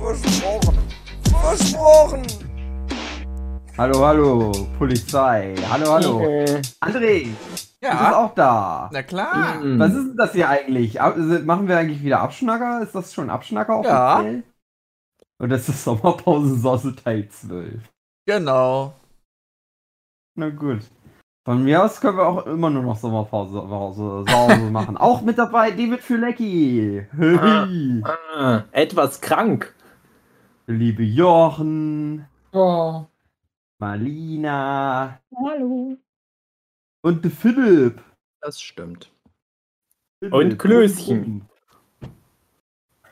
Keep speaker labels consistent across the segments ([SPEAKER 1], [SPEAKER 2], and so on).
[SPEAKER 1] Versprochen. Versprochen.
[SPEAKER 2] Hallo, hallo, Polizei. Hallo, hallo.
[SPEAKER 3] Äh,
[SPEAKER 2] André,
[SPEAKER 4] Ja.
[SPEAKER 2] du bist auch da.
[SPEAKER 4] Na klar.
[SPEAKER 3] mm.
[SPEAKER 2] Was ist denn das hier eigentlich? Also, Machen wir eigentlich wieder Abschnacker? Ist das schon Abschnacker
[SPEAKER 4] Ja.
[SPEAKER 2] offiziell? Und das ist Sommerpause Teil 12.
[SPEAKER 4] Genau.
[SPEAKER 2] Na gut. Von mir aus können wir auch immer nur noch Sommerpause Pause, Pause machen. Auch mit dabei David Fülecki. Hey.
[SPEAKER 3] ah, etwas krank.
[SPEAKER 2] Liebe Jochen,
[SPEAKER 3] Oh.
[SPEAKER 2] Marlina
[SPEAKER 3] Hallo.
[SPEAKER 2] und der Philipp.
[SPEAKER 3] Das stimmt.
[SPEAKER 2] Philipp.
[SPEAKER 3] Und Klößchen.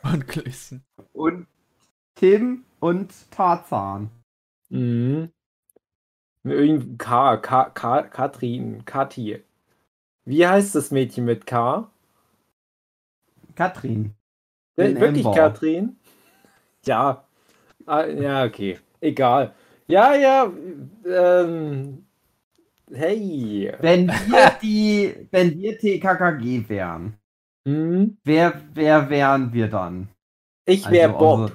[SPEAKER 4] Und Klößen.
[SPEAKER 2] Und Tim und Tarzan.
[SPEAKER 3] Mhm. Irgendwie K, K, K, Katrin, Kathi. Wie heißt das Mädchen mit K?
[SPEAKER 2] Katrin.
[SPEAKER 3] Äh, Wirklich. Katrin? Ja. Ah, ja, okay. Egal. Ja, ja. Ähm, hey.
[SPEAKER 2] Wenn wir die, wenn wir TKKG wären,
[SPEAKER 3] Hm?
[SPEAKER 2] wer, wer wären wir dann?
[SPEAKER 3] Ich wäre
[SPEAKER 2] Also,
[SPEAKER 3] Bob.
[SPEAKER 2] also-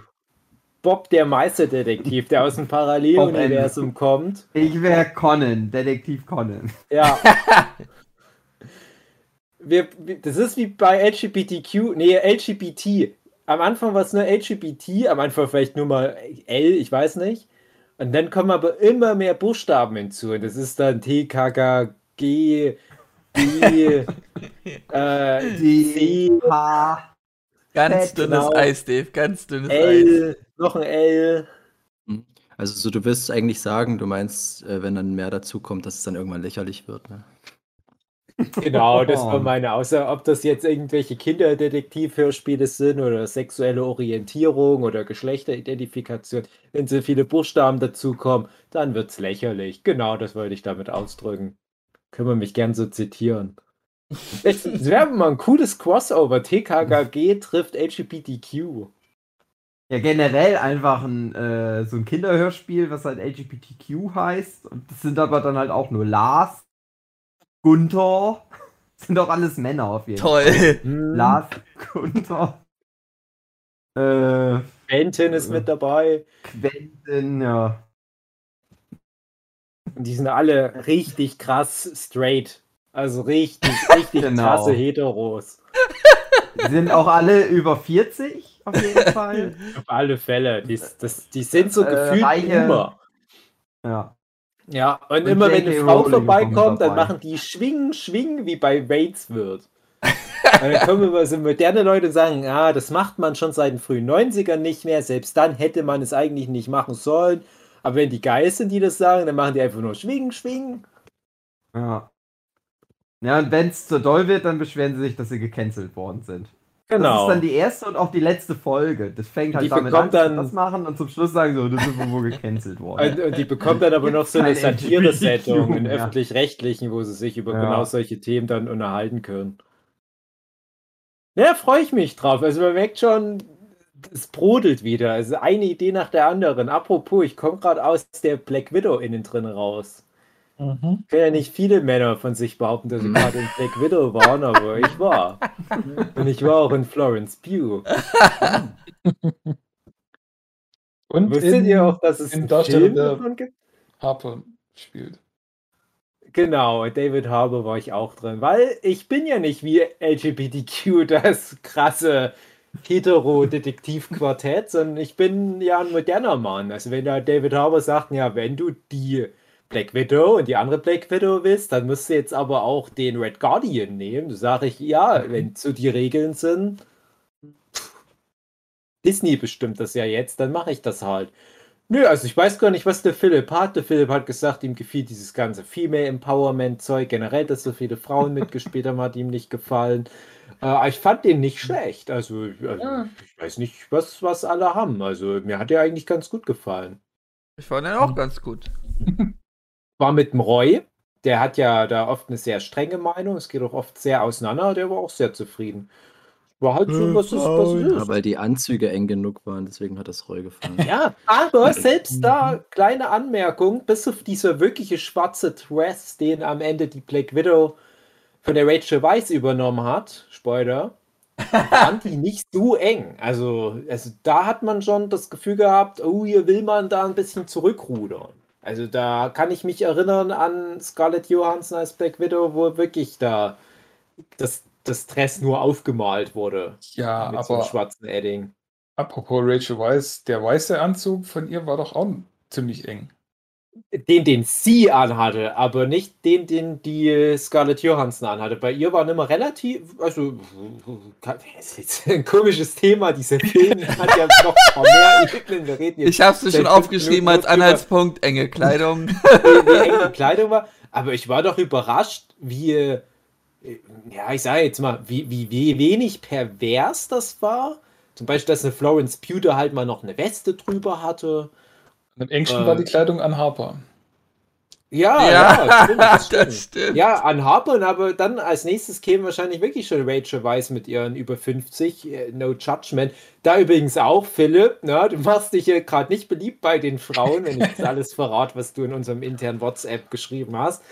[SPEAKER 3] Bob, der Meisterdetektiv, der aus dem Paralleluniversum kommt.
[SPEAKER 2] Ich wäre Conan, Detektiv Conan.
[SPEAKER 3] Ja. wir, wir- das ist wie bei LGBTQ, nee, LGBT. Am Anfang war es nur LGBT, am Anfang vielleicht nur mal L, ich weiß nicht. Und dann kommen aber immer mehr Buchstaben hinzu. Und das ist dann T, K, K, G, B, äh,
[SPEAKER 2] D, H.
[SPEAKER 4] Ganz
[SPEAKER 2] Fett,
[SPEAKER 4] dünnes
[SPEAKER 3] genau.
[SPEAKER 4] Eis, Dave. Ganz dünnes Eis.
[SPEAKER 3] L, noch ein L.
[SPEAKER 5] Also so, du wirst eigentlich sagen, du meinst, äh, wenn dann mehr dazu kommt, dass es dann irgendwann lächerlich wird. Ne?
[SPEAKER 3] Genau, das war meine Aussage. Ob das jetzt irgendwelche Kinderdetektiv-Hörspiele sind oder sexuelle Orientierung oder Geschlechteridentifikation, wenn so viele Buchstaben dazukommen, dann wird's lächerlich. Genau, das wollte ich damit ausdrücken. Können wir mich gern so zitieren. Es es wäre mal ein cooles Crossover. TKKG trifft LGBTQ.
[SPEAKER 2] Ja, generell einfach ein, äh, so ein Kinderhörspiel, was halt LGBTQ heißt. Und das sind aber dann halt auch nur Lars, Gunther. Sind doch alles Männer auf jeden Fall.
[SPEAKER 4] Toll.
[SPEAKER 3] Hm,
[SPEAKER 2] Lars, Gunther. Äh,
[SPEAKER 3] Quentin ist mit dabei.
[SPEAKER 2] Quentin, ja.
[SPEAKER 3] Und die sind alle richtig krass straight. Also richtig, richtig
[SPEAKER 2] Genau.
[SPEAKER 3] krasse Heteros.
[SPEAKER 2] Die sind auch alle über 40, auf jeden Fall.
[SPEAKER 3] Auf alle Fälle. Die, das, die sind so
[SPEAKER 2] Äh,
[SPEAKER 3] gefühlt
[SPEAKER 2] reiche-
[SPEAKER 3] immer.
[SPEAKER 2] Ja.
[SPEAKER 3] Ja, und,
[SPEAKER 2] Und
[SPEAKER 3] immer wenn eine Frau
[SPEAKER 2] Rowling
[SPEAKER 3] vorbeikommt,
[SPEAKER 2] kommt
[SPEAKER 3] dann machen die Schwingen, Schwingen, wie bei Waits wird. und dann kommen immer so moderne Leute und sagen, ah, das macht man schon seit den frühen 90ern nicht mehr. Selbst dann hätte man es eigentlich nicht machen sollen. Aber wenn die geil sind, die das sagen, dann machen die einfach nur Schwingen, Schwingen.
[SPEAKER 2] Ja. Ja, und wenn es zu doll wird, dann beschweren sie sich, dass sie gecancelt worden sind. Das
[SPEAKER 3] Genau.
[SPEAKER 2] ist dann die erste und auch die letzte Folge. Das fängt halt
[SPEAKER 3] Die
[SPEAKER 2] damit an,
[SPEAKER 3] dann-
[SPEAKER 2] das machen und zum Schluss sagen so, das ist wohl gecancelt worden.
[SPEAKER 3] Und, die bekommt dann aber noch so eine Satire-Sendung in öffentlich-rechtlichen, wo sie sich über
[SPEAKER 2] Ja.
[SPEAKER 3] genau solche Themen dann unterhalten können. Ja, freue ich mich drauf. Also man merkt schon, es brodelt wieder. Also eine Idee nach der anderen. Apropos, ich komme gerade aus der Black Widow innen drin raus. Können ja nicht viele Männer von sich behaupten, dass sie gerade in Black Widow waren, aber ich war. Und ich war auch in Florence Pugh.
[SPEAKER 6] Und
[SPEAKER 3] Wusstet
[SPEAKER 6] in,
[SPEAKER 3] ihr auch, dass es
[SPEAKER 6] in
[SPEAKER 3] einen Film
[SPEAKER 6] der-
[SPEAKER 3] davon gibt?
[SPEAKER 6] Harper spielt.
[SPEAKER 3] Genau, David Harbour war ich auch drin, weil ich bin ja nicht wie LGBTQ das krasse Hetero-Detektiv-Quartett, sondern ich bin ja ein moderner Mann. Also wenn da David Harbour sagt, ja, wenn du die Black Widow und die andere Black Widow willst, dann musst du jetzt aber auch den Red Guardian nehmen. Da sage ich, ja, wenn so die Regeln sind, Disney bestimmt das ja jetzt, dann mache ich das halt. Nö, also ich weiß gar nicht, was der Philipp hat. Der Philipp hat gesagt, ihm gefiel dieses ganze Female Empowerment Zeug. Generell, dass so viele Frauen mitgespielt haben, hat ihm nicht gefallen. Äh, ich fand den nicht schlecht. Also, also
[SPEAKER 6] Ja.
[SPEAKER 3] ich weiß nicht, was, was alle haben. Also mir hat der eigentlich ganz gut gefallen.
[SPEAKER 4] Ich fand den auch ganz gut.
[SPEAKER 3] War mit dem Roy. Der hat ja da oft eine sehr strenge Meinung. Es geht auch oft sehr auseinander. Der war auch sehr zufrieden. War halt so, was es, was es
[SPEAKER 5] Ja,
[SPEAKER 3] ist.
[SPEAKER 5] weil die Anzüge eng genug waren, deswegen hat das Roy gefallen.
[SPEAKER 3] Ja, aber selbst da, kleine Anmerkung, bis auf dieser wirkliche schwarze Dress, den am Ende die Black Widow von der Rachel Weisz übernommen hat, Spoiler, fand die nicht so eng. Also, also da hat man schon das Gefühl gehabt, oh, hier will man da ein bisschen zurückrudern. Also da kann ich mich erinnern an Scarlett Johansson als Black Widow, wo wirklich da das, das Dress nur aufgemalt wurde.
[SPEAKER 6] Ja,
[SPEAKER 3] mit so einem
[SPEAKER 6] aber
[SPEAKER 3] schwarzen Edding.
[SPEAKER 6] apropos Rachel Weisz, der weiße Anzug von ihr war doch auch ziemlich eng.
[SPEAKER 3] Den, den sie anhatte, aber nicht den, den die Scarlett Johansson anhatte. Bei ihr waren immer relativ, also, das ist jetzt ein komisches Thema, dieser Film hat ja noch mehr Ebenen. Wir reden jetzt
[SPEAKER 4] Ich hab's mir
[SPEAKER 3] seit
[SPEAKER 4] schon aufgeschrieben als Anhaltspunkt, enge Kleidung.
[SPEAKER 3] wie, wie eng die Kleidung war. Aber ich war doch überrascht, wie, äh, ja, ich sage jetzt mal, wie, wie, wie wenig pervers das war. Zum Beispiel, dass eine Florence da halt mal noch eine Weste drüber hatte.
[SPEAKER 6] Am engsten
[SPEAKER 3] Äh.
[SPEAKER 6] war die Kleidung an Harper.
[SPEAKER 3] Ja, ja, stimmt, das stimmt.
[SPEAKER 4] das stimmt.
[SPEAKER 3] Ja, an Harper, aber dann als nächstes käme wahrscheinlich wirklich schon Rachel Weisz mit ihren über 50, äh, No Judgment. Da übrigens auch, Philipp, na, du machst dich ja gerade nicht beliebt bei den Frauen, wenn ich jetzt alles verrate, was du in unserem internen WhatsApp geschrieben hast.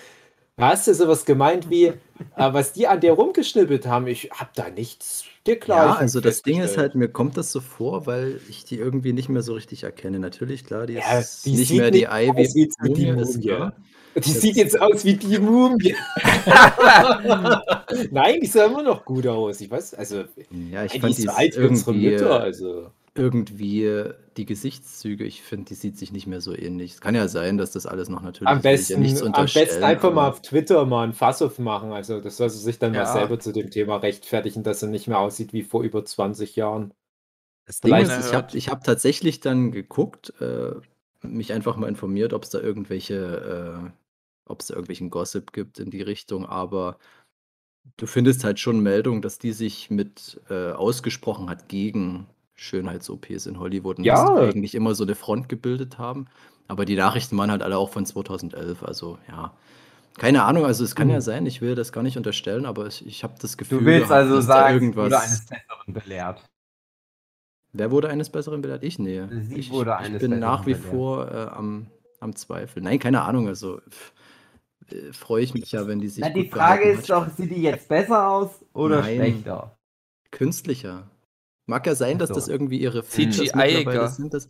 [SPEAKER 3] Hast du sowas gemeint wie, äh, was die an der rumgeschnippelt haben? Ich hab da nichts.
[SPEAKER 5] Ja, also das Ding ist halt, mir kommt das so vor, weil ich die irgendwie nicht mehr so richtig erkenne. Natürlich, klar, die
[SPEAKER 3] Ja,
[SPEAKER 5] ist
[SPEAKER 3] die
[SPEAKER 5] nicht
[SPEAKER 3] sieht
[SPEAKER 5] mehr die
[SPEAKER 3] nicht
[SPEAKER 5] Ivy.
[SPEAKER 3] aus wie die
[SPEAKER 5] Mumie, ist klar.
[SPEAKER 3] Die
[SPEAKER 5] Das-
[SPEAKER 3] sieht jetzt aus wie die Mumie. Nein, die sah immer noch gut aus. Ich weiß, also
[SPEAKER 5] Ja, ich
[SPEAKER 3] Ey,
[SPEAKER 5] fand
[SPEAKER 3] die
[SPEAKER 5] die
[SPEAKER 3] ist alt für unsere
[SPEAKER 5] irgendwie,
[SPEAKER 3] Mütter, also.
[SPEAKER 5] irgendwie die Gesichtszüge, ich finde, die sieht sich nicht mehr so ähnlich. Es kann ja sein, dass das alles noch natürlich
[SPEAKER 3] Am
[SPEAKER 5] ist,
[SPEAKER 3] besten,
[SPEAKER 5] ja nichts
[SPEAKER 3] am besten einfach mal auf Twitter mal ein Fass aufmachen. Also, das soll sie sich dann
[SPEAKER 4] Ja.
[SPEAKER 3] mal selber zu dem Thema rechtfertigen, dass er nicht mehr aussieht wie vor über 20 Jahren.
[SPEAKER 5] Das Ding
[SPEAKER 3] Vielleicht
[SPEAKER 5] ist, ich habe ich hab tatsächlich dann geguckt, äh, mich einfach mal informiert, ob es da irgendwelche, äh, ob es da irgendwelchen Gossip gibt in die Richtung, aber du findest halt schon Meldungen, dass die sich mit äh, ausgesprochen hat gegen Schönheits-OPs in Hollywood und
[SPEAKER 3] Ja.
[SPEAKER 5] eigentlich immer so eine Front gebildet haben. Aber die Nachrichten waren halt alle auch von 2011, also ja. Keine Ahnung, also es kann ja
[SPEAKER 3] Hm.
[SPEAKER 5] sein, ich will das gar nicht unterstellen, aber ich, ich habe das Gefühl,
[SPEAKER 2] Du willst also sagen,
[SPEAKER 5] irgendwas.
[SPEAKER 2] wurde eines Besseren belehrt.
[SPEAKER 5] Wer wurde eines Besseren belehrt? Ich? Nee.
[SPEAKER 2] Sie
[SPEAKER 5] ich,
[SPEAKER 2] wurde
[SPEAKER 5] ich
[SPEAKER 2] eines
[SPEAKER 5] bin
[SPEAKER 2] Besseren
[SPEAKER 5] nach wie
[SPEAKER 2] belehrt.
[SPEAKER 5] vor äh, am, am Zweifel. Nein, keine Ahnung. Also äh, freue ich mich ja, wenn die sich.
[SPEAKER 2] Na, die Frage ist
[SPEAKER 5] hat.
[SPEAKER 2] doch, sieht die jetzt besser aus oder
[SPEAKER 5] Nein.
[SPEAKER 2] schlechter?
[SPEAKER 5] Künstlicher. Mag ja sein, dass
[SPEAKER 2] so.
[SPEAKER 5] das irgendwie ihre
[SPEAKER 4] CGI-iger.
[SPEAKER 5] mittlerweile sind. Das,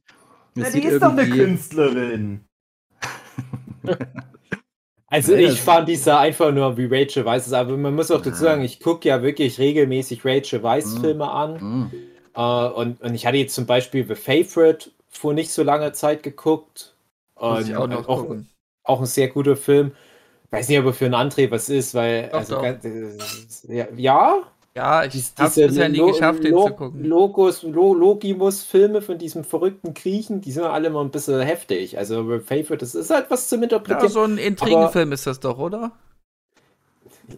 [SPEAKER 2] Na,
[SPEAKER 5] das
[SPEAKER 2] die
[SPEAKER 5] sieht
[SPEAKER 2] ist doch eine Künstlerin.
[SPEAKER 3] Also, ich fand die sah einfach nur wie Rachel Weisz ist, aber man muss auch dazu
[SPEAKER 5] Ja.
[SPEAKER 3] sagen, ich gucke ja wirklich regelmäßig Rachel Weisz-Filme an.
[SPEAKER 5] Mm.
[SPEAKER 3] Äh, und, und ich hatte jetzt zum Beispiel The Favorite vor nicht so langer Zeit geguckt.
[SPEAKER 4] Muss
[SPEAKER 3] Und
[SPEAKER 4] ich auch noch
[SPEAKER 3] auch, auch ein sehr guter Film. Weiß nicht, ob er für einen André was ist, weil.
[SPEAKER 4] Doch,
[SPEAKER 3] also,
[SPEAKER 4] doch.
[SPEAKER 3] ganz- äh, ja, ja,
[SPEAKER 4] Ja, ich
[SPEAKER 3] Dies-
[SPEAKER 4] hab's
[SPEAKER 3] diese
[SPEAKER 4] bisher nie geschafft, den zu gucken.
[SPEAKER 3] Logos, Lo Logimus-Filme von diesem verrückten Griechen, die sind alle immer ein bisschen heftig. Also The Favorite, das ist halt was zum
[SPEAKER 4] Ja,
[SPEAKER 3] Interpretieren.
[SPEAKER 4] so ein Intrigenfilm ist das doch, oder?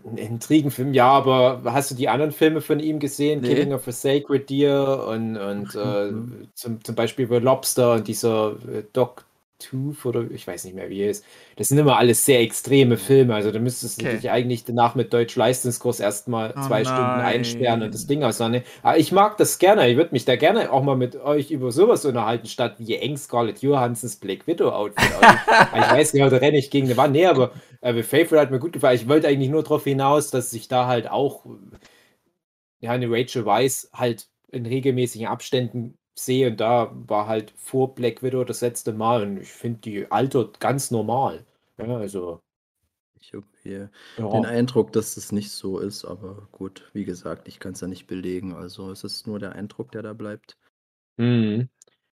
[SPEAKER 3] Ein Intrigenfilm, ja, aber hast du die anderen Filme von ihm gesehen?
[SPEAKER 4] Nee.
[SPEAKER 3] Killing of a Sacred Deer und, und äh, zum, zum Beispiel The Lobster und dieser äh, Dog Tooth oder ich weiß nicht mehr, wie er ist. Das sind immer alles sehr extreme Filme. Also da müsstest du
[SPEAKER 4] Okay.
[SPEAKER 3] dich eigentlich danach mit Deutsch-Leistungskurs erstmal
[SPEAKER 4] Oh
[SPEAKER 3] zwei Stunden
[SPEAKER 4] nein.
[SPEAKER 3] einsperren und das Ding auseinandernehmen. Aber ich mag das gerne. Ich würde mich da gerne auch mal mit euch über sowas unterhalten, statt wie eng Scarlett Johansons Black Widow Outfit aussieht. ich weiß genau, da renne ich gegen eine Wand. Nee, aber äh, Favorite hat mir gut gefallen. Ich wollte eigentlich nur darauf hinaus, dass ich da halt auch ja, eine Rachel Weisz halt in regelmäßigen Abständen sehe. Und da war halt vor Black Widow das letzte Mal. Und ich finde, die altert ganz normal. Ja, also.
[SPEAKER 5] Ich habe hier
[SPEAKER 3] Ja.
[SPEAKER 5] den Eindruck, dass es nicht so ist, aber gut, wie gesagt, ich kann es ja nicht belegen. Also es ist nur der Eindruck, der da bleibt.
[SPEAKER 3] Mhm.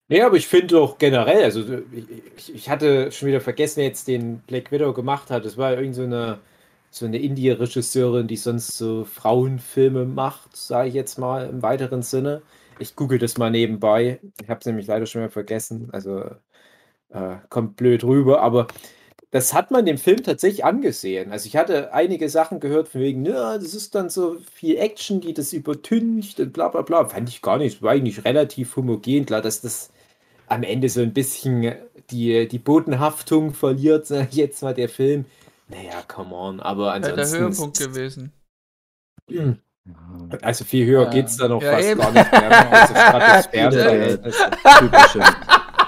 [SPEAKER 3] Nee, aber ich finde auch generell, also ich, ich- ich hatte schon wieder vergessen, wer jetzt den Black Widow gemacht hat. Es war irgend so eine, so eine Indie-Regisseurin, die sonst so Frauenfilme macht, sage ich jetzt mal im weiteren Sinne. Ich google das mal nebenbei. Ich habe es nämlich leider schon mal vergessen. Also äh, kommt blöd rüber, aber das hat man dem Film tatsächlich angesehen. Also ich hatte einige Sachen gehört von wegen, ja, das ist dann so viel Action, die das übertüncht und bla bla bla. Fand ich gar nicht. War eigentlich relativ homogen. Klar, dass das am Ende so ein bisschen die, die Bodenhaftung verliert, sag ich jetzt mal, der Film. Naja, come on. Aber ansonsten.
[SPEAKER 4] der Höhepunkt gewesen.
[SPEAKER 3] Also viel höher
[SPEAKER 6] Ja.
[SPEAKER 3] geht's da noch
[SPEAKER 4] Ja,
[SPEAKER 3] fast
[SPEAKER 4] eben.
[SPEAKER 3] gar nicht mehr. Also Stratosphärenverhältnisse.
[SPEAKER 5] Typische,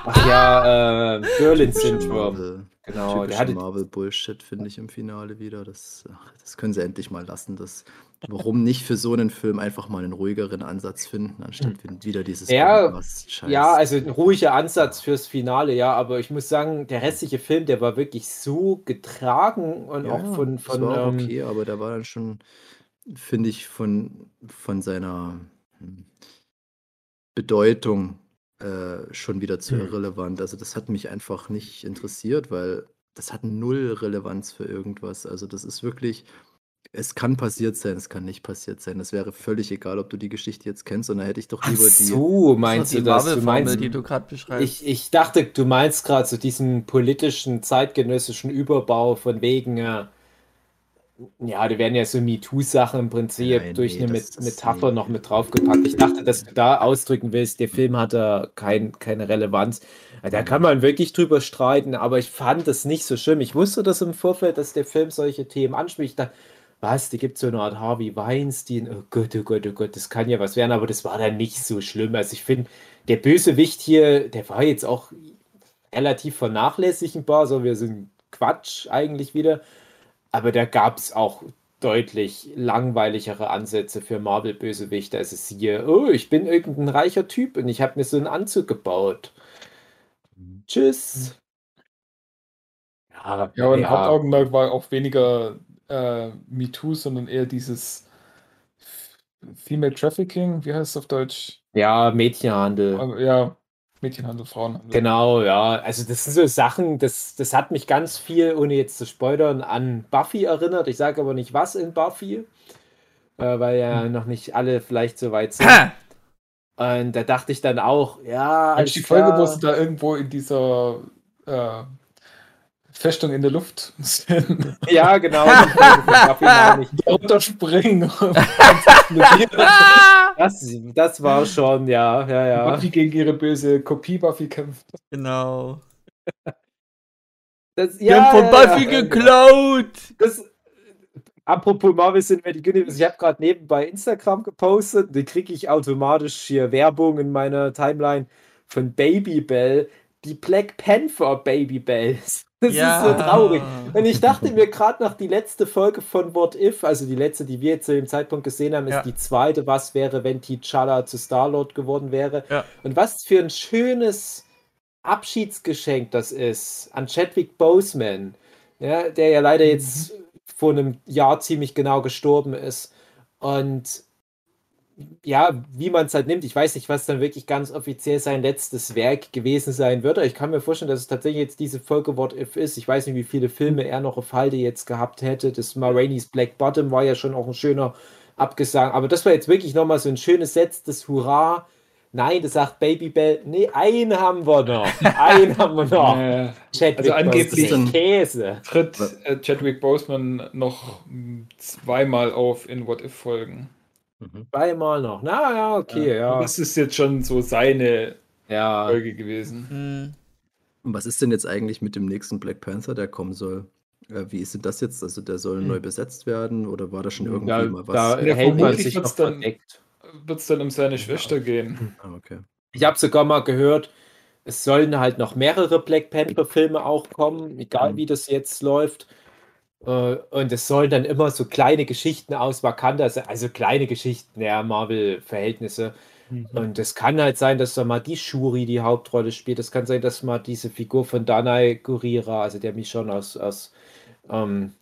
[SPEAKER 3] Ach ja, äh, Berlin-Syndrom. Genau, der
[SPEAKER 5] typische
[SPEAKER 3] hatte
[SPEAKER 5] Marvel-Bullshit, finde ich im Finale wieder. Das, ach, das können sie endlich mal lassen. Das, warum nicht für so einen Film einfach mal einen ruhigeren Ansatz finden, anstatt wieder dieses
[SPEAKER 3] Ja. Ja, also ein ruhiger Ansatz fürs Finale, ja, aber ich muss sagen, der restliche Film, der war wirklich so getragen und
[SPEAKER 5] Ja,
[SPEAKER 3] auch von,
[SPEAKER 5] das
[SPEAKER 3] von
[SPEAKER 5] war auch
[SPEAKER 3] ähm,
[SPEAKER 5] okay, aber der war dann schon, finde ich, von, von seiner hm, Bedeutung äh, schon wieder zu
[SPEAKER 3] Hm.
[SPEAKER 5] irrelevant. Also das hat mich einfach nicht interessiert, weil das hat null Relevanz für irgendwas. Also das ist wirklich, es kann passiert sein, es kann nicht passiert sein. Das wäre völlig egal, ob du die Geschichte jetzt kennst, und da hätte ich doch
[SPEAKER 3] Ach
[SPEAKER 5] lieber die.
[SPEAKER 3] so, meinst
[SPEAKER 4] die
[SPEAKER 3] du das? Du meinst,
[SPEAKER 4] die du gerade beschreibst.
[SPEAKER 3] ich, ich dachte, du meinst gerade so diesen politischen, zeitgenössischen Überbau von wegen, äh, ja, da werden ja so MeToo-Sachen im Prinzip
[SPEAKER 5] Nein,
[SPEAKER 3] durch
[SPEAKER 5] nee,
[SPEAKER 3] eine Metapher
[SPEAKER 5] nee.
[SPEAKER 3] noch mit draufgepackt. Ich dachte, dass du da ausdrücken willst, der Film hat da kein, keine Relevanz. Da kann man wirklich drüber streiten, aber ich fand das nicht so schlimm. Ich wusste das im Vorfeld, dass der Film solche Themen anspricht. Ich dachte, was, da gibt es so eine Art Harvey Weinstein. Oh Gott, oh Gott, oh Gott, das kann ja was werden, aber das war dann nicht so schlimm. Also ich finde, der Bösewicht hier, der war jetzt auch relativ vernachlässigbar, so wir sind Quatsch eigentlich wieder. Aber da gab es auch deutlich langweiligere Ansätze für Marvel-Bösewichte. Also siehe, oh, ich bin irgendein reicher Typ und ich habe mir so einen Anzug gebaut. Tschüss. Ja,
[SPEAKER 6] Ja, und
[SPEAKER 3] ja.
[SPEAKER 6] Hauptaugenmerk war auch weniger äh, MeToo, sondern eher dieses Female Trafficking, wie heißt es auf Deutsch?
[SPEAKER 3] ja, Mädchenhandel.
[SPEAKER 6] Ja, Mädchenhandel, Frauenhandel.
[SPEAKER 3] Genau, ja. Also das sind so Sachen, das, das hat mich ganz viel, ohne jetzt zu spoilern, an Buffy erinnert. Ich sage aber nicht was in Buffy, äh, weil ja noch nicht alle vielleicht so weit sind.
[SPEAKER 4] Ha!
[SPEAKER 3] Und da dachte ich dann auch, ja,
[SPEAKER 6] du die Folge, wo sie da irgendwo in dieser äh, Festung in der Luft
[SPEAKER 3] Ja, genau.
[SPEAKER 6] und explodieren.
[SPEAKER 3] Das, das war schon, ja, ja, ja.
[SPEAKER 6] Buffy gegen ihre böse Kopie Buffy kämpft.
[SPEAKER 4] Genau.
[SPEAKER 3] Das,
[SPEAKER 4] Wir haben von
[SPEAKER 3] ja,
[SPEAKER 4] Buffy
[SPEAKER 3] ja,
[SPEAKER 4] geklaut.
[SPEAKER 3] Das, apropos Marvel Cinematic Universe, ich habe gerade nebenbei Instagram gepostet, da kriege ich automatisch hier Werbung in meiner Timeline von Babybell, die Black Panther Babybells. Das
[SPEAKER 4] ja.
[SPEAKER 3] ist so traurig. Und ich dachte mir gerade nach die letzte Folge von What If, also die letzte, die wir jetzt zu dem Zeitpunkt gesehen haben, ist
[SPEAKER 4] Ja.
[SPEAKER 3] die zweite, was wäre, wenn T'Challa zu Star-Lord geworden wäre.
[SPEAKER 4] Ja.
[SPEAKER 3] Und was für ein schönes Abschiedsgeschenk das ist an Chadwick Boseman, ja, der ja leider jetzt vor einem Jahr ziemlich genau gestorben ist. Und ja, wie man es halt nimmt, ich weiß nicht, was dann wirklich ganz offiziell sein letztes Werk gewesen sein wird. aber Ich kann mir vorstellen, dass es tatsächlich jetzt diese Folge What If ist. Ich weiß nicht, wie viele Filme er noch auf Halde jetzt gehabt hätte. Das Ma Rainey's Black Bottom war ja schon auch ein schöner Abgesang. Aber das war jetzt wirklich nochmal so ein schönes letztes Hurra. Nein, das sagt Babybell. Nee, einen haben wir noch. Einen haben wir noch. Chadwick
[SPEAKER 6] Also angeblich-.
[SPEAKER 3] Käse.
[SPEAKER 6] tritt äh, Chadwick Boseman noch zweimal auf in What If Folgen.
[SPEAKER 5] Mhm.
[SPEAKER 3] Zweimal noch. Na ja, okay, ja.
[SPEAKER 6] Das ist jetzt schon so seine
[SPEAKER 3] Ja.
[SPEAKER 6] Folge gewesen.
[SPEAKER 4] Hm.
[SPEAKER 5] Und was ist denn jetzt eigentlich mit dem nächsten Black Panther, der kommen soll? Äh, wie ist denn das jetzt? Also der soll
[SPEAKER 3] Hm.
[SPEAKER 5] neu besetzt werden oder war da schon irgendwie
[SPEAKER 3] Da,
[SPEAKER 5] mal was?
[SPEAKER 3] da
[SPEAKER 6] Ja,
[SPEAKER 3] hält man
[SPEAKER 6] vermutlich
[SPEAKER 3] sich noch
[SPEAKER 6] wird's dann-
[SPEAKER 3] verdeckt.
[SPEAKER 6] Wird es dann um seine Schwester gehen?
[SPEAKER 5] Ah, okay.
[SPEAKER 3] Ich habe sogar mal gehört, es sollen halt noch mehrere Black Panther-Filme auch kommen, egal
[SPEAKER 5] Mhm.
[SPEAKER 3] wie das jetzt läuft. Äh, Und es sollen dann immer so kleine Geschichten aus Wakanda sein, also kleine Geschichten, ja, Marvel-Verhältnisse. Und es kann halt sein, dass da mal die Shuri die Hauptrolle spielt. Es kann sein, dass mal diese Figur von Danai Gurira, also der mich schon aus, aus ähm,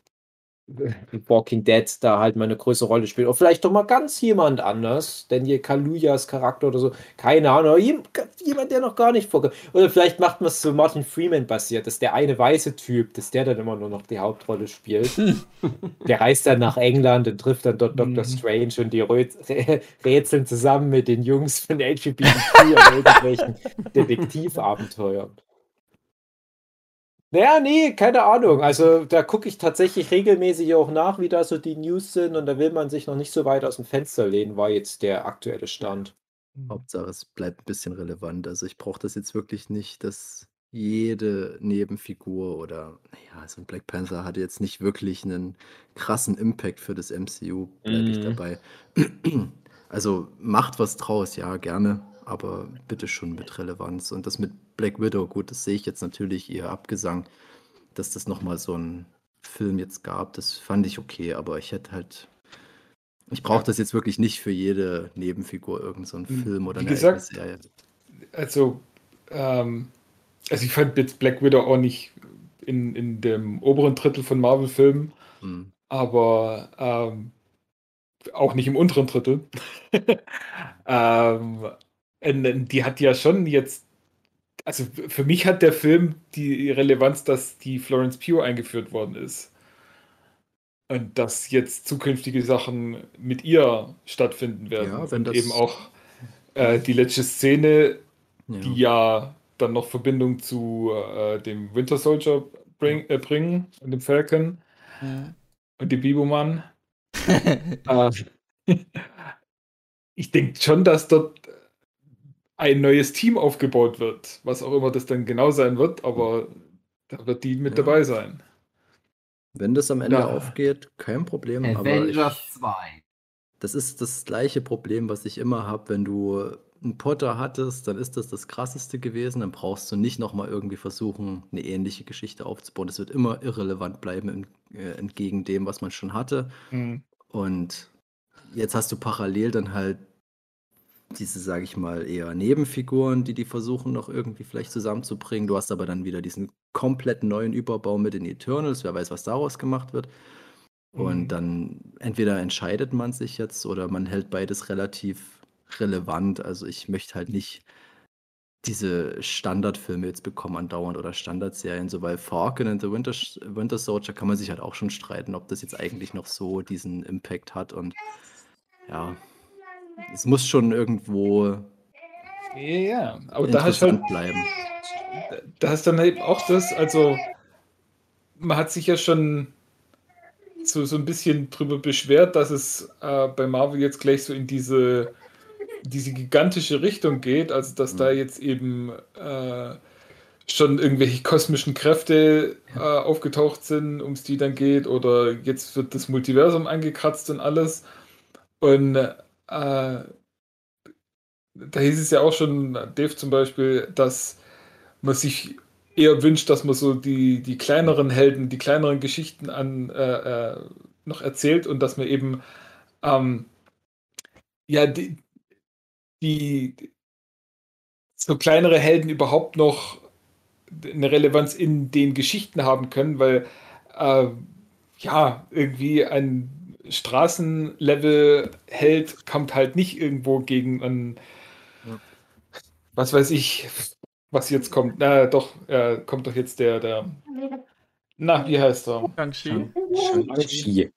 [SPEAKER 3] Walking Dead da halt mal eine größere Rolle spielt. Oder vielleicht doch mal ganz jemand anders, denn hier Kaluyas Charakter oder so, keine Ahnung, jemand, der noch gar nicht vorkommt. Oder vielleicht macht man es so Martin Freeman basiert, dass der eine weiße Typ, dass der dann immer nur noch die Hauptrolle spielt. der reist dann nach England und trifft dann dort Dr.
[SPEAKER 6] Mhm.
[SPEAKER 3] Strange und die rä- rätseln zusammen mit den Jungs von LGBTQ an irgendwelchen Detektivabenteuern. Naja, nee, keine Ahnung. Also da gucke ich tatsächlich regelmäßig auch nach, wie da so die News sind und da will man sich noch nicht so weit aus dem Fenster lehnen, war jetzt der aktuelle Stand.
[SPEAKER 5] Hauptsache, es bleibt ein bisschen relevant. Also ich brauche das jetzt wirklich nicht, dass jede Nebenfigur oder naja, so ein Black Panther hatte jetzt nicht wirklich einen krassen Impact für das MCU, bleibe ich
[SPEAKER 3] Mhm.
[SPEAKER 5] dabei. Also macht was draus, ja, gerne, aber bitte schon mit Relevanz. Und das mit Black Widow, gut, das sehe ich jetzt natürlich eher Abgesang, dass das nochmal so ein Film jetzt gab, das fand ich okay, aber ich hätte halt, ich brauche das jetzt wirklich nicht für jede Nebenfigur, irgend so einen
[SPEAKER 6] Hm,
[SPEAKER 5] Film oder
[SPEAKER 6] wie
[SPEAKER 5] eine
[SPEAKER 6] gesagt,
[SPEAKER 5] Serie.
[SPEAKER 6] Also, ähm, also ich fand jetzt Black Widow auch nicht in, in dem oberen Drittel von Marvel-Filmen,
[SPEAKER 5] Hm.
[SPEAKER 6] aber ähm, auch nicht im unteren Drittel. ähm, die hat ja schon jetzt, also für mich hat der Film die Relevanz, dass die Florence Pugh eingeführt worden ist. Und dass jetzt zukünftige Sachen mit ihr stattfinden werden.
[SPEAKER 5] Ja, wenn
[SPEAKER 6] und
[SPEAKER 5] das-
[SPEAKER 6] eben auch äh, die letzte Szene,
[SPEAKER 5] Ja.
[SPEAKER 6] die ja dann noch Verbindung zu äh, dem Winter Soldier bring, äh, bringen und dem Falcon und dem Biboman. Äh, ich denke schon, dass dort ein neues Team aufgebaut wird, was auch immer das dann genau sein wird, aber da wird die mit
[SPEAKER 5] Ja.
[SPEAKER 6] dabei sein.
[SPEAKER 5] Wenn das am Ende
[SPEAKER 6] Ja.
[SPEAKER 5] aufgeht, kein Problem. Ich,
[SPEAKER 2] Avengers 2.
[SPEAKER 5] das ist das gleiche Problem, was ich immer habe, wenn du einen Potter hattest, dann ist das das Krasseste gewesen. Dann brauchst du nicht nochmal irgendwie versuchen, eine ähnliche Geschichte aufzubauen. Das wird immer irrelevant bleiben, im, äh, entgegen dem, was man schon hatte. Und jetzt hast du parallel dann halt diese, sage ich mal, eher Nebenfiguren, die die versuchen noch irgendwie vielleicht zusammenzubringen. Du hast aber dann wieder diesen komplett neuen Überbau mit den Eternals. Wer weiß, was daraus gemacht wird. Und
[SPEAKER 6] Mhm.
[SPEAKER 5] dann entweder entscheidet man sich jetzt oder man hält beides relativ relevant. Also ich möchte halt nicht diese Standardfilme jetzt bekommen andauernd oder Standardserien, so weil Falcon and the Winter, Winter Soldier kann man sich halt auch schon streiten, ob das jetzt eigentlich noch so diesen Impact hat und ja, es muss schon irgendwo
[SPEAKER 6] Ja, ja, aber da hast halt
[SPEAKER 5] bleiben.
[SPEAKER 6] da hast dann eben auch das, also man hat sich ja schon so, so ein bisschen drüber beschwert, dass es äh, bei Marvel jetzt gleich so in diese, diese gigantische Richtung geht, also dass da jetzt eben äh, schon irgendwelche kosmischen Kräfte äh, aufgetaucht sind, um es die dann geht, oder jetzt wird das Multiversum angekratzt und alles. Und äh, da hieß es ja auch schon, Dave zum Beispiel, dass man sich eher wünscht, dass man so die, die kleineren Helden, die kleineren Geschichten an äh, äh, noch erzählt und dass man eben ähm, ja die, die so kleinere Helden überhaupt noch eine Relevanz in den Geschichten haben können, weil äh, ja irgendwie ein Straßenlevel-Held kommt halt nicht irgendwo gegen einen
[SPEAKER 5] Ja.
[SPEAKER 6] was weiß ich, was jetzt kommt. Na doch, äh, kommt doch jetzt der, der. Na, wie heißt er?
[SPEAKER 4] Shang-Chi.
[SPEAKER 3] Shang-Chi.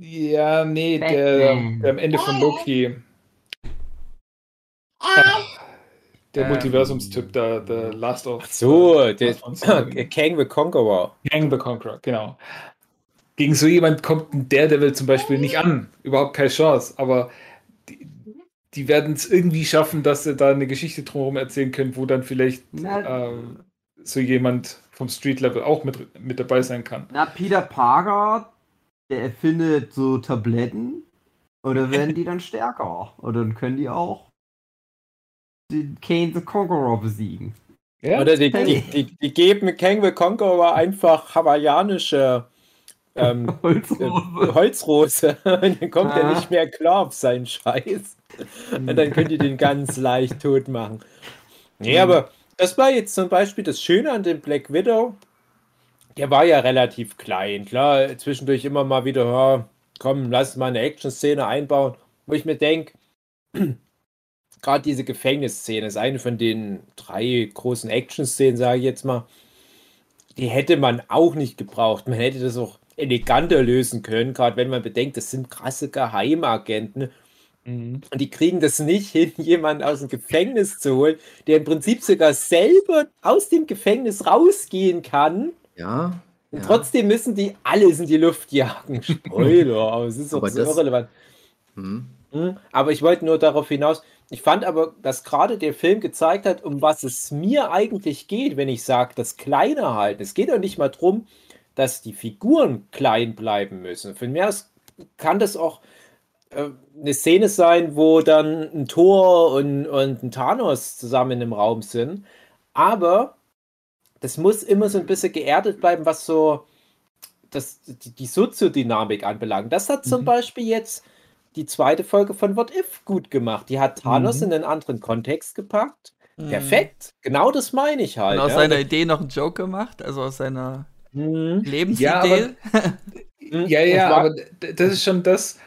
[SPEAKER 6] Ja, nee, der, der am Ende von Loki. Ach, der
[SPEAKER 4] Ähm.
[SPEAKER 6] Multiversumstyp, der, der Last of.
[SPEAKER 3] Ach so, der
[SPEAKER 6] Last of Us.
[SPEAKER 3] Kang the Conqueror.
[SPEAKER 6] Kang the Conqueror, genau. Gegen so jemand kommt ein Daredevil zum Beispiel nicht an. Überhaupt keine Chance. Aber die, die werden es irgendwie schaffen, dass sie da eine Geschichte drumherum erzählen können, wo dann vielleicht ähm, so jemand vom Street Level auch mit, mit dabei sein kann.
[SPEAKER 2] na, Peter Parker, der erfindet so Tabletten. Oder werden die dann stärker? Oder dann können die auch den Kane the Conqueror besiegen.
[SPEAKER 6] Ja?
[SPEAKER 3] Oder die, die, die, die geben Kang the Conqueror einfach hawaiianische ähm,
[SPEAKER 2] Holzrose.
[SPEAKER 3] Holzrose. Und dann kommt er
[SPEAKER 2] Ah.
[SPEAKER 3] nicht mehr klar auf seinen Scheiß. Und dann könnt ihr den ganz leicht tot machen. Nee, aber das war jetzt zum Beispiel das Schöne an dem Black Widow. Der war ja relativ klein. Klar, zwischendurch immer mal wieder, ja, komm, lass mal eine Action-Szene einbauen, wo ich mir denke, gerade diese Gefängnisszene ist eine von den drei großen Action-Szenen, sage ich jetzt mal. Die hätte man auch nicht gebraucht. Man hätte das auch eleganter lösen können, gerade wenn man bedenkt, das sind krasse Geheimagenten.
[SPEAKER 6] Mhm.
[SPEAKER 3] Und die kriegen das nicht hin, jemanden aus dem Gefängnis zu holen, der im Prinzip sogar selber aus dem Gefängnis rausgehen kann.
[SPEAKER 5] Ja.
[SPEAKER 3] Und
[SPEAKER 5] ja.
[SPEAKER 3] trotzdem müssen die alles in die Luft jagen. Spoiler, aber es ist doch so irrelevant.
[SPEAKER 5] Hm.
[SPEAKER 3] Hm, Aber ich wollte nur darauf hinaus, ich fand aber, dass gerade der Film gezeigt hat, um was es mir eigentlich geht, wenn ich sage, das Kleine halten. Es geht doch nicht mal darum, dass die Figuren klein bleiben müssen. Für mich kann das auch äh, eine Szene sein, wo dann ein Thor und, und ein Thanos zusammen in einem Raum sind. Aber das muss immer so ein bisschen geerdet bleiben, was so das, die, die Soziodynamik anbelangt. Das hat zum
[SPEAKER 6] Mhm.
[SPEAKER 3] Beispiel jetzt die zweite Folge von What If gut gemacht. Die hat Thanos
[SPEAKER 6] Mhm.
[SPEAKER 3] in einen anderen Kontext gepackt.
[SPEAKER 4] Mhm.
[SPEAKER 3] Perfekt. Genau das meine ich halt.
[SPEAKER 4] Und aus
[SPEAKER 3] ja.
[SPEAKER 4] seiner Idee noch einen Joke gemacht, also aus seiner
[SPEAKER 3] Mhm.
[SPEAKER 4] Lebensidee.
[SPEAKER 6] Ja, aber-. Ja, ja, aber das ist schon das.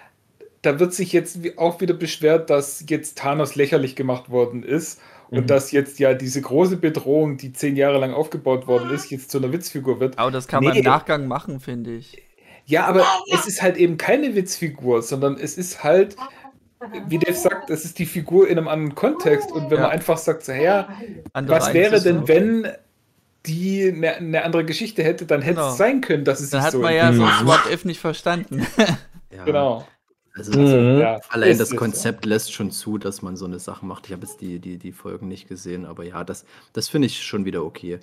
[SPEAKER 6] Da wird sich jetzt auch wieder beschwert, dass jetzt Thanos lächerlich gemacht worden ist und
[SPEAKER 3] Mhm.
[SPEAKER 6] dass jetzt ja diese große Bedrohung, die zehn Jahre lang aufgebaut worden ist, jetzt zu einer Witzfigur wird.
[SPEAKER 4] aber das kann man
[SPEAKER 6] Nee.
[SPEAKER 4] im Nachgang machen, finde ich.
[SPEAKER 6] Ja, aber es ist halt eben keine Witzfigur, sondern es ist halt, wie Dave sagt, es ist die Figur in einem anderen Kontext. Und wenn
[SPEAKER 4] Ja.
[SPEAKER 6] man einfach sagt, so, ja,
[SPEAKER 4] Andere
[SPEAKER 6] was wäre denn, wenn die eine, eine andere Geschichte hätte, dann hätte
[SPEAKER 4] Genau.
[SPEAKER 6] es sein können, dass es
[SPEAKER 4] Dann
[SPEAKER 6] sich
[SPEAKER 4] hat
[SPEAKER 6] so
[SPEAKER 4] man ja so What If nicht verstanden.
[SPEAKER 5] Ja.
[SPEAKER 6] Genau.
[SPEAKER 5] Also,
[SPEAKER 3] Mhm.
[SPEAKER 6] Ja,
[SPEAKER 5] Allein
[SPEAKER 6] ist-
[SPEAKER 5] das
[SPEAKER 6] ist
[SPEAKER 5] Konzept lässt schon zu, dass man so eine Sache macht. Ich habe jetzt die, die, die Folgen nicht gesehen, aber ja, das, das finde ich schon wieder okay.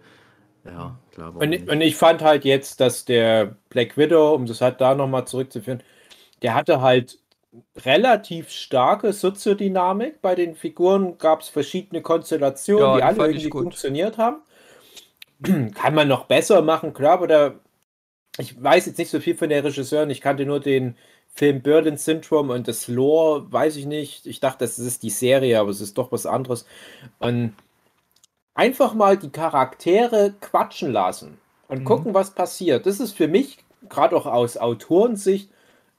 [SPEAKER 5] Ja, klar.
[SPEAKER 3] Und,
[SPEAKER 5] nicht?
[SPEAKER 3] und ich fand halt jetzt, dass der Black Widow, um das halt da nochmal zurückzuführen, der hatte halt relativ starke Soziodynamik. Bei den Figuren gab es verschiedene Konstellationen,
[SPEAKER 4] Ja,
[SPEAKER 3] die alle
[SPEAKER 4] ich
[SPEAKER 3] irgendwie
[SPEAKER 4] gut.
[SPEAKER 3] funktioniert haben. Kann man noch besser machen, klar, da, ich weiß jetzt nicht so viel von der Regisseurin. Ich kannte nur den Film Berlin Syndrome und das Lore, weiß ich nicht. Ich dachte, das ist die Serie, aber es ist doch was anderes. Und einfach mal die Charaktere quatschen lassen und
[SPEAKER 6] Mhm.
[SPEAKER 3] gucken, was passiert. Das ist für mich, gerade auch aus Autorensicht,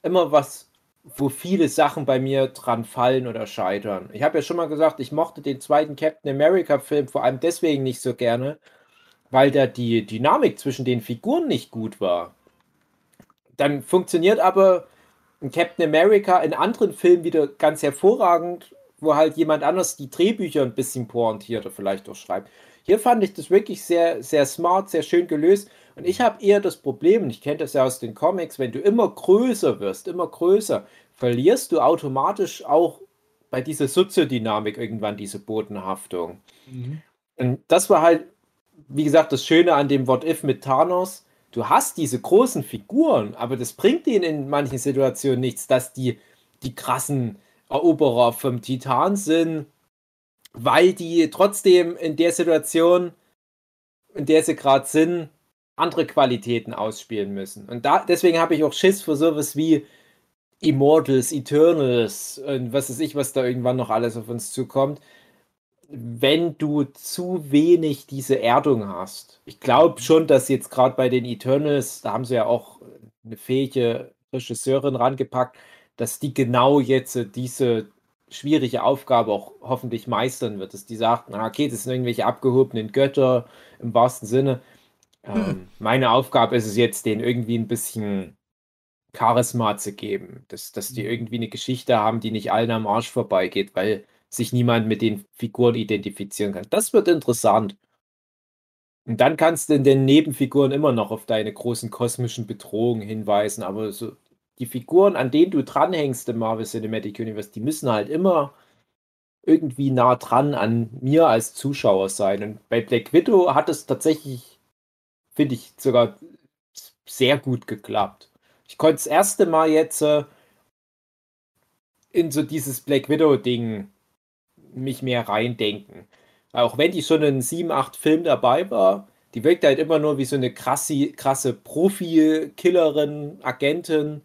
[SPEAKER 3] immer was, wo viele Sachen bei mir dran fallen oder scheitern. Ich habe ja schon mal gesagt, ich mochte den zweiten Captain America-Film vor allem deswegen nicht so gerne, weil da die Dynamik zwischen den Figuren nicht gut war. Dann funktioniert aber ein Captain America in anderen Filmen wieder ganz hervorragend, wo halt jemand anders die Drehbücher ein bisschen pointiert oder vielleicht auch schreibt. Hier fand ich das wirklich sehr, sehr smart, sehr schön gelöst. Und ich habe eher das Problem, und ich kenne das ja aus den Comics, wenn du immer größer wirst, immer größer, verlierst du automatisch auch bei dieser Soziodynamik irgendwann diese Bodenhaftung.
[SPEAKER 6] Mhm.
[SPEAKER 3] Und das war halt, wie gesagt, das Schöne an dem What If mit Thanos. Du hast diese großen Figuren, aber das bringt ihnen in manchen Situationen nichts, dass die die krassen Eroberer vom Titan sind, weil die trotzdem in der Situation, in der sie gerade sind, andere Qualitäten ausspielen müssen. Und da, deswegen habe ich auch Schiss vor sowas wie Immortals, Eternals und was weiß ich, was da irgendwann noch alles auf uns zukommt, wenn du zu wenig diese Erdung hast. Ich glaube schon, dass jetzt gerade bei den Eternals, da haben sie ja auch eine fähige Regisseurin rangepackt, dass die genau jetzt äh, diese schwierige Aufgabe auch hoffentlich meistern wird, dass die sagt, na okay, das sind irgendwelche abgehobenen Götter im wahrsten Sinne. Ähm, meine Aufgabe ist es jetzt, denen irgendwie ein bisschen Charisma zu geben, dass, dass die irgendwie eine Geschichte haben, die nicht allen am Arsch vorbeigeht, weil sich niemand mit den Figuren identifizieren kann. Das wird interessant. Und dann kannst du in den Nebenfiguren immer noch auf deine großen kosmischen Bedrohungen hinweisen, aber so die Figuren, an denen du dranhängst im Marvel Cinematic Universe, die müssen halt immer irgendwie nah dran an mir als Zuschauer sein. Und bei Black Widow hat es tatsächlich, finde ich, sogar sehr gut geklappt. Ich konnte das erste Mal jetzt äh, in so dieses Black Widow-Ding mich mehr reindenken. Auch wenn die schon in sieben, acht Filmen dabei war, die wirkt halt immer nur wie so eine krasse, krasse Profi-Killerin, Agentin,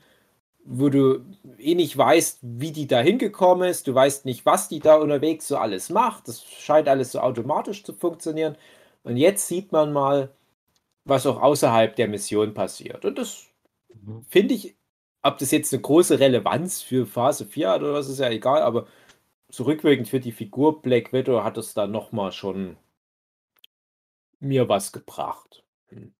[SPEAKER 3] wo du eh nicht weißt, wie die da hingekommen ist. Du weißt nicht, was die da unterwegs so alles macht. Das scheint alles so automatisch zu funktionieren. Und jetzt sieht man mal, was auch außerhalb der Mission passiert. Und das finde ich, ob das jetzt eine große Relevanz für Phase 4 hat oder was, ist ja egal, aber zurückwirkend für die Figur Black Widow hat es da nochmal schon mir was gebracht. Hm.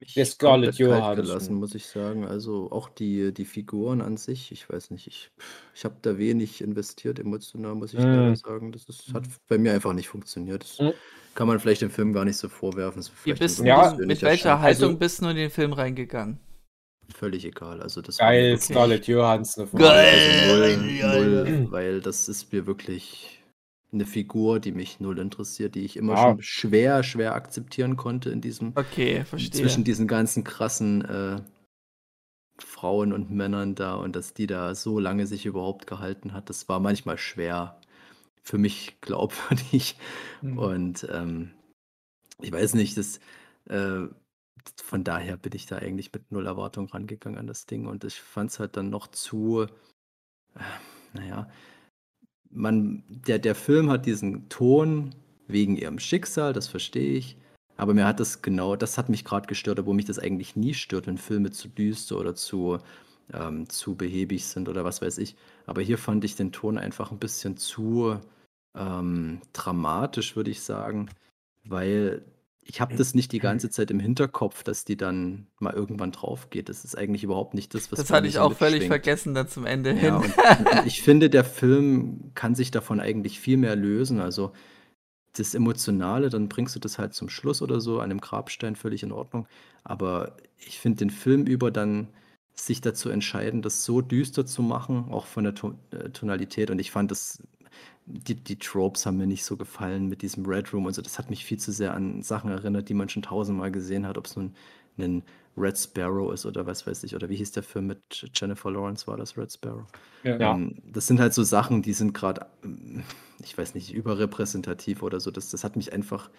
[SPEAKER 5] mich
[SPEAKER 3] Der Scarlett Johansson.
[SPEAKER 5] gelassen, muss ich sagen. Also auch die, die Figuren an sich, ich weiß nicht, ich, ich habe da wenig investiert emotional, muss ich
[SPEAKER 3] Mm.
[SPEAKER 5] sagen. Das ist, hat bei mir einfach nicht funktioniert. Das
[SPEAKER 3] Mm.
[SPEAKER 5] kann man vielleicht dem Film gar nicht so vorwerfen. Vielleicht
[SPEAKER 4] bist
[SPEAKER 3] Ja,
[SPEAKER 4] mit welcher. Haltung
[SPEAKER 3] Also-
[SPEAKER 4] bist du in den Film reingegangen?
[SPEAKER 5] Völlig egal. Also das war
[SPEAKER 3] Geil,
[SPEAKER 5] wirklich-
[SPEAKER 3] Scarlett Johansson.
[SPEAKER 4] Geil.
[SPEAKER 5] Also null,
[SPEAKER 4] Geil.
[SPEAKER 5] null, weil das ist mir wirklich eine Figur, die mich null interessiert, die ich immer
[SPEAKER 3] Ja.
[SPEAKER 5] schon schwer, schwer akzeptieren konnte in diesem
[SPEAKER 4] Okay, verstehe.
[SPEAKER 5] zwischen diesen ganzen krassen äh, Frauen und Männern da und dass die da so lange sich überhaupt gehalten hat, das war manchmal schwer für mich glaubwürdig.
[SPEAKER 6] Mhm.
[SPEAKER 5] Und ähm, ich weiß nicht, das äh, von daher bin ich da eigentlich mit null Erwartung rangegangen an das Ding und ich fand es halt dann noch zu, äh, naja, man, der, der Film hat diesen Ton wegen ihrem Schicksal, das verstehe ich. Aber mir hat das genau, das hat mich gerade gestört, obwohl mich das eigentlich nie stört, wenn Filme zu düster oder zu, ähm, zu behäbig sind oder was weiß ich. Aber hier fand ich den Ton einfach ein bisschen zu ähm, dramatisch, würde ich sagen, weil ich habe das nicht die ganze Zeit im Hinterkopf, dass die dann mal irgendwann drauf geht. Das ist eigentlich überhaupt nicht das, was
[SPEAKER 4] das hatte ich auch völlig vergessen dann zum Ende hin.
[SPEAKER 5] Ja, und, und ich finde, der Film kann sich davon eigentlich viel mehr lösen. Also das Emotionale, dann bringst du das halt zum Schluss oder so, an dem Grabstein völlig in Ordnung. Aber ich finde den Film über dann sich dazu entscheiden, das so düster zu machen, auch von der Ton äh, Tonalität. Und ich fand das, die, die Tropes haben mir nicht so gefallen mit diesem Red Room und so. Das hat mich viel zu sehr an Sachen erinnert, die man schon tausendmal gesehen hat, ob es nun ein Red Sparrow ist oder was weiß ich. Oder wie hieß der Film mit Jennifer Lawrence, war das Red Sparrow?
[SPEAKER 6] Ja.
[SPEAKER 3] Ja.
[SPEAKER 5] Ähm, das sind halt so Sachen, die sind gerade, ich weiß nicht, überrepräsentativ oder so. Das, das hat mich einfach,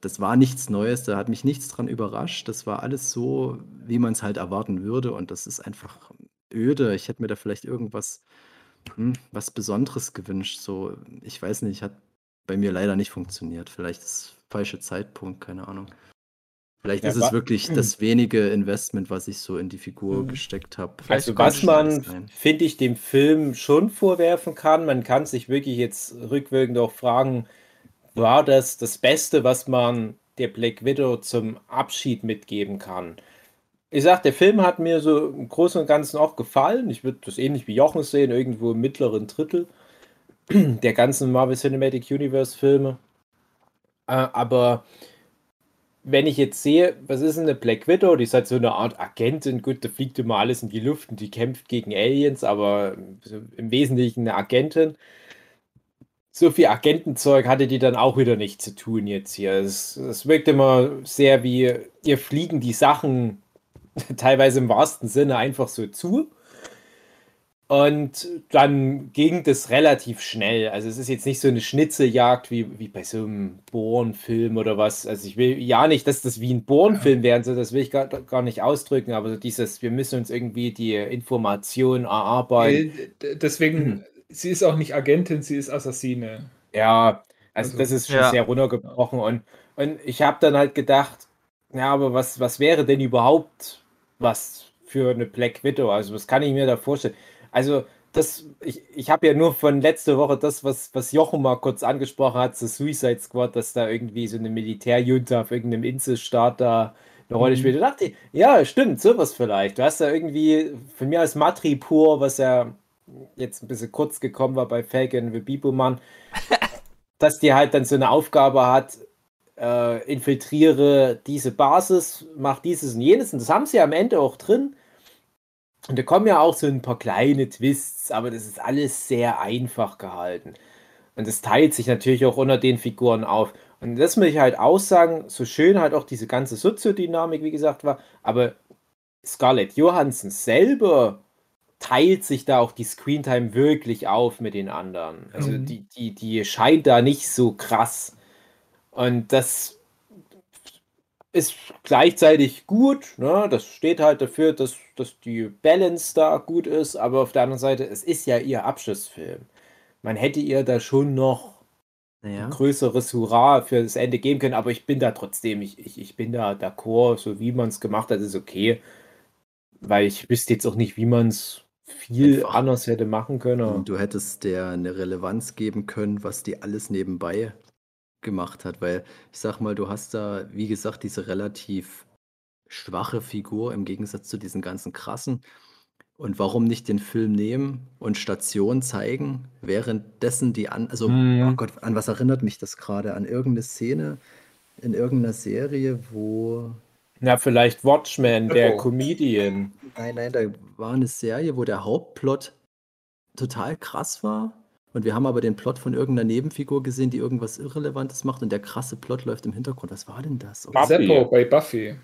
[SPEAKER 5] das war nichts Neues, da hat mich nichts dran überrascht. Das war alles so, wie man es halt erwarten würde. Und das ist einfach öde. Ich hätte mir da vielleicht irgendwas, hm, was Besonderes gewünscht. So, ich weiß nicht, hat bei mir leider nicht funktioniert. Vielleicht ist falsche Zeitpunkt, keine Ahnung. Vielleicht
[SPEAKER 3] Ja,
[SPEAKER 5] ist es wirklich das wenige Investment, was ich so in die Figur
[SPEAKER 4] Mhm.
[SPEAKER 5] gesteckt habe.
[SPEAKER 3] Also was man, finde ich, dem Film schon vorwerfen kann, man kann sich wirklich jetzt rückwirkend auch fragen, war das das Beste, was man der Black Widow zum Abschied mitgeben kann? Ich sag, der Film hat mir so im Großen und Ganzen auch gefallen. Ich würde das ähnlich wie Jochen sehen, irgendwo im mittleren Drittel der ganzen Marvel Cinematic Universe Filme. Äh, aber wenn ich jetzt sehe, was ist denn eine Black Widow? Die ist halt so eine Art Agentin. Gut, da fliegt immer alles in die Luft und die kämpft gegen Aliens, aber im Wesentlichen eine Agentin. So viel Agentenzeug hatte die dann auch wieder nicht zu tun jetzt hier. Es, es wirkt immer sehr wie, ihr fliegen die Sachen teilweise im wahrsten Sinne einfach so zu. Und dann ging das relativ schnell. Also es ist jetzt nicht so eine Schnitzeljagd wie, wie bei so einem Bourne-Film oder was. Also ich will ja nicht, dass das wie ein Bourne-Film wäre, so das will ich gar, gar nicht ausdrücken, aber so dieses, wir müssen uns irgendwie die Information erarbeiten.
[SPEAKER 6] Deswegen, sie ist auch nicht Agentin, sie ist Assassine.
[SPEAKER 3] Ja, also
[SPEAKER 6] Also,
[SPEAKER 3] das ist schon
[SPEAKER 4] ja.
[SPEAKER 3] sehr runtergebrochen. Und, und ich habe dann halt gedacht, ja, aber was, was wäre denn überhaupt was für eine Black Widow? Also was kann ich mir da vorstellen? Also das, ich, ich habe ja nur von letzter Woche das, was, was Jochen mal kurz angesprochen hat, so Suicide Squad, dass da irgendwie so eine Militärjunta auf irgendeinem Inselstaat da eine Rolle
[SPEAKER 6] Mhm.
[SPEAKER 3] spielt. Da dachte ich, ja, stimmt, sowas vielleicht. Du hast da irgendwie von mir als Matripur, was ja jetzt ein bisschen kurz gekommen war bei Falcon the Biboman, dass die halt dann so eine Aufgabe hat, äh, infiltriere diese Basis, mach dieses und jenes. Und das haben sie am Ende auch drin. Und da kommen ja auch so ein paar kleine Twists, aber das ist alles sehr einfach gehalten. Und das teilt sich natürlich auch unter den Figuren auf. Und das muss ich halt aussagen, so schön halt auch diese ganze Soziodynamik, wie gesagt, war, aber Scarlett Johansson selber teilt sich da auch die Screentime wirklich auf mit den anderen. Also
[SPEAKER 6] Mhm.
[SPEAKER 3] die, die, die scheint da nicht so krass. Und das ist gleichzeitig gut, ne? Das steht halt dafür, dass, dass die Balance da gut ist, aber auf der anderen Seite, es ist ja ihr Abschlussfilm. Man hätte ihr da schon noch
[SPEAKER 5] Naja.
[SPEAKER 3] ein größeres Hurra für das Ende geben können, aber ich bin da trotzdem, ich, ich, ich bin da d'accord, so wie man es gemacht hat, ist okay. Weil ich wüsste jetzt auch nicht, wie man es viel
[SPEAKER 5] Einfach.
[SPEAKER 3] anders hätte machen können.
[SPEAKER 5] Du hättest der eine Relevanz geben können, was die alles nebenbei gemacht hat, weil ich sag mal, du hast da, wie gesagt, diese relativ schwache Figur im Gegensatz zu diesen ganzen krassen. Und warum nicht den Film nehmen und Station zeigen, währenddessen die an, also,
[SPEAKER 3] Mhm.
[SPEAKER 5] oh Gott, an was erinnert mich das gerade? An irgendeine Szene in irgendeiner Serie, wo,
[SPEAKER 3] Na, vielleicht Watchmen, der
[SPEAKER 6] Oh.
[SPEAKER 3] Comedian.
[SPEAKER 5] nein, nein, da war eine Serie, wo der Hauptplot total krass war. Und wir haben aber den Plot von irgendeiner Nebenfigur gesehen, die irgendwas Irrelevantes macht und der krasse Plot läuft im Hintergrund. Was war denn das?
[SPEAKER 3] Buffy.
[SPEAKER 6] Seppo bei Buffy,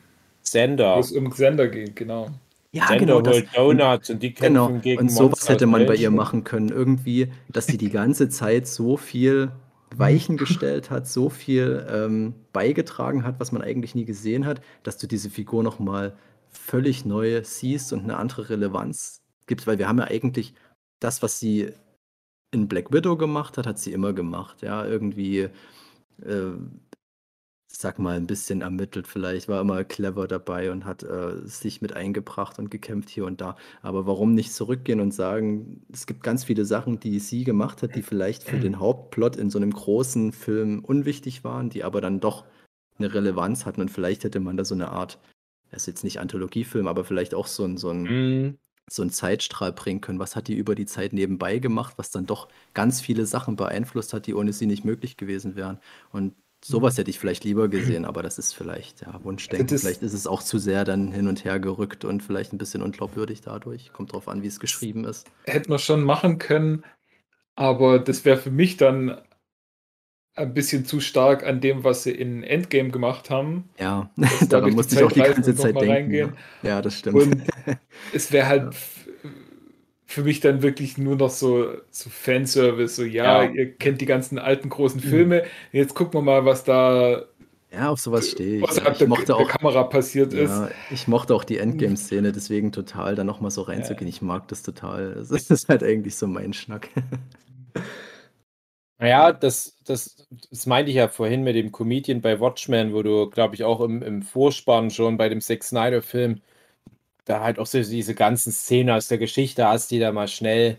[SPEAKER 3] Sender.
[SPEAKER 6] wo es um Xander geht, genau.
[SPEAKER 5] ja,
[SPEAKER 3] Sender
[SPEAKER 5] genau, das,
[SPEAKER 3] Donuts und die kämpfen
[SPEAKER 5] Genau,
[SPEAKER 3] gegen
[SPEAKER 5] und sowas
[SPEAKER 3] Monster
[SPEAKER 5] hätte man bei ihr machen können. Irgendwie, dass sie die ganze Zeit so viel Weichen gestellt hat, so viel ähm, beigetragen hat, was man eigentlich nie gesehen hat, dass du diese Figur nochmal völlig neu siehst und eine andere Relevanz gibst, weil wir haben ja eigentlich das, was sie in Black Widow gemacht hat, hat sie immer gemacht. Ja, irgendwie, äh, sag mal, ein bisschen ermittelt vielleicht, war immer clever dabei und hat äh, sich mit eingebracht und gekämpft hier und da. Aber warum nicht zurückgehen und sagen, es gibt ganz viele Sachen, die sie gemacht hat, die vielleicht für den Hauptplot in so einem großen Film unwichtig waren, die aber dann doch eine Relevanz hatten und vielleicht hätte man da so eine Art, das ist jetzt nicht Anthologiefilm, aber vielleicht auch so ein, so ein
[SPEAKER 3] Mhm.
[SPEAKER 5] So einen Zeitstrahl bringen können. Was hat die über die Zeit nebenbei gemacht, was dann doch ganz viele Sachen beeinflusst hat, die ohne sie nicht möglich gewesen wären. Und sowas hätte ich vielleicht lieber gesehen, aber das ist vielleicht ja, Wunschdenken.
[SPEAKER 6] Das-
[SPEAKER 5] vielleicht ist es auch zu sehr dann hin und her gerückt und vielleicht ein bisschen unglaubwürdig dadurch. Kommt drauf an, wie es geschrieben ist.
[SPEAKER 6] Hätten wir schon machen können, aber das wäre für mich dann ein bisschen zu stark an dem, was sie in Endgame gemacht haben.
[SPEAKER 5] Ja,
[SPEAKER 6] da
[SPEAKER 5] musste ich auch die ganze Zeit denken. Ja.
[SPEAKER 6] reingehen.
[SPEAKER 5] ja, das stimmt.
[SPEAKER 6] Und es wäre halt f- für mich dann wirklich nur noch so, so Fanservice, so ja,
[SPEAKER 3] Ja.
[SPEAKER 6] ihr kennt die ganzen alten großen Filme, jetzt gucken wir mal, was da
[SPEAKER 5] ja, auf sowas stehe ich. Ja,
[SPEAKER 6] außerhalb
[SPEAKER 5] ich
[SPEAKER 6] der,
[SPEAKER 5] mochte
[SPEAKER 6] der
[SPEAKER 5] auch
[SPEAKER 6] Kamera passiert ist.
[SPEAKER 5] Ja, ich mochte auch die Endgame-Szene, deswegen total da nochmal so reinzugehen. Ich mag das total. Das ist halt eigentlich so mein Schnack.
[SPEAKER 3] Naja, das, das, das meinte ich ja vorhin mit dem Comedian bei Watchmen, wo du, glaube ich, auch im, im Vorspann schon bei dem Zack Snyder-Film da halt auch so diese ganzen Szenen aus der Geschichte hast, die da mal schnell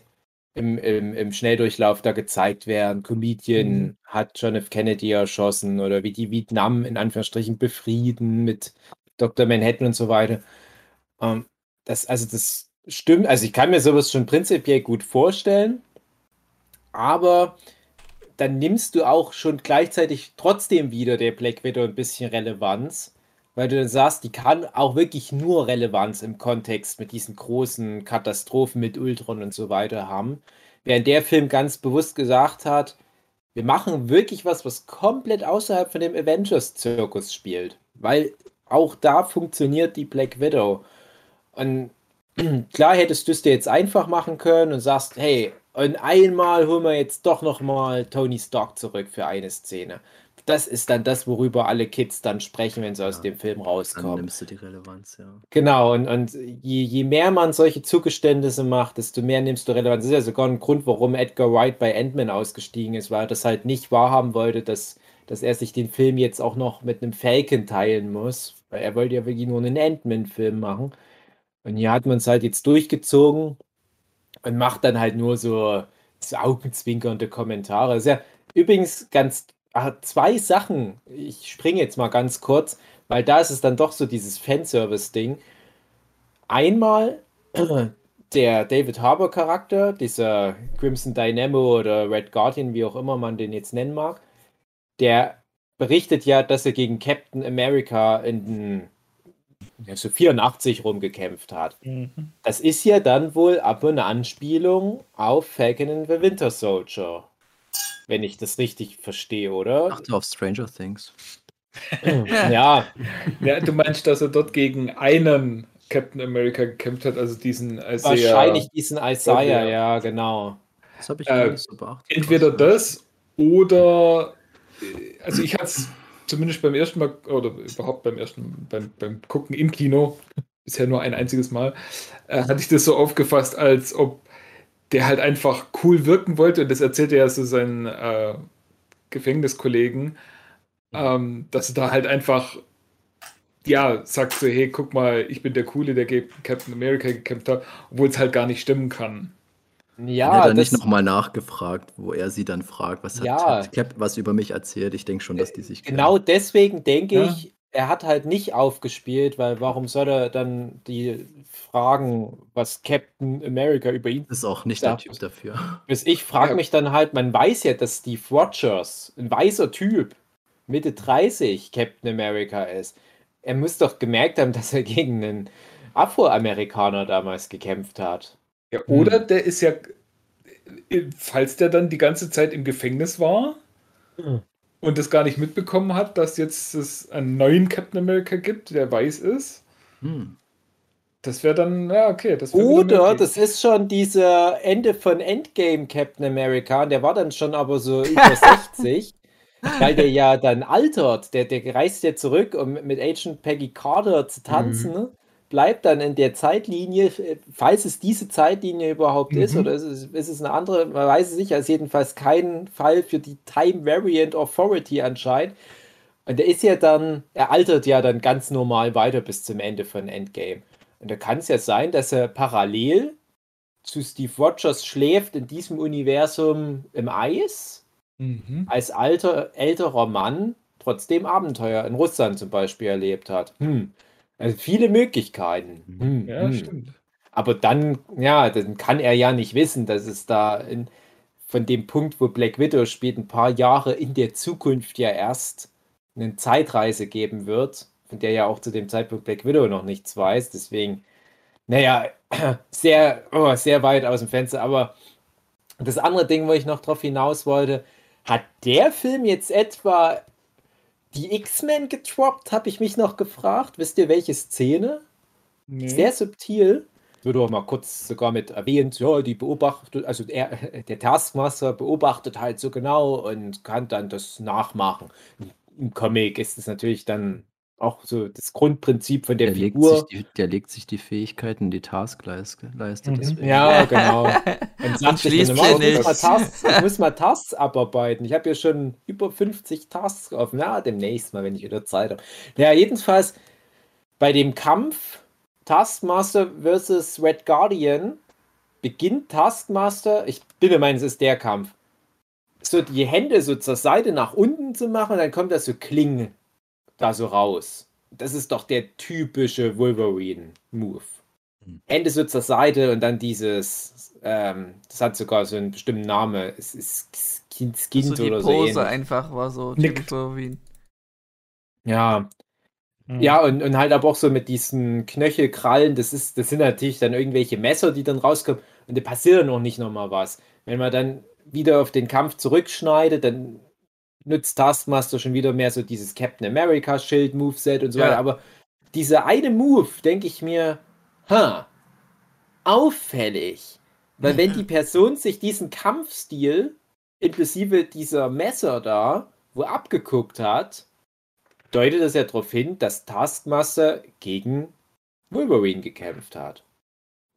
[SPEAKER 3] im, im, im Schnelldurchlauf da gezeigt werden. Comedian
[SPEAKER 6] Mhm.
[SPEAKER 3] hat John F. Kennedy erschossen oder wie die Vietnam in Anführungsstrichen befrieden mit Dr. Manhattan und so weiter. Ähm, das, also das stimmt, also ich kann mir sowas schon prinzipiell gut vorstellen, aber dann nimmst du auch schon gleichzeitig trotzdem wieder der Black Widow ein bisschen Relevanz, weil du dann sagst, die kann auch wirklich nur Relevanz im Kontext mit diesen großen Katastrophen mit Ultron und so weiter haben. Während der Film ganz bewusst gesagt hat, wir machen wirklich was, was komplett außerhalb von dem Avengers-Zirkus spielt. Weil auch da funktioniert die Black Widow. Und klar hättest du es dir jetzt einfach machen können und sagst, hey, und einmal holen wir jetzt doch noch mal Tony Stark zurück für eine Szene. Das ist dann das, worüber alle Kids dann sprechen, wenn sie aus
[SPEAKER 5] Ja,
[SPEAKER 3] dem Film
[SPEAKER 5] Dann
[SPEAKER 3] rauskommen.
[SPEAKER 5] nimmst du die Relevanz, ja.
[SPEAKER 3] Genau, und, und je, je mehr man solche Zugeständnisse macht, desto mehr nimmst du Relevanz. Das ist ja sogar ein Grund, warum Edgar Wright bei Ant-Man ausgestiegen ist, weil er das halt nicht wahrhaben wollte, dass, dass er sich den Film jetzt auch noch mit einem Falcon teilen muss. Weil er wollte ja wirklich nur einen Ant-Man-Film machen. Und hier hat man es halt jetzt durchgezogen und macht dann halt nur so, so augenzwinkernde Kommentare. Ist ja übrigens ganz ah, zwei Sachen. Ich springe jetzt mal ganz kurz, weil da ist es dann doch so dieses Fanservice-Ding. Einmal der David Harbour Charakter, dieser Crimson Dynamo oder Red Guardian, wie auch immer man den jetzt nennen mag, der berichtet ja, dass er gegen Captain America in den so 84 rumgekämpft hat. Das ist ja dann wohl aber eine Anspielung auf Falcon and the Winter Soldier. Wenn ich das richtig verstehe, oder?
[SPEAKER 5] Achte auf Stranger Things.
[SPEAKER 3] ja,
[SPEAKER 6] Ja, du meinst, dass er dort gegen einen Captain America gekämpft hat, also diesen Isaiah.
[SPEAKER 3] wahrscheinlich diesen Isaiah,
[SPEAKER 6] Ja.
[SPEAKER 3] ja, genau.
[SPEAKER 5] Das habe ich
[SPEAKER 6] Äh,
[SPEAKER 5] gar nicht so beachtet.
[SPEAKER 6] Entweder das oder, äh, also ich hatte es zumindest beim ersten Mal, oder überhaupt beim ersten, beim, beim Gucken im Kino, bisher nur ein einziges Mal, äh, hatte ich das so aufgefasst, als ob der halt einfach cool wirken wollte. Und das erzählte er so seinen äh, Gefängniskollegen, ähm, dass er da halt einfach, ja, sagt so, hey, guck mal, ich bin der Coole, der gegen Captain America gekämpft hat, obwohl es halt gar nicht stimmen kann.
[SPEAKER 5] Ja, hat er
[SPEAKER 3] das,
[SPEAKER 5] nicht nochmal nachgefragt, wo er sie dann fragt, was hat,
[SPEAKER 3] Ja.
[SPEAKER 5] hat Cap was über mich erzählt? Ich denke schon, dass die sich kennen.
[SPEAKER 3] genau deswegen denke
[SPEAKER 6] Ja.
[SPEAKER 3] ich, er hat halt nicht aufgespielt, weil warum soll er dann die fragen, was Captain America über ihn
[SPEAKER 5] Ist auch nicht
[SPEAKER 3] Ja.
[SPEAKER 5] der Typ dafür.
[SPEAKER 3] Bis ich frage
[SPEAKER 6] Ja.
[SPEAKER 3] mich dann halt, man weiß ja, dass Steve Rogers, ein weißer Typ, Mitte 30 Captain America ist. Er muss doch gemerkt haben, dass er gegen einen Afroamerikaner damals gekämpft hat.
[SPEAKER 6] Ja, oder der ist ja, äh, falls der dann die ganze Zeit im Gefängnis war
[SPEAKER 3] Hm.
[SPEAKER 6] und das gar nicht mitbekommen hat, dass jetzt es einen neuen Captain America gibt, der weiß ist,
[SPEAKER 5] Hm.
[SPEAKER 6] das wäre dann, ja, okay. Das
[SPEAKER 3] Oder das ist schon dieser Ende von Endgame Captain America, und der war dann schon aber so über 60, weil der ja dann altert. Der, der reist ja zurück, um mit Agent Peggy Carter zu tanzen, bleibt dann in der Zeitlinie, falls es diese Zeitlinie überhaupt ist,
[SPEAKER 6] Mhm.
[SPEAKER 3] oder ist es, ist es eine andere, man weiß es nicht, also jedenfalls kein Fall für die Time Variant Authority anscheinend. Und der ist ja dann, er altert ja dann ganz normal weiter bis zum Ende von Endgame. Und da kann es ja sein, dass er parallel zu Steve Rogers schläft in diesem Universum im Eis,
[SPEAKER 6] Mhm.
[SPEAKER 3] als alter, älterer Mann trotzdem Abenteuer in Russland zum Beispiel erlebt hat. Hm. Also viele Möglichkeiten. Hm,
[SPEAKER 6] Ja,
[SPEAKER 3] hm.
[SPEAKER 6] stimmt.
[SPEAKER 3] Aber dann, ja, dann kann er ja nicht wissen, dass es da in, von dem Punkt, wo Black Widow spielt, ein paar Jahre in der Zukunft ja erst eine Zeitreise geben wird, von der ja auch zu dem Zeitpunkt Black Widow noch nichts weiß. Deswegen, naja, sehr, oh, sehr weit aus dem Fenster. Aber das andere Ding, wo ich noch drauf hinaus wollte, hat der Film jetzt etwa die X-Men getroppt, habe ich mich noch gefragt. Wisst ihr, welche Szene?
[SPEAKER 6] Nee.
[SPEAKER 3] Sehr subtil. Wird auch mal kurz sogar mit erwähnt, ja, die beobachtet, also er, der Taskmaster beobachtet halt so genau und kann dann das nachmachen. Im Comic ist es natürlich dann auch so das Grundprinzip von der,
[SPEAKER 5] Der legt,
[SPEAKER 3] Figur.
[SPEAKER 5] sich die, der legt sich die Fähigkeiten die Taskleiste. Leiste,
[SPEAKER 6] Mhm.
[SPEAKER 3] Ja, genau. Und sagt sich dann immer,
[SPEAKER 4] sie
[SPEAKER 3] ich muss, mal. Tasks, ich muss mal Tasks abarbeiten. Ich habe ja schon über 50 Tasks offen. Ja, demnächst mal, wenn ich wieder Zeit habe. Ja, jedenfalls bei dem Kampf Taskmaster versus Red Guardian beginnt Taskmaster, ich bin der Meinung, es ist der Kampf, so die Hände so zur Seite nach unten zu machen, dann kommt das so Klingen da so raus. Das ist doch der typische Wolverine-Move.
[SPEAKER 5] Hm.
[SPEAKER 3] Hände so zur Seite und dann dieses, ähm, das hat sogar so einen bestimmten Namen, es ist Skin, Skin
[SPEAKER 4] so die
[SPEAKER 3] oder so.
[SPEAKER 4] Pose
[SPEAKER 3] ähnlich.
[SPEAKER 4] einfach war so typisch Wolverine.
[SPEAKER 3] Ja,
[SPEAKER 6] Mhm.
[SPEAKER 3] Ja, und, und halt aber auch so mit diesen Knöchelkrallen, das ist, das sind natürlich dann irgendwelche Messer, die dann rauskommen und da passiert dann auch nicht nochmal was. Wenn man dann wieder auf den Kampf zurückschneidet, dann nützt Taskmaster schon wieder mehr so dieses Captain America Schild Moveset und so
[SPEAKER 4] Ja.
[SPEAKER 3] weiter. Aber dieser eine Move, denke ich mir, ha, auffällig. Weil wenn die Person sich diesen Kampfstil inklusive dieser Messer da, wo abgeguckt hat, deutet das ja darauf hin, dass Taskmaster gegen Wolverine gekämpft hat.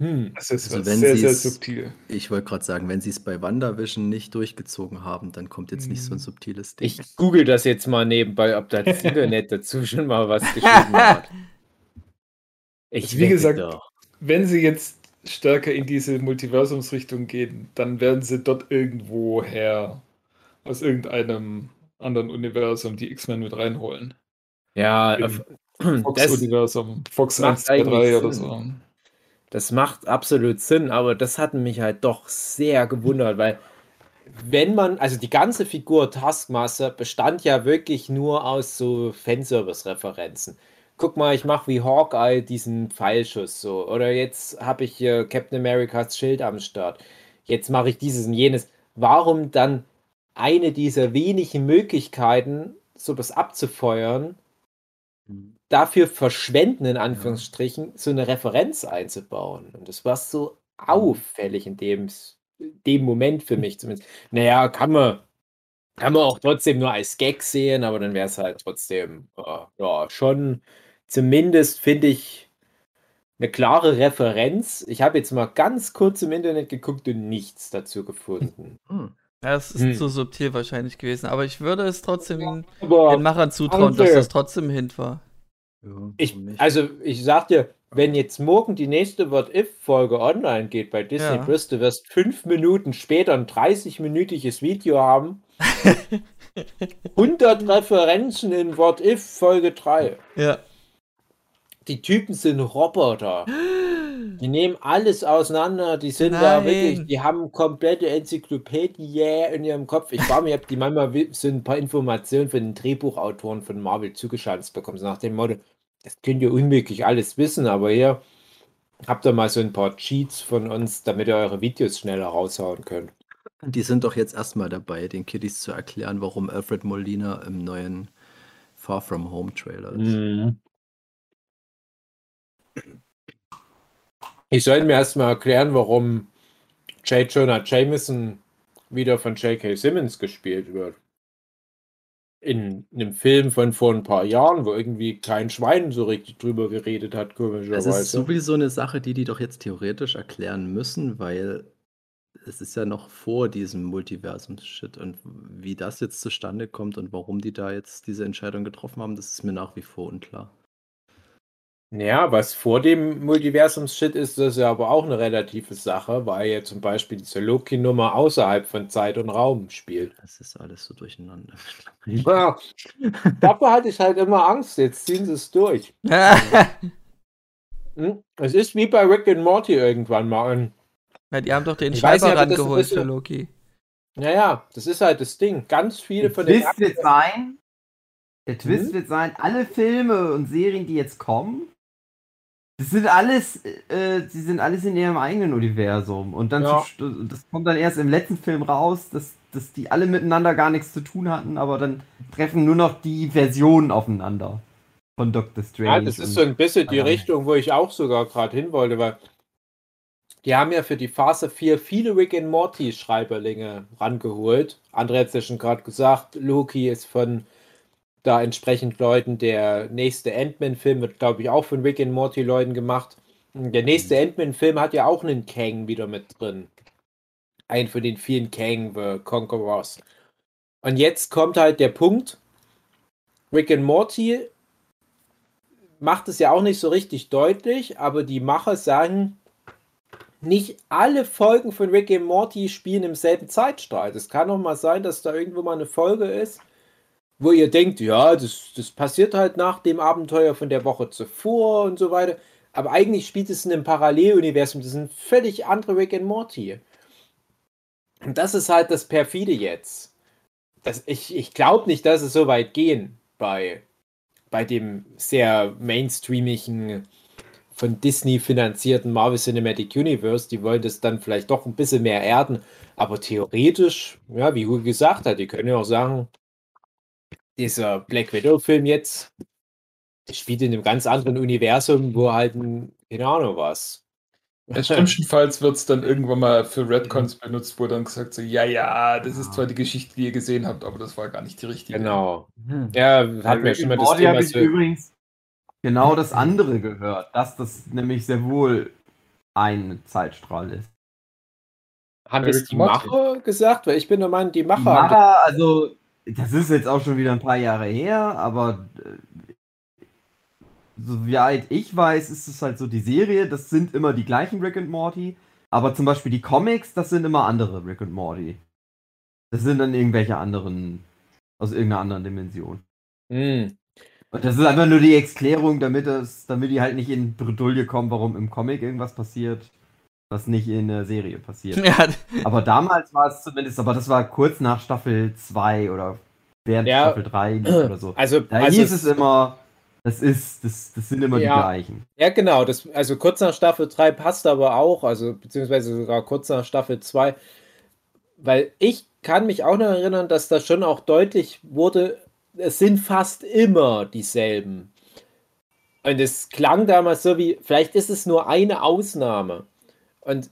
[SPEAKER 3] Hm.
[SPEAKER 6] Das ist
[SPEAKER 5] Also
[SPEAKER 6] was
[SPEAKER 5] wenn
[SPEAKER 6] sehr,
[SPEAKER 5] sie
[SPEAKER 6] sehr
[SPEAKER 5] es-
[SPEAKER 6] subtil.
[SPEAKER 5] Ich wollte gerade sagen, wenn sie es bei WandaVision nicht durchgezogen haben, dann kommt jetzt nicht so ein
[SPEAKER 6] Mhm.
[SPEAKER 5] subtiles Ding.
[SPEAKER 3] Ich google das jetzt mal nebenbei, ob da das Internet dazu schon mal was geschrieben hat. Ich
[SPEAKER 6] Also wie gesagt,
[SPEAKER 3] doch.
[SPEAKER 6] Wenn sie jetzt stärker in diese Multiversumsrichtung gehen, dann werden sie dort irgendwo her aus irgendeinem anderen Universum die X-Men mit reinholen.
[SPEAKER 3] Ja,
[SPEAKER 6] Im
[SPEAKER 3] auf- das,
[SPEAKER 6] Fox-Universum, Fox
[SPEAKER 3] macht
[SPEAKER 6] 1, 2, 3
[SPEAKER 3] eigentlich
[SPEAKER 6] oder
[SPEAKER 3] Sinn.
[SPEAKER 6] so.
[SPEAKER 3] Das macht absolut Sinn, aber das hat mich halt doch sehr gewundert, weil wenn man, also die ganze Figur Taskmaster bestand ja wirklich nur aus so Fanservice-Referenzen. Guck mal, ich mache wie Hawkeye diesen Pfeilschuss so. Oder jetzt habe ich hier Captain Americas Schild am Start. Jetzt mache ich dieses und jenes. Warum dann eine dieser wenigen Möglichkeiten, sowas abzufeuern,
[SPEAKER 5] Mhm.
[SPEAKER 3] Dafür verschwenden, in Anführungsstrichen, so eine Referenz einzubauen. Und das war so auffällig in dem, dem Moment für mich zumindest. Naja, kann man, kann man auch trotzdem nur als Gag sehen, aber dann wäre es halt trotzdem, äh, ja, schon zumindest, finde ich, eine klare Referenz. Ich habe jetzt mal ganz kurz im Internet geguckt und nichts dazu gefunden.
[SPEAKER 5] Hm.
[SPEAKER 4] Ja, es ist
[SPEAKER 3] Hm.
[SPEAKER 4] zu subtil wahrscheinlich gewesen, aber ich würde es trotzdem
[SPEAKER 3] Aber
[SPEAKER 4] den Machern zutrauen, dass das trotzdem ein Hint war.
[SPEAKER 5] Ja,
[SPEAKER 3] Ich, also, ich sag dir, wenn jetzt morgen die nächste What If-Folge online geht bei Disney
[SPEAKER 4] Ja.
[SPEAKER 3] Plus, du wirst fünf Minuten später ein 30-minütiges Video haben, 100 Referenzen in What If Folge 3.
[SPEAKER 4] Ja.
[SPEAKER 3] Die Typen sind Roboter. Die nehmen alles auseinander. Die sind da
[SPEAKER 4] Nein.
[SPEAKER 3] wirklich, die haben komplette Enzyklopädie in ihrem Kopf. Ich frage mich, ob die manchmal so ein paar Informationen von den Drehbuchautoren von Marvel zugeschaltet bekommen. So nach dem Motto, das könnt ihr unmöglich alles wissen, aber hier habt ihr mal so ein paar Cheats von uns, damit ihr eure Videos schneller raushauen könnt.
[SPEAKER 5] Die sind doch jetzt erstmal dabei, den Kiddies zu erklären, warum Alfred Molina im neuen Far From Home Trailer ist.
[SPEAKER 3] Mhm. Ich soll mir erstmal erklären, warum J. Jonah Jameson wieder von J.K. Simmons gespielt wird. In einem Film von vor ein paar Jahren, wo irgendwie kein Schwein so richtig drüber geredet hat, komischerweise.
[SPEAKER 5] ist sowieso eine Sache, die die doch jetzt theoretisch erklären müssen, weil es ist ja noch vor diesem Multiversums-Shit und wie das jetzt zustande kommt und warum die da jetzt diese Entscheidung getroffen haben, das ist mir nach wie vor unklar.
[SPEAKER 3] Ja, was vor dem Multiversums-Shit ist, das ist ja aber auch eine relative Sache, weil ja zum Beispiel diese Loki-Nummer außerhalb von Zeit und Raum spielt.
[SPEAKER 5] Das ist alles so durcheinander.
[SPEAKER 3] Ja, dafür hatte ich halt immer Angst. Jetzt ziehen sie es durch. Hm? Es ist wie bei Rick and Morty irgendwann mal.
[SPEAKER 4] Ja, die haben doch den Schreiber rangeholt für Loki.
[SPEAKER 3] naja, das ist halt das Ding. Ganz viele von den
[SPEAKER 2] Twist wird sein, der Twist
[SPEAKER 3] Mhm.
[SPEAKER 2] wird sein, alle Filme und Serien, die jetzt kommen, das sind alles, äh, sie sind alles in ihrem eigenen Universum. Und dann
[SPEAKER 3] Ja.
[SPEAKER 2] zu, das kommt dann erst im letzten Film raus, dass, dass die alle miteinander gar nichts zu tun hatten, aber dann treffen nur noch die Versionen aufeinander von Doctor Strange.
[SPEAKER 3] Ja, das ist so ein bisschen die. Richtung, wo ich auch sogar gerade hin wollte, weil die haben ja für die Phase 4 viele Rick and Morty Schreiberlinge rangeholt. André hat es ja schon gerade gesagt, Loki ist von da entsprechend Leuten, der nächste Ant-Man-Film wird, glaube ich, auch von Rick and Morty Leuten gemacht. Der nächste Ant-Man-Film hat ja auch einen Kang wieder mit drin. Ein von den vielen Kang the Conquerors. Und jetzt kommt halt der Punkt, Rick and Morty macht es ja auch nicht so richtig deutlich, aber die Macher sagen, nicht alle Folgen von Rick and Morty spielen im selben Zeitstrahl. Es kann auch mal sein, dass da irgendwo mal eine Folge ist, wo ihr denkt, ja, das, das passiert halt nach dem Abenteuer von der Woche zuvor und so weiter. Aber eigentlich spielt es in einem Paralleluniversum. Das sind völlig andere Rick and Morty. Und das ist halt das Perfide jetzt. Das, ich ich glaube nicht, dass es so weit gehen bei, bei dem sehr mainstreamigen, von Disney finanzierten Marvel Cinematic Universe. Die wollen das dann vielleicht doch ein bisschen mehr erden. Aber theoretisch, ja, wie Hugo gesagt hat, die können ja auch sagen, dieser Black Widow-Film jetzt, spielt in einem ganz anderen Universum, wo halt ein, keine Ahnung was.
[SPEAKER 6] Ja, Schlimmstenfalls wird es dann irgendwann mal für Redcons benutzt, wo dann gesagt so, ja, ja, das ist zwar die Geschichte, die ihr gesehen habt, aber das war gar nicht die richtige.
[SPEAKER 3] Genau.
[SPEAKER 5] Hm.
[SPEAKER 3] Ja, hat mir schon
[SPEAKER 2] and
[SPEAKER 3] mal das
[SPEAKER 2] Morty habe
[SPEAKER 3] Thema
[SPEAKER 2] ich übrigens genau das andere gehört, dass das nämlich sehr wohl ein Zeitstrahl ist.
[SPEAKER 3] Haben das die. Macher gesagt? Weil ich bin der Meinung, die Macher
[SPEAKER 2] Macher, also, das ist jetzt auch schon wieder ein paar Jahre her, aber äh, so wie alt ich weiß, ist es halt so die Serie, das sind immer die gleichen Rick und Morty, aber zum Beispiel die Comics, das sind immer andere Rick und Morty. Das sind dann irgendwelche anderen, aus irgendeiner anderen Dimension.
[SPEAKER 3] Hm.
[SPEAKER 2] Und das ist einfach nur die Erklärung, damit das, damit die halt nicht in Bredouille kommen, warum im Comic irgendwas passiert, was nicht in der Serie passiert.
[SPEAKER 4] Ja,
[SPEAKER 2] Aber damals war es zumindest, aber das war kurz nach Staffel 2 oder während
[SPEAKER 3] Ja.
[SPEAKER 2] Staffel 3 lief oder so.
[SPEAKER 3] Also,
[SPEAKER 2] Da
[SPEAKER 3] also
[SPEAKER 2] hieß es immer, das ist, das, das sind immer
[SPEAKER 3] Ja.
[SPEAKER 2] die gleichen.
[SPEAKER 3] Ja, genau. Das, also kurz nach Staffel 3 passt aber auch, also beziehungsweise sogar kurz nach Staffel 2, weil ich kann mich auch noch erinnern, dass da schon auch deutlich wurde, es sind fast immer dieselben. Und es klang damals so wie, vielleicht ist es nur eine Ausnahme. Und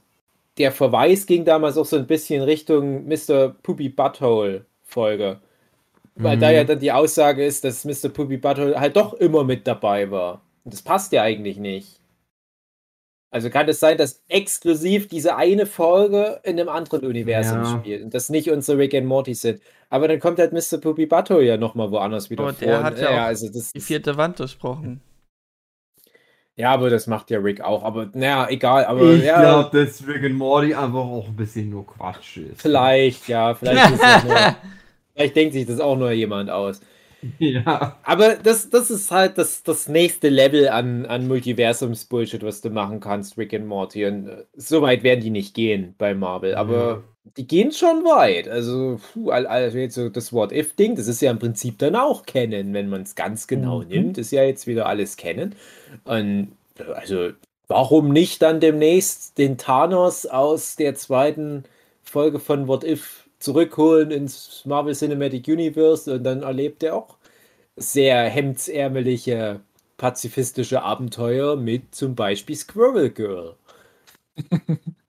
[SPEAKER 3] der Verweis ging damals auch so ein bisschen Richtung Mr. Poopy Butthole Folge. Weil da
[SPEAKER 2] Mhm.
[SPEAKER 3] ja dann die Aussage ist, dass Mr. Poopy Butthole halt doch immer mit dabei war. Und das passt ja eigentlich nicht. Also kann es sein, dass exklusiv diese eine Folge in einem anderen Universum
[SPEAKER 2] Ja.
[SPEAKER 3] spielt und das nicht unsere Rick and Morty sind. Aber dann kommt halt Mr. Poopy Butthole ja nochmal woanders wieder
[SPEAKER 4] Aber
[SPEAKER 3] vor.
[SPEAKER 4] der hat ja auch
[SPEAKER 3] also das
[SPEAKER 4] die vierte Wand durchbrochen.
[SPEAKER 3] Ja, aber das macht ja Rick auch. Aber naja, egal. Aber
[SPEAKER 2] ich
[SPEAKER 3] ja,
[SPEAKER 2] glaube, dass Rick and Morty einfach auch ein bisschen nur Quatsch ist.
[SPEAKER 3] vielleicht, ja, vielleicht nur, Vielleicht denkt sich das auch nur jemand aus.
[SPEAKER 2] Ja.
[SPEAKER 3] Aber das, das ist halt das, das nächste Level an, an Multiversums-Bullshit, was du machen kannst, Rick and Morty. Und äh, so weit werden die nicht gehen bei Marvel, aber die gehen schon weit. Also, puh, also jetzt so das What-If-Ding, das ist ja im Prinzip dann auch kennen, wenn man es ganz genau
[SPEAKER 6] Mhm.
[SPEAKER 3] nimmt, ist ja jetzt wieder alles kennen. Und also, warum nicht dann demnächst den Thanos aus der zweiten Folge von What If zurückholen ins Marvel Cinematic Universe und dann erlebt er auch sehr hemdsärmeliche pazifistische Abenteuer mit zum Beispiel Squirrel Girl.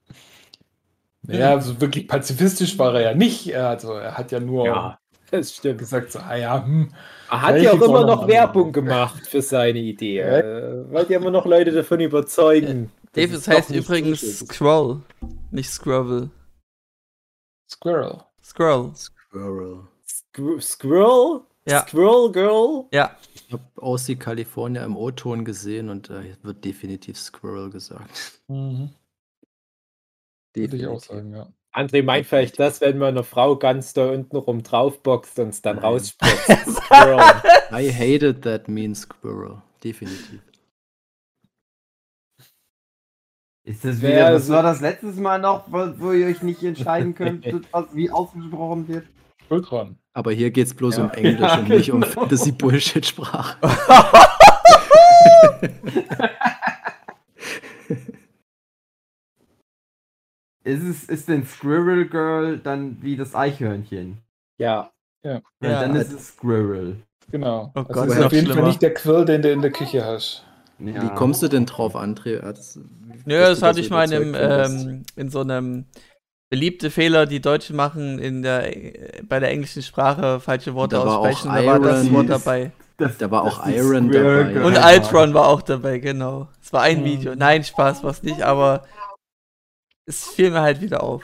[SPEAKER 6] Naja, also wirklich pazifistisch war er ja nicht. Er- Also er hat ja nur
[SPEAKER 3] das stimmt.
[SPEAKER 6] gesagt, so, ah ja, hm,
[SPEAKER 3] Er hat ja auch immer noch Werbung gemacht für seine Idee.
[SPEAKER 6] Ja.
[SPEAKER 3] Äh, wollte ja immer noch Leute davon überzeugen. dass
[SPEAKER 4] Dave, es heißt
[SPEAKER 3] nicht
[SPEAKER 4] übrigens
[SPEAKER 3] so ist.
[SPEAKER 4] Scroll, nicht Scrabble.
[SPEAKER 6] Squirrel.
[SPEAKER 4] Scroll.
[SPEAKER 5] Squirrel.
[SPEAKER 3] Squ- Squirrel?
[SPEAKER 4] Ja.
[SPEAKER 3] Squirrel Girl?
[SPEAKER 4] Ja,
[SPEAKER 5] Ich habe Aussie California im O-Ton gesehen und da wird definitiv Squirrel gesagt.
[SPEAKER 6] Mhm. Würde ich auch
[SPEAKER 5] Definitiv.
[SPEAKER 6] sagen, ja.
[SPEAKER 3] André meint vielleicht das, wenn man eine Frau ganz da unten rum draufboxt und es dann
[SPEAKER 5] Nein.
[SPEAKER 3] rausspritzt. Squirrel.
[SPEAKER 5] I hated that mean Squirrel. Definitiv.
[SPEAKER 2] Ist das wieder, was war das letztes Mal noch, wo, wo ihr euch nicht entscheiden könnt, was, wie ausgesprochen wird?
[SPEAKER 6] Ultron.
[SPEAKER 5] Aber hier geht es bloß
[SPEAKER 6] Ja.
[SPEAKER 5] um Englisch
[SPEAKER 2] Ja,
[SPEAKER 5] und nicht um. Fantasy-Bullshit-Sprache.
[SPEAKER 2] Ist, es, ist denn Squirrel Girl dann wie das Eichhörnchen?
[SPEAKER 3] Ja.
[SPEAKER 2] Ja,
[SPEAKER 4] Ja.
[SPEAKER 2] dann ist es Squirrel.
[SPEAKER 6] Genau.
[SPEAKER 4] Oh
[SPEAKER 6] also
[SPEAKER 4] Gott,
[SPEAKER 6] ist auf jeden Fall nicht der Quirl, den du in der Küche hast.
[SPEAKER 2] Ja.
[SPEAKER 5] Wie kommst du denn drauf, André? Es-
[SPEAKER 4] Nö, das hatte ich mal in, ähm, in so einem beliebte Fehler, die Deutschen machen in der, äh, bei der englischen Sprache falsche Worte
[SPEAKER 5] Da war auch
[SPEAKER 4] aussprechen. Da war das Wort dabei.
[SPEAKER 2] Das-
[SPEAKER 5] Da war
[SPEAKER 2] das
[SPEAKER 5] auch Iron dabei.
[SPEAKER 4] Und
[SPEAKER 5] Ja.
[SPEAKER 4] Altron war auch dabei, genau. Es war ein. Video. Nein, Spaß war es nicht, aber es fiel mir halt wieder auf.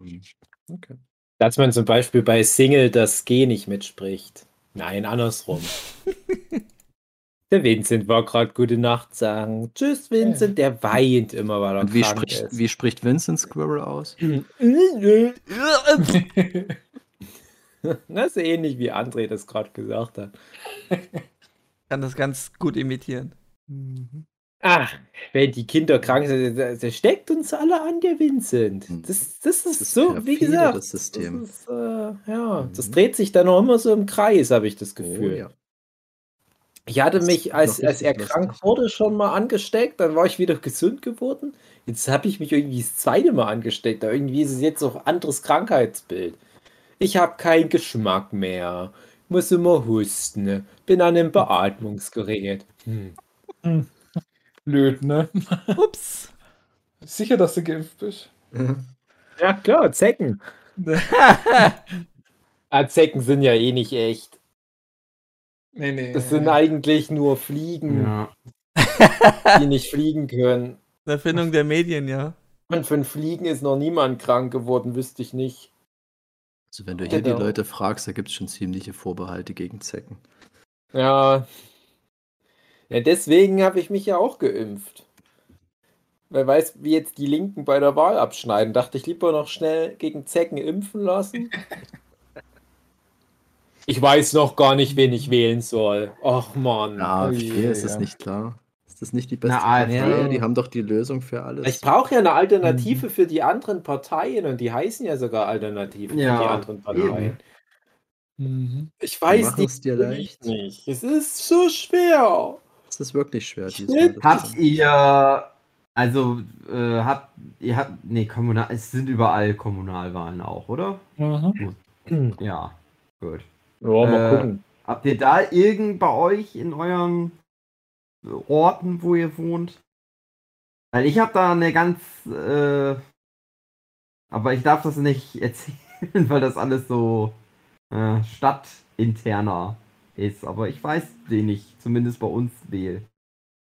[SPEAKER 5] Okay.
[SPEAKER 3] Dass man zum Beispiel bei Single das G nicht mitspricht. Nein, andersrum. der Vincent war gerade gute Nacht sagen. Tschüss, Vincent. Der weint immer, weil er
[SPEAKER 5] Und wie
[SPEAKER 3] krank
[SPEAKER 5] spricht,
[SPEAKER 3] ist.
[SPEAKER 5] wie spricht Vincent Squirrel aus?
[SPEAKER 3] Das ist ähnlich wie André das gerade gesagt hat.
[SPEAKER 4] Kann das ganz gut imitieren.
[SPEAKER 3] Ach, wenn die Kinder krank sind, der, der steckt uns alle an, der Vincent.
[SPEAKER 5] Hm.
[SPEAKER 3] Das, das ist
[SPEAKER 5] ist
[SPEAKER 3] so, wie gesagt.
[SPEAKER 5] das System.
[SPEAKER 3] Das ist, äh, ja,
[SPEAKER 5] Mhm.
[SPEAKER 3] das dreht sich dann auch immer so im Kreis, habe ich das
[SPEAKER 5] Oh,
[SPEAKER 3] Gefühl.
[SPEAKER 5] ja.
[SPEAKER 3] Ich hatte
[SPEAKER 5] Das
[SPEAKER 3] mich, als, als er krank
[SPEAKER 5] lustig.
[SPEAKER 3] wurde, schon mal angesteckt, dann war ich wieder gesund geworden. Jetzt habe ich mich irgendwie das zweite Mal angesteckt. Aber irgendwie ist es jetzt auch ein anderes Krankheitsbild. Ich habe keinen Geschmack mehr. Muss immer husten. Bin an einem Beatmungsgerät. Hm.
[SPEAKER 6] Blöd, ne?
[SPEAKER 4] Ups.
[SPEAKER 6] Sicher, dass du geimpft bist?
[SPEAKER 3] Ja, klar, Zecken. Ah, Zecken sind ja eh nicht echt.
[SPEAKER 6] Nee, nee.
[SPEAKER 3] Das sind eigentlich nur Fliegen,
[SPEAKER 2] Ja.
[SPEAKER 3] die nicht fliegen können.
[SPEAKER 4] Eine Erfindung der Medien, ja.
[SPEAKER 3] Und von Fliegen ist noch niemand krank geworden, wüsste ich nicht.
[SPEAKER 5] Also wenn du hier
[SPEAKER 3] Genau.
[SPEAKER 5] die Leute fragst, da gibt es schon ziemliche Vorbehalte gegen Zecken.
[SPEAKER 3] Ja. Ja, deswegen habe ich mich ja auch geimpft. Wer weiß, wie jetzt die Linken bei der Wahl abschneiden. Dachte ich lieber noch schnell gegen Zecken impfen lassen. Ich weiß noch gar nicht, wen ich wählen soll. Ach man.
[SPEAKER 5] Na,
[SPEAKER 6] Oh
[SPEAKER 5] AfD, ist das
[SPEAKER 6] ja.
[SPEAKER 5] nicht klar? Ist das nicht die beste
[SPEAKER 2] Na, AfD.
[SPEAKER 5] Partei? Die haben doch die Lösung für alles.
[SPEAKER 3] Ich brauche ja eine Alternative für die anderen Parteien und die heißen ja sogar Alternative
[SPEAKER 2] Ja,
[SPEAKER 3] für die anderen Parteien.
[SPEAKER 6] Mhm.
[SPEAKER 3] Ich weiß
[SPEAKER 5] es dir leicht.
[SPEAKER 3] nicht. Es ist so schwer.
[SPEAKER 5] Es ist wirklich schwer.
[SPEAKER 2] Habt ihr, also, äh, habt, ihr habt, nee, kommunal, es sind überall Kommunalwahlen auch, oder?
[SPEAKER 6] Mhm.
[SPEAKER 2] Ja, gut.
[SPEAKER 3] Ja, mal
[SPEAKER 2] Äh,
[SPEAKER 3] gucken.
[SPEAKER 2] Habt ihr da irgend bei euch in euren Orten, wo ihr wohnt? Weil ich habe da eine ganz, äh, aber ich darf das nicht erzählen, weil das alles so äh, stadtinterner ist. Aber ich weiß, wen ich zumindest bei uns wähle.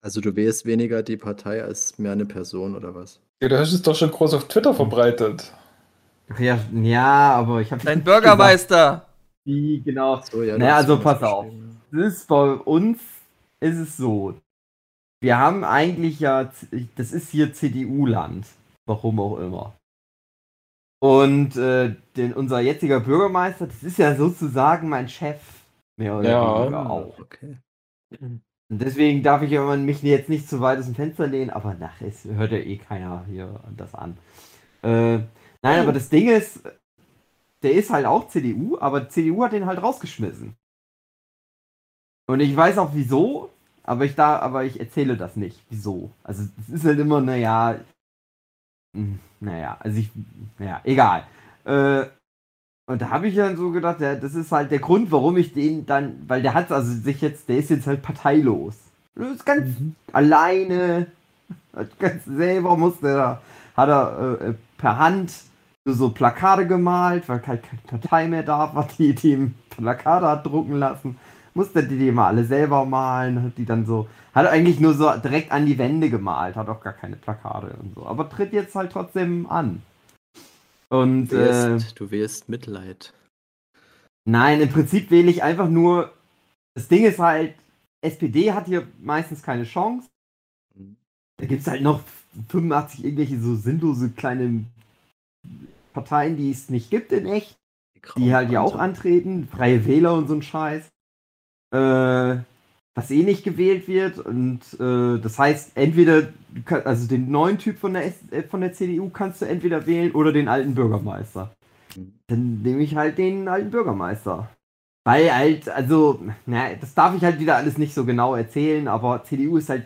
[SPEAKER 5] Also du wählst weniger die Partei als mehr eine Person oder was?
[SPEAKER 6] Ja, du hast es doch schon groß auf Twitter verbreitet.
[SPEAKER 2] Ach Ja, ja, aber ich habe
[SPEAKER 4] Dein Bürgermeister.
[SPEAKER 2] Wie genau.
[SPEAKER 5] So, ja,
[SPEAKER 2] Naja, also pass auf. Das ist bei uns ist es so. Wir haben eigentlich ja, das ist hier CDU-Land. Warum auch immer. Und äh, den, unser jetziger Bürgermeister, das ist ja sozusagen mein Chef. Mehr oder
[SPEAKER 6] Ja.
[SPEAKER 2] weniger auch.
[SPEAKER 5] Okay.
[SPEAKER 2] Und deswegen darf ich aber mich jetzt nicht zu weit aus dem Fenster lehnen, aber nach, es hört ja eh keiner hier das an. Äh, nein, aber das Ding ist, der ist halt auch CDU, aber CDU hat den halt rausgeschmissen. Und ich weiß auch wieso, aber ich da, aber ich erzähle das nicht. Wieso? Also es ist halt immer, naja, hm, naja, also ich, naja, egal. Äh, und da habe ich dann so gedacht, ja, das ist halt der Grund, warum ich den dann, weil der hat also sich jetzt, der ist jetzt halt parteilos. Das ist ganz alleine, hat ganz selber musste er, hat er äh, per Hand so- Plakate gemalt, weil keine Partei mehr da war, die die ihm Plakate hat drucken lassen. Musste die die mal alle selber malen, hat die dann so, hat eigentlich nur so direkt an die Wände gemalt, hat auch gar keine Plakate und so, aber tritt jetzt halt trotzdem an. Und
[SPEAKER 5] Du
[SPEAKER 2] äh,
[SPEAKER 5] wählst, du wählst Mitleid.
[SPEAKER 2] Nein, im Prinzip wähle ich einfach nur. Das Ding ist halt, SPD hat hier meistens keine Chance. Da gibt es halt noch 85 irgendwelche so sinnlose kleine Parteien, die es nicht gibt in echt, die halt ja auch antreten. Freie Wähler und so ein Scheiß. Äh, was eh nicht gewählt wird. Und äh, das heißt, entweder, kann- also den neuen Typ von der, S äh, von der CDU kannst du entweder wählen oder den alten Bürgermeister. Dann nehme ich halt den alten Bürgermeister. Weil halt, also, na, das darf ich halt wieder alles nicht so genau erzählen, aber CDU ist halt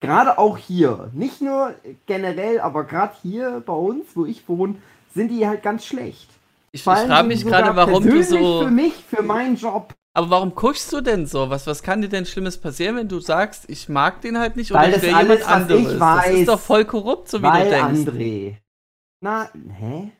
[SPEAKER 2] gerade auch hier, nicht nur generell, aber gerade hier bei uns, wo ich wohne, sind die halt ganz schlecht.
[SPEAKER 4] Ich, ich frage mich gerade, warum du so.
[SPEAKER 2] Für mich, für meinen Job.
[SPEAKER 4] Aber warum kuschst du denn so? Was, was kann dir denn Schlimmes passieren, wenn du sagst, ich mag den halt nicht
[SPEAKER 2] Weil
[SPEAKER 4] oder ich
[SPEAKER 2] alles,
[SPEAKER 4] jemand
[SPEAKER 2] was ich
[SPEAKER 4] anderes? Das
[SPEAKER 2] weiß,
[SPEAKER 4] ist doch voll korrupt, so wie
[SPEAKER 2] weil
[SPEAKER 4] du denkst.
[SPEAKER 2] André. Na, hä?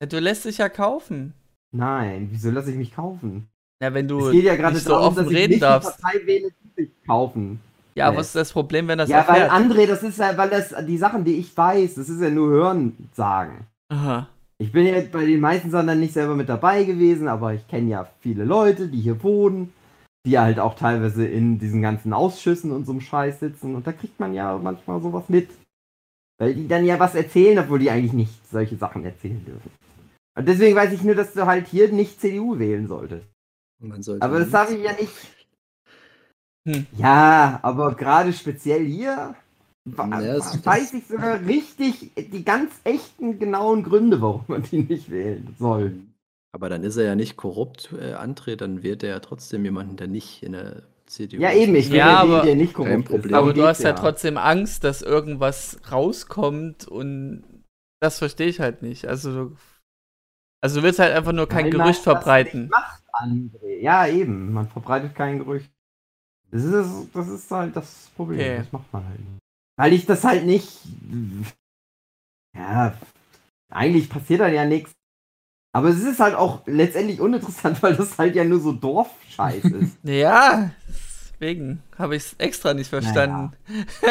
[SPEAKER 4] Ja, du lässt dich ja kaufen.
[SPEAKER 2] Nein, wieso lasse ich mich kaufen?
[SPEAKER 4] Ja, wenn du
[SPEAKER 2] es geht ja gerade
[SPEAKER 4] nicht so
[SPEAKER 2] darum,
[SPEAKER 4] offen
[SPEAKER 2] dass ich
[SPEAKER 4] reden
[SPEAKER 2] nicht die
[SPEAKER 4] darfst.
[SPEAKER 2] Partei wähle, die sich kaufen.
[SPEAKER 4] Ja,
[SPEAKER 2] Nee.
[SPEAKER 4] was ist das Problem, wenn das
[SPEAKER 2] ja, weil
[SPEAKER 4] erfährt?
[SPEAKER 2] André, das ist ja, weil das die Sachen, die ich weiß, das ist ja nur Hören sagen.
[SPEAKER 4] Aha.
[SPEAKER 2] Ich bin ja bei den meisten Sachen dann nicht selber mit dabei gewesen, aber ich kenne ja viele Leute, die hier wohnen, die halt auch teilweise in diesen ganzen Ausschüssen und so einem Scheiß sitzen und da kriegt man ja manchmal sowas mit. Weil die dann ja was erzählen, obwohl die eigentlich nicht solche Sachen erzählen dürfen. Und deswegen weiß ich nur, dass du halt hier nicht CDU wählen solltest.
[SPEAKER 5] Man sollte
[SPEAKER 2] Aber das sage ich ja nicht.
[SPEAKER 4] Hm.
[SPEAKER 2] Ja, aber gerade speziell hier
[SPEAKER 5] Ja,
[SPEAKER 2] weiß ich sogar richtig die ganz echten, genauen Gründe, warum man die nicht wählen soll.
[SPEAKER 5] Aber dann ist er ja nicht korrupt, äh, André, dann wählt er ja trotzdem jemanden, der nicht in der CDU
[SPEAKER 2] Ja, eben, ich will
[SPEAKER 4] Ja,
[SPEAKER 2] ja,
[SPEAKER 4] aber-
[SPEAKER 2] den, der nicht korrupt
[SPEAKER 5] Kein
[SPEAKER 2] ist.
[SPEAKER 5] Problem.
[SPEAKER 2] Darum
[SPEAKER 4] Aber du hast ja trotzdem Angst, dass irgendwas rauskommt und das verstehe ich halt nicht. Also, du- also du willst halt einfach nur kein
[SPEAKER 2] Weil man
[SPEAKER 4] Gerücht
[SPEAKER 2] das
[SPEAKER 4] verbreiten.
[SPEAKER 2] nicht macht, André. Ja, eben, man verbreitet kein Gerücht. Das ist, das ist halt das Problem,
[SPEAKER 4] Okay.
[SPEAKER 2] das macht man halt nicht. Weil ich das halt nicht. Ja, eigentlich passiert da ja nichts. Aber es ist halt auch letztendlich uninteressant, weil das halt ja nur so Dorfscheiß ist.
[SPEAKER 4] Ja, deswegen habe ich es extra nicht verstanden.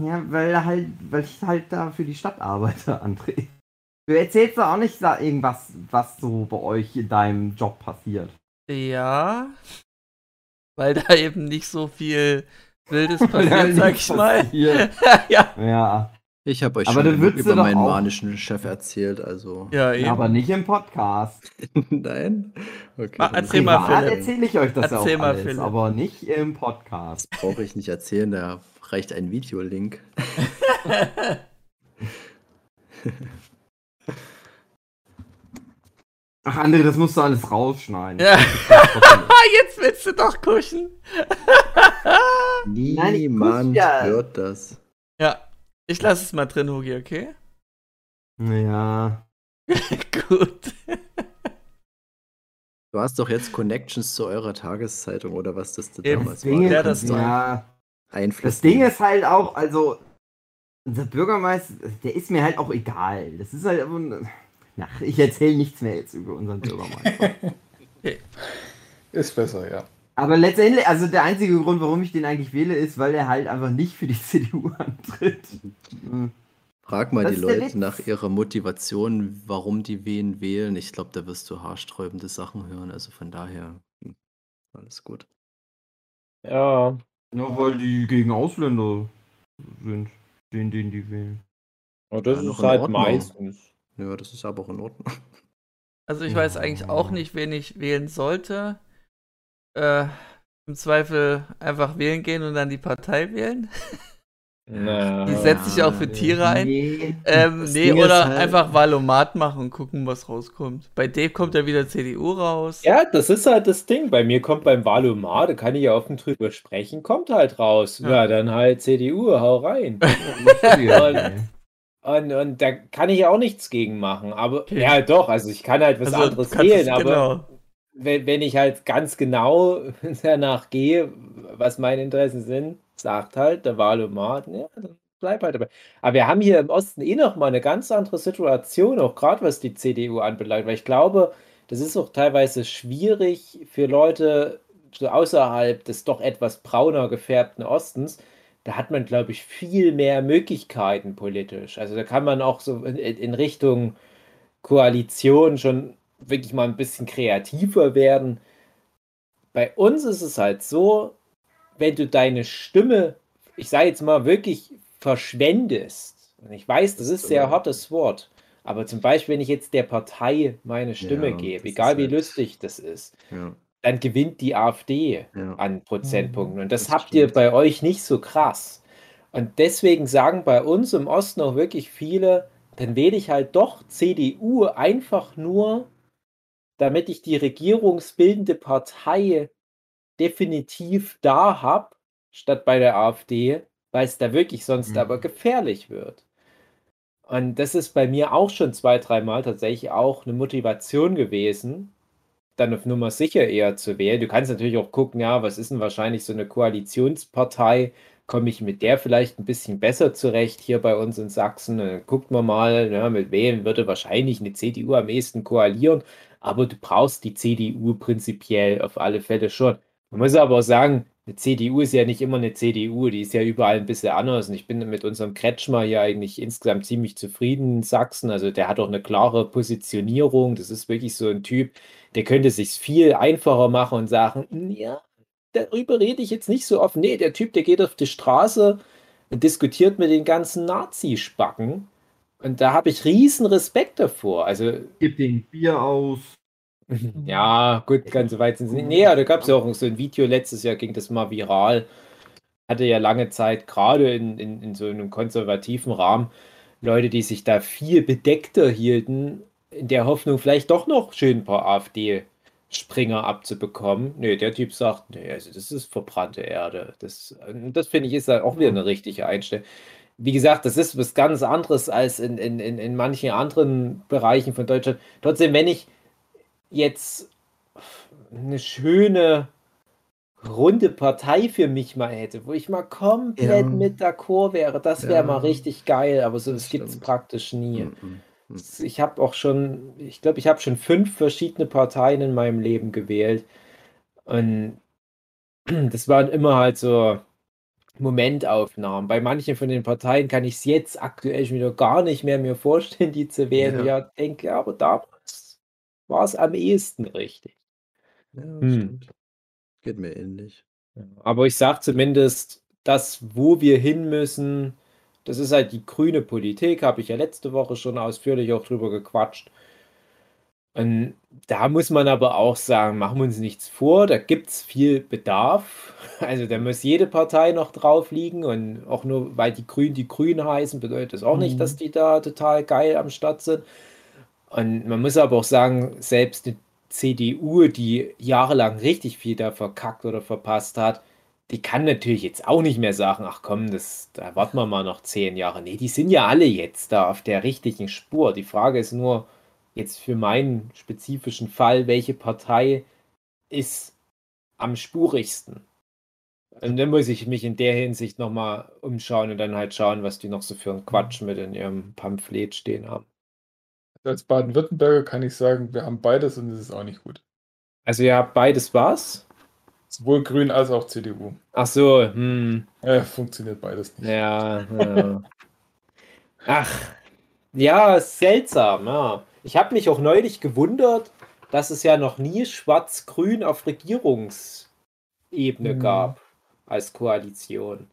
[SPEAKER 2] ja, weil halt, weil ich halt da für die Stadt arbeite, André. Du erzählst doch auch nicht da irgendwas, was so bei euch in deinem Job passiert.
[SPEAKER 4] Ja, weil da eben nicht so viel Wildes passiert, sag ich mal. ja,
[SPEAKER 2] Ja,
[SPEAKER 5] Ich habe euch
[SPEAKER 2] Aber
[SPEAKER 5] schon über meinen
[SPEAKER 2] auch-
[SPEAKER 5] manischen Chef erzählt, also.
[SPEAKER 4] ja, eben.
[SPEAKER 2] aber nicht im Podcast.
[SPEAKER 5] Nein? Okay,
[SPEAKER 4] Ma-
[SPEAKER 5] dann
[SPEAKER 4] erzähl mal, Philipp.
[SPEAKER 2] erzähle ich euch das ja
[SPEAKER 4] Erzähl
[SPEAKER 2] auch
[SPEAKER 4] mal,
[SPEAKER 2] alles,
[SPEAKER 4] Philipp.
[SPEAKER 2] aber nicht im Podcast.
[SPEAKER 5] Das brauche ich nicht erzählen, da reicht ein Videolink.
[SPEAKER 2] Ach, André, das musst du alles rausschneiden.
[SPEAKER 4] ja. Jetzt willst du doch kuschen.
[SPEAKER 2] Nein,
[SPEAKER 5] Niemand
[SPEAKER 2] ja-
[SPEAKER 5] hört das.
[SPEAKER 4] Ja, ich lasse es mal drin, Hugi, okay?
[SPEAKER 2] Ja.
[SPEAKER 4] Gut.
[SPEAKER 5] Du hast doch jetzt Connections zu eurer Tageszeitung oder was das da
[SPEAKER 4] Eben.
[SPEAKER 5] damals
[SPEAKER 2] Das Ding,
[SPEAKER 4] Ja,
[SPEAKER 2] ist,
[SPEAKER 4] das
[SPEAKER 2] ja,
[SPEAKER 5] Einfluss
[SPEAKER 2] das Ding ist halt auch, also, unser Bürgermeister, der ist mir halt auch egal. Das ist halt einfach, ein- ach, ich erzähle nichts mehr jetzt über unseren Bürgermeister.
[SPEAKER 6] Ist besser, ja.
[SPEAKER 2] Aber letztendlich, also der einzige Grund, warum ich den eigentlich wähle, ist, weil er halt einfach nicht für die CDU antritt. Hm.
[SPEAKER 5] Frag mal
[SPEAKER 2] Das
[SPEAKER 5] die Leute nach ihrer Motivation, warum die wen wählen. Ich glaube, da wirst du haarsträubende Sachen hören. Also von daher, hm, alles gut.
[SPEAKER 3] Ja,
[SPEAKER 2] Nur weil die gegen Ausländer sind, den, den die wählen.
[SPEAKER 3] aber das
[SPEAKER 5] Ja,
[SPEAKER 3] ist halt
[SPEAKER 5] Ordnung.
[SPEAKER 3] meistens.
[SPEAKER 5] Ja, das ist aber auch in Ordnung.
[SPEAKER 4] Also ich weiß eigentlich auch nicht, wen ich wählen sollte. Äh, Im Zweifel einfach wählen gehen und dann die Partei wählen.
[SPEAKER 3] Na,
[SPEAKER 4] Die setzt sich auch für Tiere ein.
[SPEAKER 2] Nee.
[SPEAKER 4] Ähm, nee, oder
[SPEAKER 5] halt-
[SPEAKER 4] einfach Valomat machen und gucken, was rauskommt. Bei Dave kommt ja wieder CDU raus.
[SPEAKER 3] Ja, das ist halt das Ding. Bei mir kommt beim Valomat, da kann ich ja offen drüber sprechen, kommt halt raus.
[SPEAKER 4] Ja.
[SPEAKER 3] Ja, dann halt CDU, hau rein.
[SPEAKER 2] Ja.
[SPEAKER 3] Und, und da kann ich ja auch nichts gegen machen. Aber
[SPEAKER 4] Okay.
[SPEAKER 3] ja, doch, also ich kann halt was
[SPEAKER 4] Also,
[SPEAKER 3] anderes wählen, aber
[SPEAKER 4] genau.
[SPEAKER 3] wenn, wenn ich halt ganz genau danach gehe, was meine Interessen sind, sagt halt der Wahlomat, ja, dann bleib halt dabei. Aber wir haben hier im Osten eh noch mal eine ganz andere Situation, auch gerade was die CDU anbelangt, weil ich glaube, das ist auch teilweise schwierig für Leute so außerhalb des doch etwas brauner gefärbten Ostens. Da hat man, glaube ich, viel mehr Möglichkeiten politisch. Also da kann man auch so in, in Richtung Koalition schon wirklich mal ein bisschen kreativer werden. Bei uns ist es halt so, wenn du deine Stimme, ich sage jetzt mal wirklich verschwendest, und ich weiß, das ist sehr hartes Wort, aber zum Beispiel, wenn ich jetzt der Partei meine Stimme
[SPEAKER 5] Ja,
[SPEAKER 3] gebe, egal wie
[SPEAKER 5] halt-
[SPEAKER 3] lustig das ist,
[SPEAKER 5] Ja,
[SPEAKER 3] dann gewinnt die AfD
[SPEAKER 5] ja.
[SPEAKER 3] an Prozentpunkten. Und das,
[SPEAKER 5] Das
[SPEAKER 3] habt ihr
[SPEAKER 5] stimmt.
[SPEAKER 3] bei euch nicht so krass. Und deswegen sagen bei uns im Osten auch wirklich viele, dann wähle ich halt doch CDU einfach nur, damit ich die regierungsbildende Partei definitiv da habe, statt bei der AfD, weil es da wirklich sonst
[SPEAKER 2] Mhm.
[SPEAKER 3] aber gefährlich wird. Und das ist bei mir auch schon zwei, dreimal tatsächlich auch eine Motivation gewesen, dann auf Nummer sicher eher zu wählen. Du kannst natürlich auch gucken, ja, was ist denn wahrscheinlich so eine Koalitionspartei? Komme ich mit der vielleicht ein bisschen besser zurecht hier bei uns in Sachsen? Dann guckt man mal, ja, mit wem würde wahrscheinlich eine CDU am ehesten koalieren. Aber du brauchst die CDU prinzipiell auf alle Fälle schon. Man muss aber auch sagen, eine CDU ist ja nicht immer eine CDU, die ist ja überall ein bisschen anders. Und ich bin mit unserem Kretschmer hier eigentlich insgesamt ziemlich zufrieden in Sachsen. Also der hat auch eine klare Positionierung. Das ist wirklich so ein Typ, der könnte sich viel einfacher machen und sagen, "Hm, ja, darüber rede ich jetzt nicht so oft. Nee, der Typ, der geht auf die Straße und diskutiert mit den ganzen Nazi-Spacken. Und da habe ich riesen Respekt davor. Also
[SPEAKER 2] Gib den Bier aus.
[SPEAKER 3] Ja, gut, ganz so weit sind sie nicht. Nee, ja, da gab es ja auch so ein Video, letztes Jahr ging das mal viral. Hatte ja lange Zeit, gerade in, in, in so einem konservativen Rahmen, Leute, die sich da viel bedeckter hielten, in der Hoffnung, vielleicht doch noch schön ein paar AfD-Springer abzubekommen. Nee, der Typ sagt, nee, also das ist verbrannte Erde. Das, das finde ich ist halt auch wieder eine richtige Einstellung. Wie gesagt, das ist was ganz anderes als in, in, in, in manchen anderen Bereichen von Deutschland. Trotzdem, wenn ich jetzt eine schöne runde Partei für mich mal hätte, wo ich mal komplett
[SPEAKER 5] Ja.
[SPEAKER 3] mit d'accord wäre, das wäre
[SPEAKER 5] Ja.
[SPEAKER 3] mal richtig geil, aber so
[SPEAKER 5] Das
[SPEAKER 3] gibt es praktisch nie.
[SPEAKER 5] Mhm.
[SPEAKER 3] Ich habe auch schon, ich glaube, ich habe schon fünf verschiedene Parteien in meinem Leben gewählt und das waren immer halt so Momentaufnahmen. Bei manchen von den Parteien kann ich es jetzt aktuell schon wieder gar nicht mehr mir vorstellen, die zu wählen.
[SPEAKER 5] Ja.
[SPEAKER 3] Ja, denke, aber damals war es am ehesten richtig.
[SPEAKER 5] Ja,
[SPEAKER 3] Hm.
[SPEAKER 5] stimmt. Geht mir ähnlich.
[SPEAKER 3] Aber ich sage zumindest, das, wo wir hin müssen, das ist halt die grüne Politik, habe ich ja letzte Woche schon ausführlich auch drüber gequatscht. Und da muss man aber auch sagen, machen wir uns nichts vor, da gibt es viel Bedarf. Also da muss jede Partei noch drauf liegen und auch nur, weil die Grünen die Grünen heißen, bedeutet das auch nicht,
[SPEAKER 2] Mhm.
[SPEAKER 3] dass die da total geil am Start sind. Und man muss aber auch sagen, selbst eine CDU, die jahrelang richtig viel da verkackt oder verpasst hat, die kann natürlich jetzt auch nicht mehr sagen, ach komm, das, da warten wir mal noch zehn Jahre. Nee, die sind ja alle jetzt da auf der richtigen Spur. Die Frage ist nur, jetzt für meinen spezifischen Fall, welche Partei ist am spurigsten? Und dann muss ich mich in der Hinsicht nochmal umschauen und dann halt schauen, was die noch so für einen Quatsch mit in ihrem Pamphlet stehen haben.
[SPEAKER 6] Als Baden-Württemberger kann ich sagen, wir haben beides und es ist auch nicht gut.
[SPEAKER 3] Also ihr habt beides was?
[SPEAKER 6] Sowohl Grün als auch CDU.
[SPEAKER 3] Ach so, hm.
[SPEAKER 6] Äh, funktioniert beides nicht.
[SPEAKER 3] Ja, ja. Ach, ja, seltsam, ja. Ich habe mich auch neulich gewundert, dass es ja noch nie Schwarz-Grün auf Regierungsebene
[SPEAKER 2] Mhm.
[SPEAKER 3] gab als Koalition.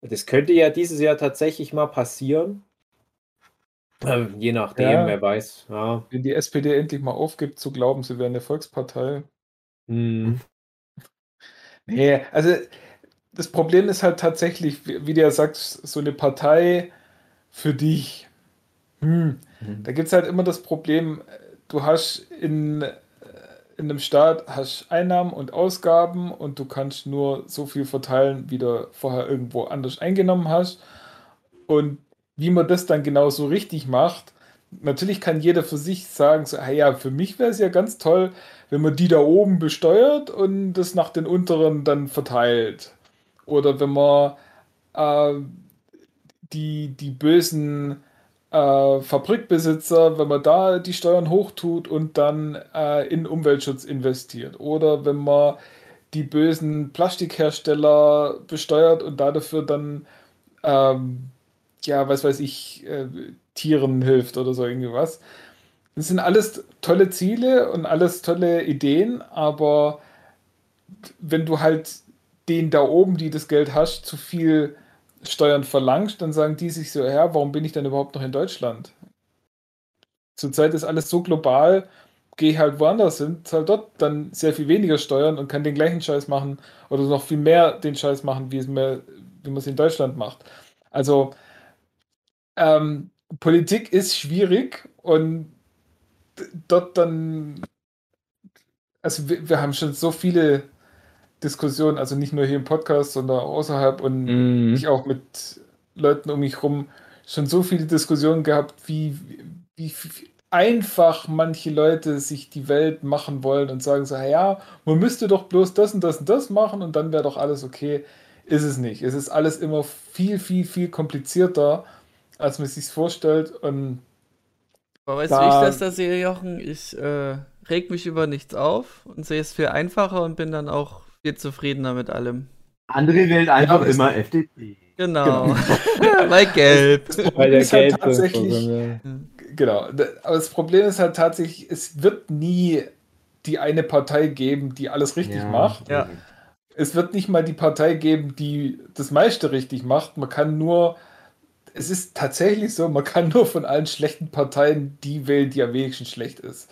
[SPEAKER 3] Das könnte ja dieses Jahr tatsächlich mal passieren. Ähm, je nachdem,
[SPEAKER 6] Ja.
[SPEAKER 3] wer weiß. Ja.
[SPEAKER 6] Wenn die SPD endlich mal aufgibt, zu glauben, sie wäre eine Volkspartei.
[SPEAKER 3] Hm.
[SPEAKER 6] Nee, also das Problem ist halt tatsächlich, wie, wie du ja sagst, so eine Partei für dich. Hm.
[SPEAKER 3] Mhm.
[SPEAKER 6] Da gibt es halt immer das Problem, du hast in, äh, in einem Staat hast Einnahmen und Ausgaben und du kannst nur so viel verteilen, wie du vorher irgendwo anders eingenommen hast. Und wie man das dann genau so richtig macht, natürlich kann jeder für sich sagen, so, ja, für mich wäre es ja ganz toll, wenn man die da oben besteuert und das nach den unteren dann verteilt. Oder wenn man äh, die, die bösen äh, Fabrikbesitzer, wenn man da die Steuern hochtut und dann äh, in Umweltschutz investiert. Oder wenn man die bösen Plastikhersteller besteuert und da dafür dann, ähm, ja, was weiß ich, äh, Tieren hilft oder so irgendwas. Das sind alles tolle Ziele und alles tolle Ideen, aber wenn du halt denen da oben, die das Geld hast, zu viel Steuern verlangst, dann sagen die sich so, ja, warum bin ich denn überhaupt noch in Deutschland? Zurzeit ist alles so global, gehe halt woanders hin, zahl dort dann sehr viel weniger Steuern und kann den gleichen Scheiß machen oder noch viel mehr den Scheiß machen, wie es mir, wie man es in Deutschland macht. Also ähm, Politik ist schwierig und dort dann, also wir, wir haben schon so viele Diskussionen, also nicht nur hier im Podcast, sondern außerhalb und
[SPEAKER 3] Mhm.
[SPEAKER 6] ich auch mit Leuten um mich rum schon so viele Diskussionen gehabt, wie, wie, wie einfach manche Leute sich die Welt machen wollen und sagen so, ja, man müsste doch bloß das und das und das machen und dann wäre doch alles okay. Ist es nicht. Es ist alles immer viel, viel, viel komplizierter, als man sich vorstellt. Und
[SPEAKER 4] Aber weißt du,
[SPEAKER 6] Da-
[SPEAKER 4] wie ich das da sehe, Jochen? Ich äh, reg mich über nichts auf und sehe es viel einfacher und bin dann auch viel zufriedener mit allem.
[SPEAKER 2] Andere wählt einfach
[SPEAKER 6] Ja,
[SPEAKER 2] immer FDP.
[SPEAKER 4] Genau. Weil gelb.
[SPEAKER 3] Weil der
[SPEAKER 6] ist halt
[SPEAKER 3] Geld
[SPEAKER 6] tatsächlich-
[SPEAKER 3] ja.
[SPEAKER 6] genau. Aber das Problem ist halt tatsächlich, es wird nie die eine Partei geben, die alles richtig macht.
[SPEAKER 4] Ja.
[SPEAKER 6] Es wird nicht mal die Partei geben, die das meiste richtig macht. Man kann nur, es ist tatsächlich so, man kann nur von allen schlechten Parteien die wählen, die am wenigsten schlecht ist.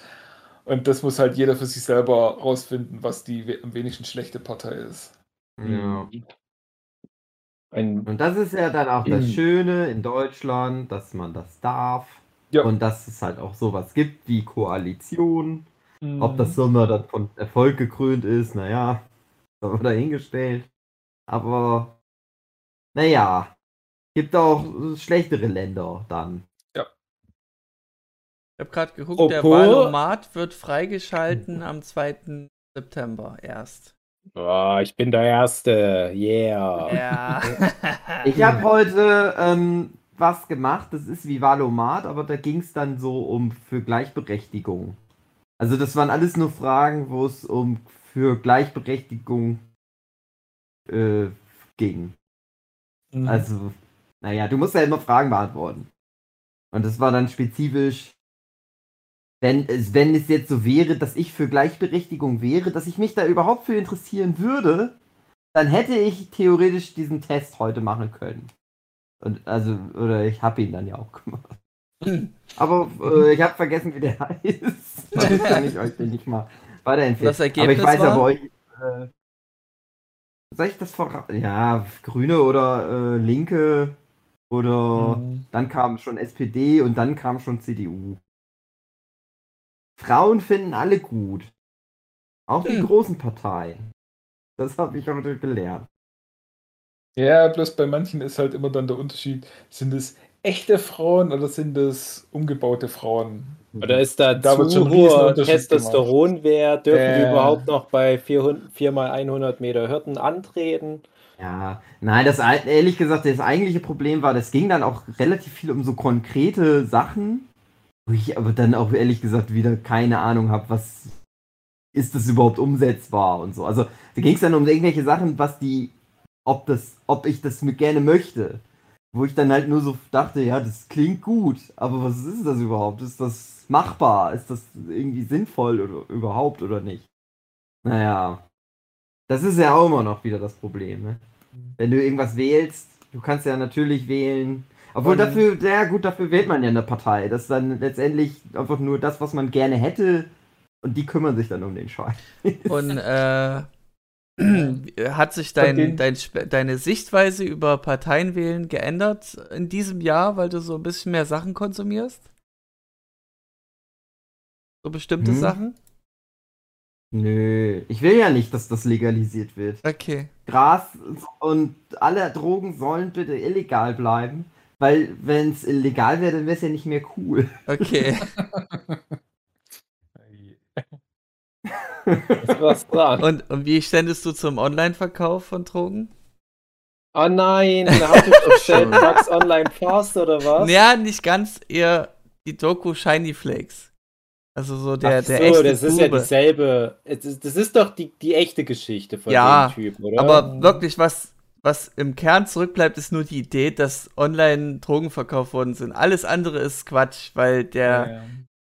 [SPEAKER 6] Und das muss halt jeder für sich selber rausfinden, was die am wenigsten schlechte Partei ist.
[SPEAKER 2] Ja.
[SPEAKER 3] Ein,
[SPEAKER 2] Und das ist ja dann auch das
[SPEAKER 3] Mhm.
[SPEAKER 2] Schöne in Deutschland, dass man das darf.
[SPEAKER 6] Ja.
[SPEAKER 2] Und dass es halt auch sowas gibt wie Koalition. Ob
[SPEAKER 6] Mhm.
[SPEAKER 2] das Sommer dann von Erfolg gekrönt ist, naja, haben wir dahingestellt. Aber, naja, gibt auch schlechtere Länder dann.
[SPEAKER 4] Ich habe gerade geguckt, der
[SPEAKER 3] Apropos-
[SPEAKER 4] Wahlomat wird freigeschalten am 2. September erst.
[SPEAKER 3] oh, ich bin der Erste. Yeah.
[SPEAKER 4] Ja.
[SPEAKER 2] Ich habe heute ähm, was gemacht, das ist wie Valomat, aber da ging es dann so um für Gleichberechtigung. Also das waren alles nur Fragen, wo es um für Gleichberechtigung äh, ging.
[SPEAKER 6] Mhm.
[SPEAKER 2] Also, naja, du musst ja immer Fragen beantworten. Und das war dann spezifisch, wenn es, wenn es jetzt so wäre, dass ich für Gleichberechtigung wäre, dass ich mich da überhaupt für interessieren würde, dann hätte ich theoretisch diesen Test heute machen können. Und also, oder ich habe ihn dann ja auch gemacht. Aber äh, ich habe vergessen, wie der heißt. Dann kann ich euch den nicht mal weiterempfehlen.
[SPEAKER 4] Das Ergebnis
[SPEAKER 2] aber ich weiß
[SPEAKER 4] war?
[SPEAKER 2] aber euch. Äh, soll ich das voran? Ja, Grüne oder äh, Linke oder
[SPEAKER 6] Mhm.
[SPEAKER 2] dann kam schon SPD und dann kam schon CDU. Frauen finden alle gut. Auch die
[SPEAKER 4] Hm.
[SPEAKER 2] großen Parteien. Das habe ich heute gelernt.
[SPEAKER 6] Ja, bloß bei manchen ist halt immer dann der Unterschied, sind es echte Frauen oder sind es umgebaute Frauen?
[SPEAKER 3] Oder ist da,
[SPEAKER 6] Da
[SPEAKER 3] zu
[SPEAKER 6] schon
[SPEAKER 3] hoher Testosteronwert? Dürfen die
[SPEAKER 6] Äh.
[SPEAKER 3] überhaupt noch bei 400, 4x100 Meter Hürden antreten?
[SPEAKER 2] Ja, nein, das ehrlich gesagt, das eigentliche Problem war, das ging dann auch relativ viel um so konkrete Sachen, wo ich aber dann auch ehrlich gesagt wieder keine Ahnung habe, was ist das überhaupt umsetzbar und so. Also da ging es dann um irgendwelche Sachen, was die, ob das, ob ich das mit gerne möchte. Wo ich dann halt nur so dachte, ja, das klingt gut, aber was ist das überhaupt? Ist das machbar? Ist das irgendwie sinnvoll oder überhaupt oder nicht? Naja. Das ist ja auch immer noch wieder das Problem, ne? Wenn du irgendwas wählst, du kannst ja natürlich wählen. Obwohl dafür, ja gut, dafür wählt man ja eine Partei. Das ist dann letztendlich einfach nur das, was man gerne hätte. Und die kümmern sich dann um den Scheiß.
[SPEAKER 4] Und äh, hat sich dein, dein, deine Sichtweise über Parteien wählen geändert in diesem Jahr, weil du so ein bisschen mehr Sachen konsumierst? So bestimmte
[SPEAKER 2] Hm.
[SPEAKER 4] Sachen?
[SPEAKER 2] Nö, ich will ja nicht, dass das legalisiert wird.
[SPEAKER 4] Okay.
[SPEAKER 2] Gras und alle Drogen sollen bitte illegal bleiben. Weil, wenn es illegal wäre, dann wäre es ja nicht mehr cool.
[SPEAKER 4] Okay.
[SPEAKER 3] Ist was dran.
[SPEAKER 4] Und, und wie ständest du zum Online-Verkauf von Drogen?
[SPEAKER 3] Oh nein, hast du bestellt Bugs Online Fast oder was?
[SPEAKER 4] Ja, nicht ganz, eher die Doku Shiny Flakes. Also so der,
[SPEAKER 3] Ach
[SPEAKER 4] der
[SPEAKER 3] so,
[SPEAKER 4] echte
[SPEAKER 3] das ist ja
[SPEAKER 4] Bube.
[SPEAKER 3] dieselbe. es ist- Das ist doch die, die echte Geschichte von
[SPEAKER 4] Ja,
[SPEAKER 3] dem Typ, oder?
[SPEAKER 4] Aber wirklich, was, was im Kern zurückbleibt, ist nur die Idee, dass online Drogen verkauft worden sind. Alles andere ist Quatsch, weil der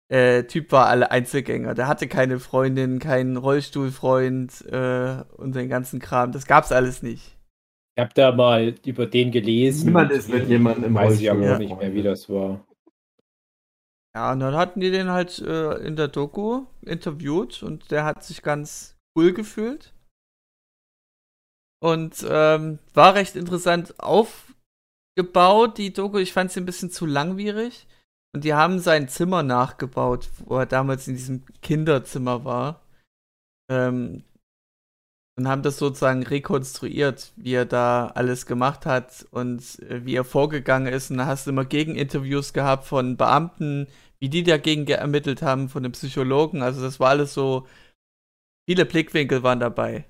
[SPEAKER 3] Ja,
[SPEAKER 4] äh, Typ war alle Einzelgänger. Der hatte keine Freundin, keinen Rollstuhlfreund äh, und den ganzen Kram. Das gab's alles nicht.
[SPEAKER 3] Ich habe da mal über den gelesen.
[SPEAKER 2] Niemand ist mit jemandem im
[SPEAKER 3] Weiß ich aber
[SPEAKER 2] Rollstuhl
[SPEAKER 3] auch nicht mehr, wie das war.
[SPEAKER 4] Ja, und dann hatten die den halt äh, in der Doku interviewt und der hat sich ganz cool gefühlt. Und ähm, war recht interessant aufgebaut, die Doku. Ich fand sie ein bisschen zu langwierig. Und die haben sein Zimmer nachgebaut, wo er damals in diesem Kinderzimmer war. Ähm, und haben das sozusagen rekonstruiert, wie er da alles gemacht hat und äh, wie er vorgegangen ist. Und da hast du immer Gegeninterviews gehabt von Beamten, wie die dagegen ge- ermittelt haben, von den Psychologen. Also das war alles so, viele Blickwinkel waren dabei.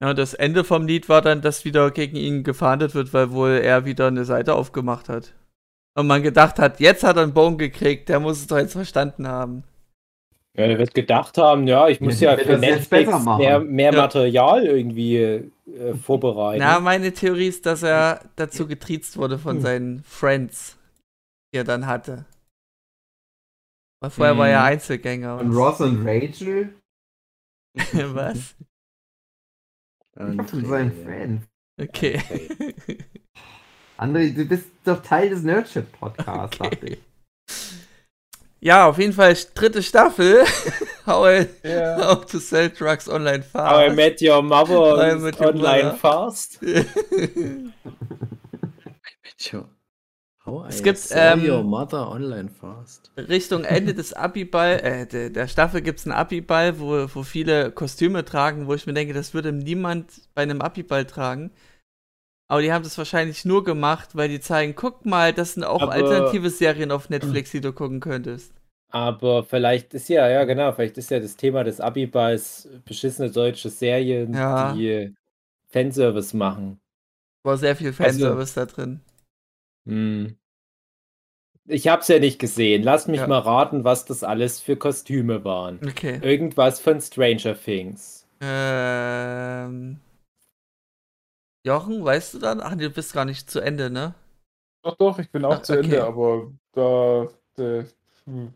[SPEAKER 4] Ja, und das Ende vom Lied war dann, dass wieder gegen ihn gefahndet wird, weil wohl er wieder eine Seite aufgemacht hat. Und man gedacht hat, jetzt hat er einen Bogen gekriegt, der muss es doch jetzt verstanden haben.
[SPEAKER 3] Ja, der wird gedacht haben, ja, ich muss
[SPEAKER 2] Ja,
[SPEAKER 3] ja, für Netflix mehr, mehr
[SPEAKER 4] Ja.
[SPEAKER 3] Material irgendwie äh, vorbereiten.
[SPEAKER 4] Na, meine Theorie ist, dass er dazu getriezt wurde von
[SPEAKER 3] Hm.
[SPEAKER 4] seinen Friends, die er dann hatte. Weil vorher war er
[SPEAKER 3] Hm.
[SPEAKER 4] Einzelgänger.
[SPEAKER 2] Und Ross und Rachel?
[SPEAKER 4] Was?
[SPEAKER 2] Von seinen Fans.
[SPEAKER 4] Okay.
[SPEAKER 2] André, du bist doch Teil des Nerdship-Podcasts,
[SPEAKER 4] Okay.
[SPEAKER 2] dachte ich.
[SPEAKER 4] Ja, auf jeden Fall dritte Staffel. How, I,
[SPEAKER 6] Ja.
[SPEAKER 4] how to sell drugs online fast.
[SPEAKER 3] How I Met Your Mother
[SPEAKER 4] How I
[SPEAKER 3] und
[SPEAKER 4] Met Your
[SPEAKER 5] How
[SPEAKER 4] Es gibt, ähm,
[SPEAKER 5] your mother online fast.
[SPEAKER 4] Richtung Ende des Abiball, äh, der, der Staffel gibt es einen Abiball, wo, wo viele Kostüme tragen, wo ich mir denke, das würde niemand bei einem Abiball tragen. Aber die haben das wahrscheinlich nur gemacht, weil die zeigen, guck mal, das sind auch
[SPEAKER 3] Aber-
[SPEAKER 4] alternative Serien auf Netflix, die du gucken könntest.
[SPEAKER 3] Aber vielleicht ist ja, ja genau, vielleicht ist ja das Thema des Abiballs beschissene deutsche Serien,
[SPEAKER 4] Ja.
[SPEAKER 3] die Fanservice machen.
[SPEAKER 4] War sehr viel
[SPEAKER 3] Also-
[SPEAKER 4] Fanservice da drin.
[SPEAKER 3] Hm. Ich hab's ja nicht gesehen. Lass mich
[SPEAKER 4] Ja.
[SPEAKER 3] mal raten, was das alles für Kostüme waren.
[SPEAKER 4] Okay.
[SPEAKER 3] Irgendwas von Stranger Things.
[SPEAKER 4] Ähm. Jochen, weißt du dann? Ach, du bist gar nicht zu Ende, ne?
[SPEAKER 6] Doch, doch, ich bin auch
[SPEAKER 4] Ah,
[SPEAKER 6] zu
[SPEAKER 4] okay.
[SPEAKER 6] Ende, aber da. da hm.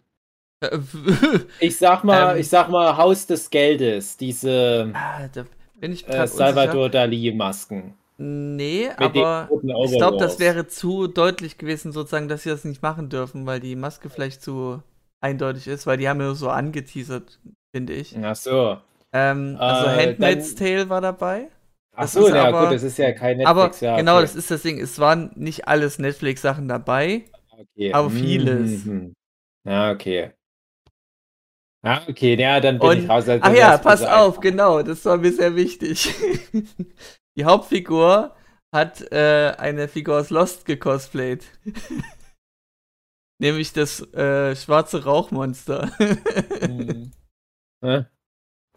[SPEAKER 3] Ich sag mal,
[SPEAKER 4] Ähm.
[SPEAKER 3] ich sag mal Haus des Geldes, diese
[SPEAKER 4] ah, da bin ich
[SPEAKER 3] äh, Salvador Dali Masken.
[SPEAKER 4] Nee,
[SPEAKER 3] Mit
[SPEAKER 4] aber ich glaube, das wäre zu deutlich gewesen, sozusagen, dass sie das nicht machen dürfen, weil die Maske vielleicht zu eindeutig ist, weil die haben ja so angeteasert, finde ich.
[SPEAKER 3] Ach so.
[SPEAKER 4] Ähm, also
[SPEAKER 3] Äh,
[SPEAKER 4] Handmaid's
[SPEAKER 3] dann-
[SPEAKER 4] Tale war dabei.
[SPEAKER 3] Ach so, ja
[SPEAKER 4] aber-
[SPEAKER 3] gut, das ist ja kein
[SPEAKER 4] aber
[SPEAKER 3] Netflix, ja.
[SPEAKER 4] genau,
[SPEAKER 3] okay.
[SPEAKER 4] das ist das Ding. Es waren nicht alles Netflix-Sachen dabei.
[SPEAKER 3] okay.
[SPEAKER 4] aber vieles.
[SPEAKER 3] Mhm. Ja, okay. Ja, okay, ja, dann bin
[SPEAKER 4] Und-
[SPEAKER 3] ich raus. Also
[SPEAKER 4] Ach ja, pass auf, genau, das war mir sehr wichtig. Die Hauptfigur hat äh, eine Figur aus Lost gecosplayt. Nämlich das äh, schwarze Rauchmonster.
[SPEAKER 6] Hm.
[SPEAKER 3] Hä?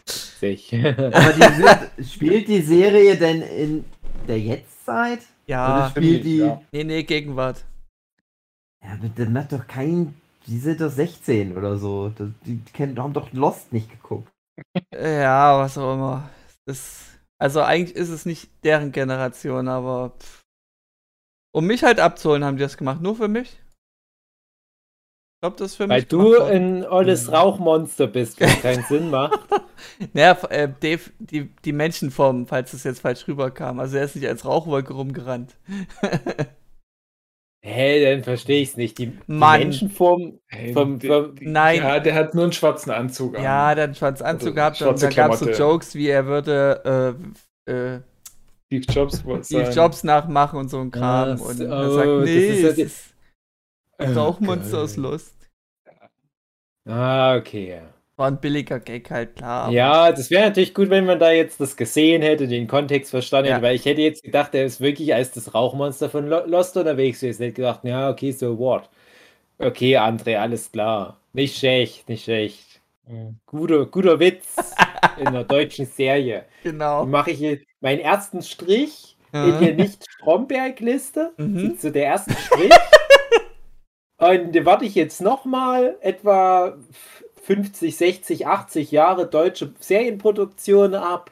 [SPEAKER 3] Sich.
[SPEAKER 2] Aber die sind, spielt die Serie denn in der Jetztzeit?
[SPEAKER 4] ja,
[SPEAKER 2] Oder spielt die.
[SPEAKER 6] ja.
[SPEAKER 4] nee, nee, Gegenwart.
[SPEAKER 2] Ja, aber das macht doch kein. Die sind doch 16 oder so. Die kennen, haben doch Lost nicht geguckt.
[SPEAKER 4] Ja, was auch immer. Das, also eigentlich ist es nicht deren Generation, aber pff. um mich halt abzuholen, haben die das gemacht. Nur für mich. Ich glaube, das ist für
[SPEAKER 3] Weil
[SPEAKER 4] mich.
[SPEAKER 3] du
[SPEAKER 4] gemacht worden.
[SPEAKER 3] ein olles Rauchmonster bist, was keinen Sinn macht.
[SPEAKER 4] Naja, äh, Dave, die, die Menschenform, falls es jetzt falsch rüberkam. Also er ist nicht als Rauchwolke rumgerannt.
[SPEAKER 3] Hä, Hä, dann verstehe ich es nicht. Die, die. Menschenform
[SPEAKER 6] Hey,
[SPEAKER 3] vom,
[SPEAKER 6] der-
[SPEAKER 3] vom,
[SPEAKER 4] Nein.
[SPEAKER 6] Ja, der hat nur einen schwarzen Anzug an.
[SPEAKER 4] Ja, der hat einen schwarzen Anzug
[SPEAKER 6] Also,
[SPEAKER 4] gehabt und dann gab es so. Jokes, wie er würde äh, äh,
[SPEAKER 6] Steve Jobs
[SPEAKER 4] Steve. Jobs nachmachen und so ein Kram.
[SPEAKER 3] Ach
[SPEAKER 4] und
[SPEAKER 3] so,
[SPEAKER 4] er sagt,
[SPEAKER 3] das
[SPEAKER 4] nee,
[SPEAKER 3] ist ja
[SPEAKER 4] es
[SPEAKER 3] die-
[SPEAKER 4] ist Rauchmonster aus Lust.
[SPEAKER 3] Ah, okay. ja.
[SPEAKER 4] War ein billiger Gag halt, klar.
[SPEAKER 3] Ja, das wäre natürlich gut, wenn man da jetzt das gesehen hätte, den Kontext verstanden hätte,
[SPEAKER 4] Ja.
[SPEAKER 3] weil ich hätte jetzt gedacht, er ist wirklich als das Rauchmonster von Lo- Lost unterwegs. Ich hätte jetzt gedacht, ja, okay, so what? Okay, André, alles klar. Nicht schlecht, nicht schlecht. Guter, guter Witz in einer deutschen Serie.
[SPEAKER 4] Genau.
[SPEAKER 3] Mache ich hier meinen ersten Strich in der Nicht-Stromberg-Liste.
[SPEAKER 4] Mhm.
[SPEAKER 3] So der erste Strich. Und warte ich jetzt nochmal etwa 50, 60, 80 Jahre deutsche Serienproduktion ab.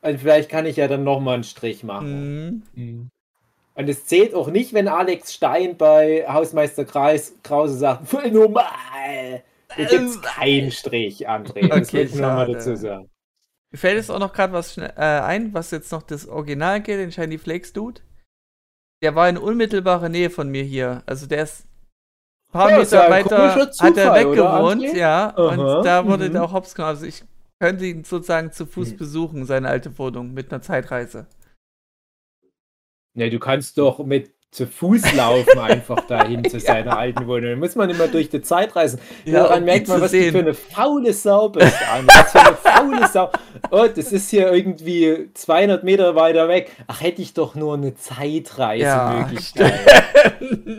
[SPEAKER 3] Und vielleicht kann ich ja dann nochmal einen Strich machen.
[SPEAKER 4] Mhm.
[SPEAKER 6] Mhm.
[SPEAKER 3] Und es zählt auch nicht, wenn Alex Stein bei Hausmeister Kreis Krause sagt, voll normal. Da gibt es keinen Strich, André. Das
[SPEAKER 4] Okay,
[SPEAKER 3] will ich nochmal dazu sagen.
[SPEAKER 4] Mir fällt jetzt auch noch gerade was äh, ein, was jetzt noch das Original geht, den Shiny Flakes Dude. Der war in unmittelbarer Nähe von mir hier. Also der ist paar
[SPEAKER 3] Ja,
[SPEAKER 4] Meter
[SPEAKER 3] ja
[SPEAKER 4] weiter,
[SPEAKER 3] komischer
[SPEAKER 4] hat er
[SPEAKER 3] Zufall,
[SPEAKER 4] weggewohnt, ja.
[SPEAKER 3] Aha,
[SPEAKER 4] und da wurde
[SPEAKER 3] mhm.
[SPEAKER 4] der auch hops genommen. Also ich könnte ihn sozusagen zu Fuß
[SPEAKER 3] Mhm.
[SPEAKER 4] besuchen, seine alte Wohnung, mit einer Zeitreise.
[SPEAKER 3] Ja, du kannst doch mit zu Fuß laufen einfach dahin zu seiner alten Wohnung. Da muss man immer durch die Zeit reisen.
[SPEAKER 4] Ja,
[SPEAKER 3] Daran merkt man, was du
[SPEAKER 4] sehen.
[SPEAKER 3] für eine faule Sau bist, Arne. Was für eine faule Sau. Oh, das ist hier irgendwie 200 Meter weiter weg. Ach, hätte ich doch nur eine
[SPEAKER 4] Ja,
[SPEAKER 3] Zeitreisemöglichkeit.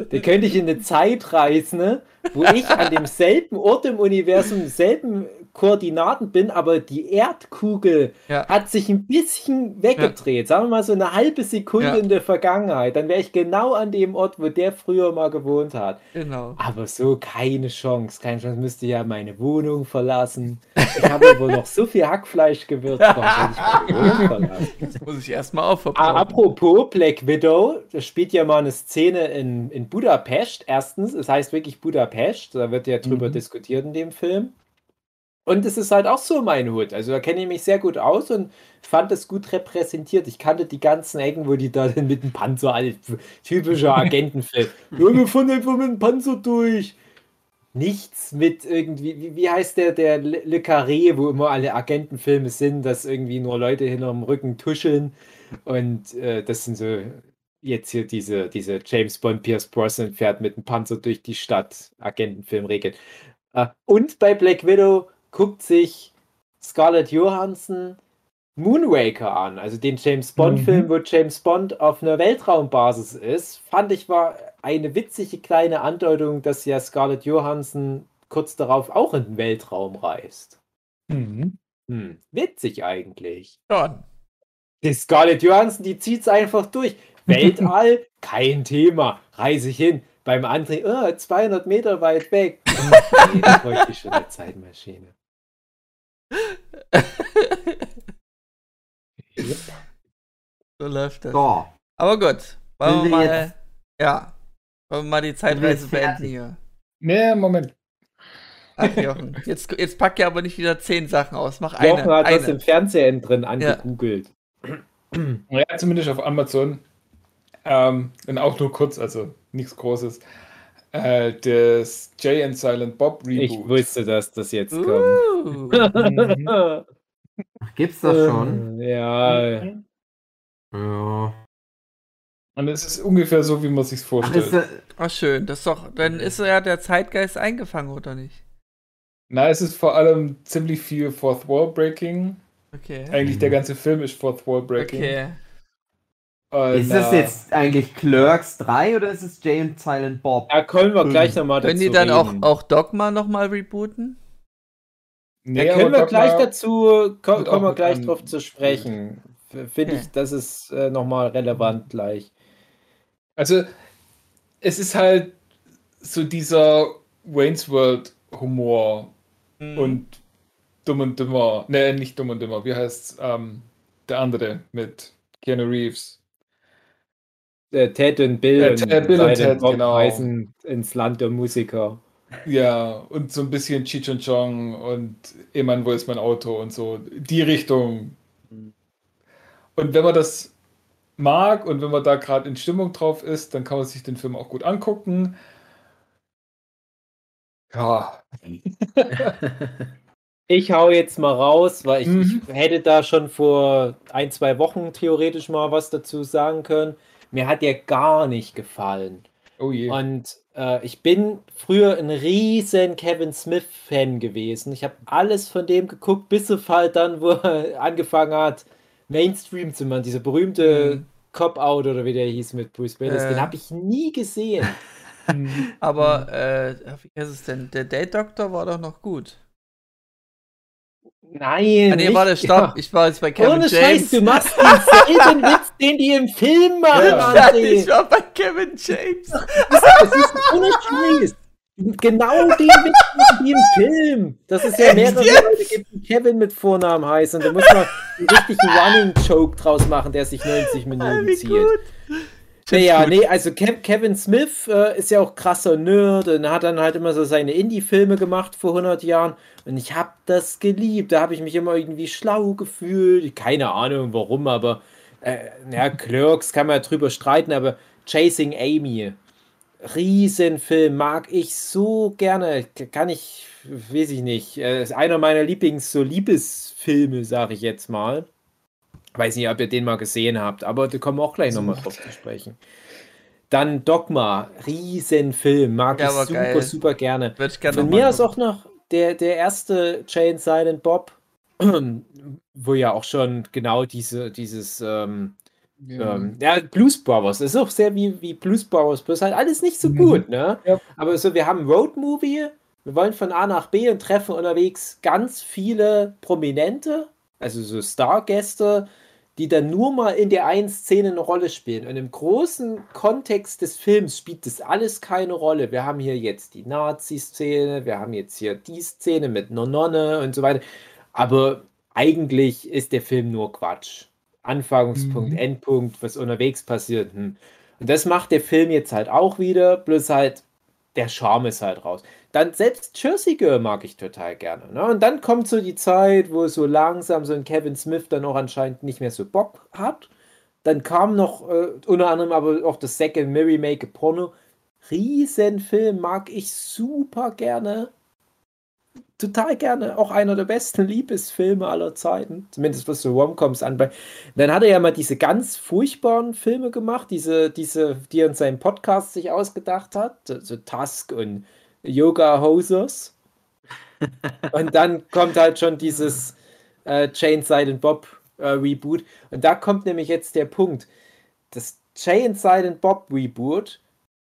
[SPEAKER 3] Da könnte ich in eine Zeit reisen, ne, wo ich an demselben Ort im Universum, dieselben Koordinaten bin, aber die Erdkugel
[SPEAKER 4] Ja.
[SPEAKER 3] hat sich ein bisschen weggedreht. Sagen wir mal so eine halbe Sekunde
[SPEAKER 4] Ja.
[SPEAKER 3] in der Vergangenheit. Dann wäre ich genau an dem Ort, wo der früher mal gewohnt hat.
[SPEAKER 4] Genau.
[SPEAKER 3] Aber so keine Chance. Keine Chance. Müsste ja meine Wohnung verlassen. Ich habe wohl noch so viel Hackfleisch gewürzt.
[SPEAKER 4] Das muss ich erstmal aufverbrauchen.
[SPEAKER 3] apropos Black Widow, da spielt ja mal eine Szene in, in Budapest. Erstens, es heißt wirklich Budapest, da wird ja drüber
[SPEAKER 6] Mhm.
[SPEAKER 3] diskutiert in dem Film. Und es ist halt auch so mein Hut. Also da kenne ich mich sehr gut aus und fand es gut repräsentiert. Ich kannte die ganzen Ecken, wo die da dann mit dem Panzer, all- typischer Agentenfilm. wir fahren einfach mit dem Panzer durch. Nichts mit irgendwie, wie, wie heißt der, der Le Le Carré, wo immer alle Agentenfilme sind, dass irgendwie nur Leute hinterm Rücken tuscheln. Und äh, das sind so jetzt hier diese, diese James Bond, Pierce Brosnan fährt mit dem Panzer durch die Stadt, Agentenfilmregeln. Äh, und bei Black Widow guckt sich Scarlett Johansson Moonraker an, also den James Bond-Film,
[SPEAKER 6] Mhm.
[SPEAKER 3] wo James Bond auf einer Weltraumbasis ist, fand ich war eine witzige kleine Andeutung, dass ja Scarlett Johansson kurz darauf auch in den Weltraum reist.
[SPEAKER 6] Mhm.
[SPEAKER 3] Hm, witzig eigentlich.
[SPEAKER 4] Schon.
[SPEAKER 3] Die Scarlett Johansson, die zieht's einfach durch. Weltall, kein Thema. Reise ich hin. Beim André, oh, 200 Meter weit weg. nee, da bräuchte ich schon eine Zeitmaschine.
[SPEAKER 4] So läuft das.
[SPEAKER 2] So,
[SPEAKER 4] Aber gut. Wollen wir mal.
[SPEAKER 2] jetzt-
[SPEAKER 4] Ja. Wollen wir mal die Zeitreise beenden hier.
[SPEAKER 6] Nee, Moment.
[SPEAKER 4] Ach, Jochen. Jetzt, jetzt pack ja aber nicht wieder zehn Sachen aus. Mach eine.
[SPEAKER 3] Jochen hat das
[SPEAKER 4] eine.
[SPEAKER 3] im Fernsehen drin angegoogelt.
[SPEAKER 6] Ja, zumindest auf Amazon. Ähm, und auch nur kurz, also nichts Großes. Äh, das Jay and Silent Bob Reboot.
[SPEAKER 3] Ich wusste, dass das jetzt kommt.
[SPEAKER 4] Uh.
[SPEAKER 6] Mhm.
[SPEAKER 2] gibt's das schon?
[SPEAKER 3] Äh, Ja,
[SPEAKER 2] Ja.
[SPEAKER 6] Und es ist ungefähr so, wie man sich
[SPEAKER 2] Ach,
[SPEAKER 6] vorstellt.
[SPEAKER 2] ist, äh,
[SPEAKER 4] Ach, schön. Das ist doch. Dann ist ja der Zeitgeist eingefangen, oder nicht?
[SPEAKER 6] Na, es ist vor allem ziemlich viel Fourth Wall Breaking.
[SPEAKER 4] Okay.
[SPEAKER 6] Eigentlich der ganze Film ist Fourth Wall Breaking.
[SPEAKER 4] Okay.
[SPEAKER 6] Und,
[SPEAKER 2] ist das
[SPEAKER 6] äh,
[SPEAKER 2] jetzt eigentlich Clerks 3 oder ist es Jay und Silent Bob?
[SPEAKER 3] da können wir gleich nochmal dazu
[SPEAKER 4] Können die dann auch,
[SPEAKER 3] reden.
[SPEAKER 4] auch Dogma nochmal rebooten?
[SPEAKER 6] Nee,
[SPEAKER 3] da können wir
[SPEAKER 6] Dogma-
[SPEAKER 3] gleich dazu,
[SPEAKER 6] auch
[SPEAKER 3] kommen wir
[SPEAKER 6] mit
[SPEAKER 3] gleich
[SPEAKER 6] an-
[SPEAKER 3] drauf zu sprechen. Finde ich, das ist äh, nochmal relevant gleich.
[SPEAKER 6] Also, es ist halt so dieser Wayne's World Humor
[SPEAKER 4] Mhm.
[SPEAKER 6] und Dumm und Dümmer. Ne, nicht Dumm und Dümmer. Wie heißt's? Ähm, der andere mit Keanu Reeves.
[SPEAKER 3] Äh, Ted und Bill
[SPEAKER 6] Äh,
[SPEAKER 3] und
[SPEAKER 6] Ted, Bill und
[SPEAKER 3] beide
[SPEAKER 6] Ted,
[SPEAKER 3] Bob
[SPEAKER 6] genau.
[SPEAKER 3] reisen ins Land der Musiker.
[SPEAKER 6] Ja, und so ein bisschen Cheech und Chong und Eman, wo ist mein Auto und so. Die Richtung. Und wenn man das mag und wenn man da gerade in Stimmung drauf ist, dann kann man sich den Film auch gut angucken. Ja.
[SPEAKER 3] Ich hau jetzt mal raus, weil ich,
[SPEAKER 6] Mhm.
[SPEAKER 3] ich hätte da schon vor ein, zwei Wochen theoretisch mal was dazu sagen können. Mir hat der gar nicht gefallen.
[SPEAKER 6] Oh je.
[SPEAKER 3] Und äh, ich bin früher ein riesen Kevin Smith-Fan gewesen. Ich habe alles von dem geguckt, bis auf halt dann, wo er angefangen hat, Mainstream zu machen. Dieser berühmte
[SPEAKER 6] Mhm.
[SPEAKER 3] Cop-Out oder wie der hieß mit Bruce Willis.
[SPEAKER 4] Äh.
[SPEAKER 3] Den habe ich nie gesehen.
[SPEAKER 6] Mhm.
[SPEAKER 4] Aber, äh, wie heißt es denn? Der Date Doctor war doch noch gut.
[SPEAKER 3] Nein.
[SPEAKER 4] Ah, nee, warte, stopp. Ich war jetzt bei Kevin
[SPEAKER 3] Ohne
[SPEAKER 4] James.
[SPEAKER 3] Scheiß, du machst denselben Witz, den die im Film machen,
[SPEAKER 6] Ja.
[SPEAKER 4] Ja, ich war bei Kevin James.
[SPEAKER 3] Das ist ohne Scheiß. Genau den Witz die im Film. Dass es ja mehrere? Leute gibt, die Kevin mit Vornamen heißen. Da muss man einen richtigen Running Joke draus machen, der sich 90
[SPEAKER 4] Ah,
[SPEAKER 3] Minuten
[SPEAKER 4] wie
[SPEAKER 3] zieht.
[SPEAKER 4] gut.
[SPEAKER 3] Naja, nee, also Kev Kevin Smith äh, ist ja auch krasser Nerd und hat dann halt immer so seine Indie-Filme gemacht vor 100 Jahren und ich habe das geliebt. Da habe ich mich immer irgendwie schlau gefühlt. Keine Ahnung warum, aber äh, ja, Clerks kann man ja drüber streiten, aber Chasing Amy, Riesenfilm, mag ich so gerne. Kann ich, weiß ich nicht, äh, ist einer meiner Lieblings-, so Liebesfilme, sage ich jetzt mal. Weiß nicht, ob ihr den mal gesehen habt, aber da kommen wir auch gleich nochmal drauf zu sprechen. Dann Dogma, Riesenfilm, mag
[SPEAKER 4] Ja,
[SPEAKER 3] ich super,
[SPEAKER 4] geil.
[SPEAKER 3] super gerne.
[SPEAKER 4] Würde ich gerne
[SPEAKER 3] Von mir ist
[SPEAKER 4] gucken.
[SPEAKER 3] auch noch der, der erste Jane Silent Bob, wo ja auch schon genau diese, dieses, ähm,
[SPEAKER 6] Ja.
[SPEAKER 3] ähm, ja, Blues Brothers, ist auch sehr wie, wie Blues Brothers, bloß halt alles nicht so
[SPEAKER 6] Mhm.
[SPEAKER 3] gut, ne?
[SPEAKER 6] Ja.
[SPEAKER 3] Aber so, wir haben Road Movie, wir wollen von A nach B und treffen unterwegs ganz viele Prominente, also so Stargäste, die dann nur mal in der einen Szene eine Rolle spielen. Und im großen Kontext des Films spielt das alles keine Rolle. Wir haben hier jetzt die Nazi-Szene, wir haben jetzt hier die Szene mit einer Nonne und so weiter. Aber eigentlich ist der Film nur Quatsch. Anfangspunkt,
[SPEAKER 6] Mhm.
[SPEAKER 3] Endpunkt, was unterwegs passiert. Hm. Und das macht der Film jetzt halt auch wieder, bloß halt der Charme ist halt raus. Dann selbst Jersey Girl mag ich total gerne. Ne? Und dann kommt so die Zeit, wo so langsam so ein Kevin Smith dann auch anscheinend nicht mehr so Bock hat. Dann kam noch äh, unter anderem aber auch das Second Mary Make a Porno. Riesenfilm, mag ich super gerne. Total gerne. Auch einer der besten Liebesfilme aller Zeiten. Zumindest was so Romcoms anbelangt. Dann hat er ja mal diese ganz furchtbaren Filme gemacht, diese, diese, die er in seinem Podcast sich ausgedacht hat. So, so Tusk und Yoga Hosers. und dann kommt halt schon dieses äh, Jane Silent Bob äh, Reboot. Und da kommt nämlich jetzt der Punkt. Das Jane Silent Bob Reboot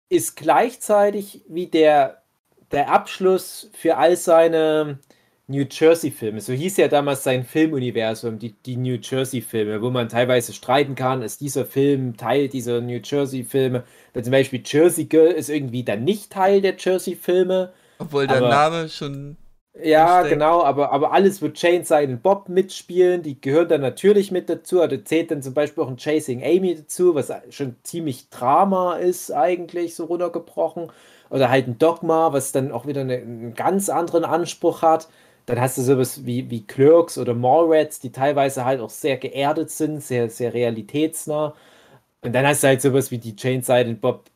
[SPEAKER 3] ist gleichzeitig wie der, der Abschluss für all seine New Jersey-Filme. So hieß ja damals sein Filmuniversum, die, die New Jersey-Filme, wo man teilweise streiten kann, ist dieser Film Teil dieser New Jersey-Filme. Zum Beispiel Jersey Girl ist irgendwie dann nicht Teil der Jersey-Filme.
[SPEAKER 4] Obwohl der Name schon.
[SPEAKER 3] Ja,
[SPEAKER 4] Verstehe.
[SPEAKER 3] genau, aber, aber alles, wo Jane Silent Bob mitspielen, die gehören dann natürlich mit dazu. Da zählt dann zum Beispiel auch ein Chasing Amy dazu, was schon ziemlich Drama ist, eigentlich, so runtergebrochen. Oder halt ein Dogma, was dann auch wieder eine, einen ganz anderen Anspruch hat. Dann hast du sowas wie, wie Clerks oder Mallrats, die teilweise halt auch sehr geerdet sind, sehr, sehr realitätsnah. Und dann hast du halt sowas wie die Jane Silent Bob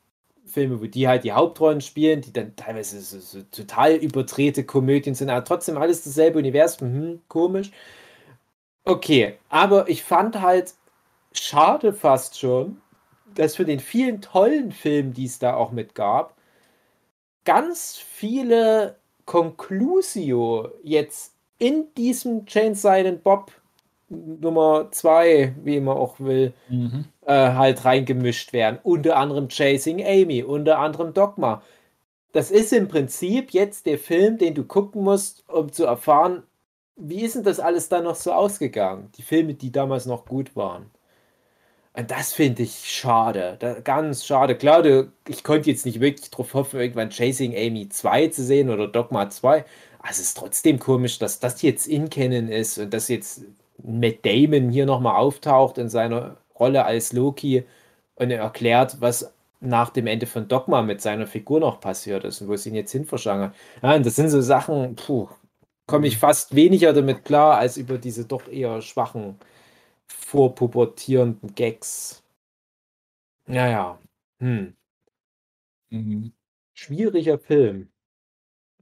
[SPEAKER 3] Filme, wo die halt die Hauptrollen spielen, die dann teilweise so, so total überdrehte Komödien sind, aber trotzdem alles dasselbe Universum. Hm, komisch. Okay, aber ich fand halt schade fast schon, dass für den vielen tollen Filmen, die es da auch mit gab, ganz viele Conclusio jetzt in diesem Jane Silent Bob Nummer 2, wie man auch will,
[SPEAKER 6] Mhm.
[SPEAKER 3] äh, halt reingemischt werden. Unter anderem Chasing Amy, unter anderem Dogma. Das ist im Prinzip jetzt der Film, den du gucken musst, um zu erfahren, wie ist denn das alles dann noch so ausgegangen? Die Filme, die damals noch gut waren. Das finde ich schade. Da, ganz schade. Klar, du, ich konnte jetzt nicht wirklich darauf hoffen, irgendwann Chasing Amy 2 zu sehen oder Dogma 2. Also es ist trotzdem komisch, dass das jetzt in Canon ist und dass jetzt Matt Damon hier nochmal auftaucht in seiner Rolle als Loki und er erklärt, was nach dem Ende von Dogma mit seiner Figur noch passiert ist und wo es ihn jetzt hin verschangen. Ja, das sind so Sachen, komme ich fast weniger damit klar, als über diese doch eher schwachen, vorpubertierenden Gags. Ja, ja. Hm.
[SPEAKER 6] Mhm.
[SPEAKER 3] Schwieriger Film.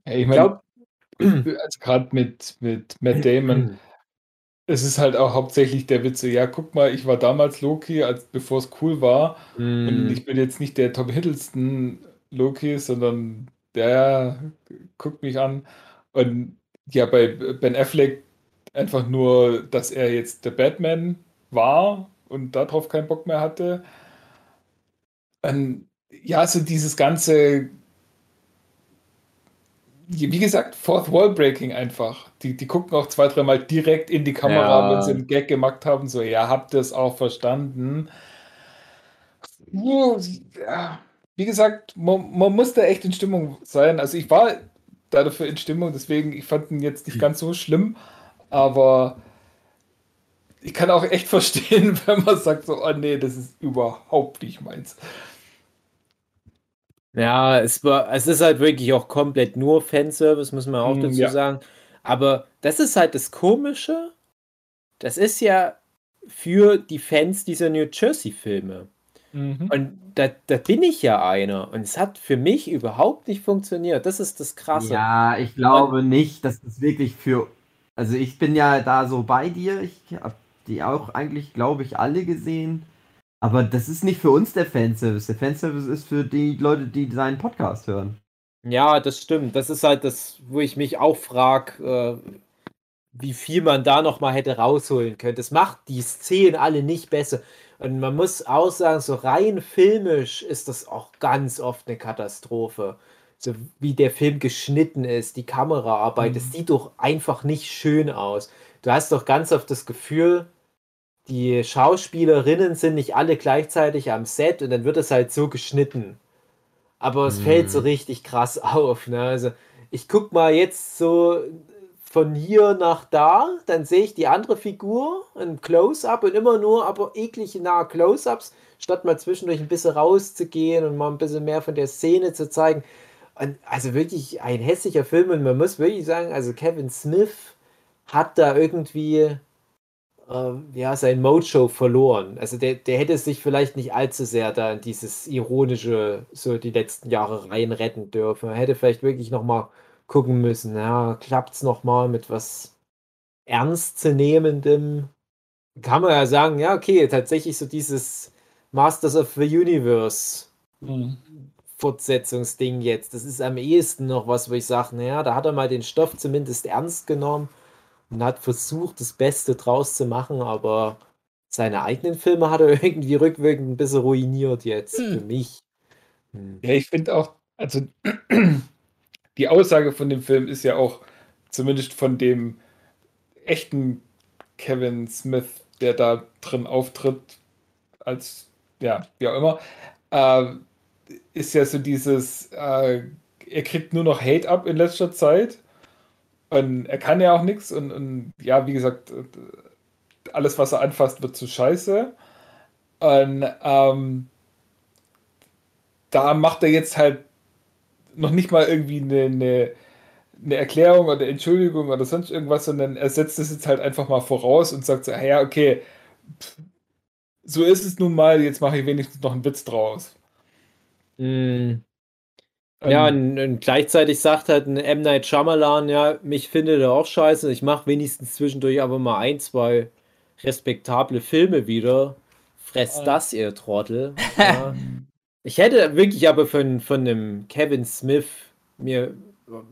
[SPEAKER 6] Ja, ich
[SPEAKER 3] Ich glaube,
[SPEAKER 6] also gerade mit, mit Matt Damon, es ist halt auch hauptsächlich der Witz, ja, guck mal, ich war damals Loki, als bevor es cool war. Und
[SPEAKER 3] hm,
[SPEAKER 6] ich bin jetzt nicht der Tom Hiddleston Loki, sondern der guckt mich an. Und ja, bei Ben Affleck einfach nur, dass er jetzt der Batman war und darauf keinen Bock mehr hatte. Und ja, so dieses ganze, wie gesagt, Fourth Wall Breaking einfach. Die, die gucken auch zwei, dreimal direkt in die Kamera, wenn sie
[SPEAKER 3] ja.
[SPEAKER 6] einen Gag gemacht haben, so, ja, habt ihr es auch verstanden? Ja, wie gesagt, man, man muss da echt in Stimmung sein. Also ich war da dafür in Stimmung, deswegen, ich fand ihn jetzt nicht ganz so schlimm, aber ich kann auch echt verstehen, wenn man sagt so, oh nee, das ist überhaupt nicht meins.
[SPEAKER 3] Ja, es war, es ist halt wirklich auch komplett nur Fanservice, muss man auch
[SPEAKER 6] Mm,
[SPEAKER 3] dazu
[SPEAKER 6] ja.
[SPEAKER 3] sagen. Aber das ist halt das Komische. Das ist ja für die Fans dieser New Jersey-Filme.
[SPEAKER 6] Mhm.
[SPEAKER 3] Und da, da bin ich ja einer. Und es hat für mich überhaupt nicht funktioniert. Das ist das Krasse.
[SPEAKER 2] Ja, ich glaube nicht, dass das wirklich für. Also ich bin ja da so bei dir. Ich habe die auch eigentlich, glaube ich, alle gesehen. Aber das ist nicht für uns der Fanservice. Der Fanservice ist für die Leute, die seinen Podcast hören.
[SPEAKER 3] Ja, das stimmt. Das ist halt das, wo ich mich auch frage, äh, wie viel man da noch mal hätte rausholen können. Das macht die Szenen alle nicht besser. Und man muss auch sagen, so rein filmisch ist das auch ganz oft eine Katastrophe. So wie der Film geschnitten ist, die Kameraarbeit, das sieht doch einfach nicht schön aus. Du hast doch ganz oft das Gefühl, die Schauspielerinnen sind nicht alle gleichzeitig am Set und dann wird es halt so geschnitten. Aber es fällt so richtig krass auf. Ne? Also ich guck mal jetzt so von hier nach da, dann sehe ich die andere Figur, ein Close-up und immer nur aber eklige nahe Close-ups, statt mal zwischendurch ein bisschen rauszugehen und mal ein bisschen mehr von der Szene zu zeigen. Und also wirklich ein hässlicher Film und man muss wirklich sagen, also Kevin Smith hat da irgendwie ähm, ja, sein Mojo verloren. Also der, der hätte sich vielleicht nicht allzu sehr da in dieses Ironische so die letzten Jahre reinretten dürfen. Er hätte vielleicht wirklich nochmal gucken müssen, ja, klappt's nochmal mit was Ernstzunehmendem? Kann man ja sagen, ja, okay, tatsächlich so dieses Masters of the Universe
[SPEAKER 6] Mhm.
[SPEAKER 3] Fortsetzungsding jetzt. Das ist am ehesten noch was, wo ich sage, naja, da hat er mal den Stoff zumindest ernst genommen und hat versucht, das Beste draus zu machen, aber seine eigenen Filme hat er irgendwie rückwirkend ein bisschen ruiniert jetzt für mich. Hm.
[SPEAKER 6] Ja, ich finde auch, also die Aussage von dem Film ist ja auch, zumindest von dem echten Kevin Smith, der da drin auftritt, als, ja, wie auch immer, äh, ist ja so dieses, äh, er kriegt nur noch Hate ab in letzter Zeit und er kann ja auch nichts und, und ja, wie gesagt, alles, was er anfasst, wird zu scheiße. Und ähm, da macht er jetzt halt noch nicht mal irgendwie eine, eine, eine Erklärung oder Entschuldigung oder sonst irgendwas, sondern er setzt es jetzt halt einfach mal voraus und sagt so, "Ah ja, okay, pff, so ist es nun mal, jetzt mache ich wenigstens noch einen Witz draus.
[SPEAKER 3] Hm. Ja,
[SPEAKER 6] Ähm,
[SPEAKER 3] und, und gleichzeitig sagt halt ein M. Night Shyamalan, ja, mich findet er auch scheiße. Ich mache wenigstens zwischendurch aber mal ein, zwei respektable Filme wieder. Fresst
[SPEAKER 6] Ah.
[SPEAKER 3] das, ihr Trottel. Ja. Ich hätte wirklich aber von, von einem Kevin Smith mir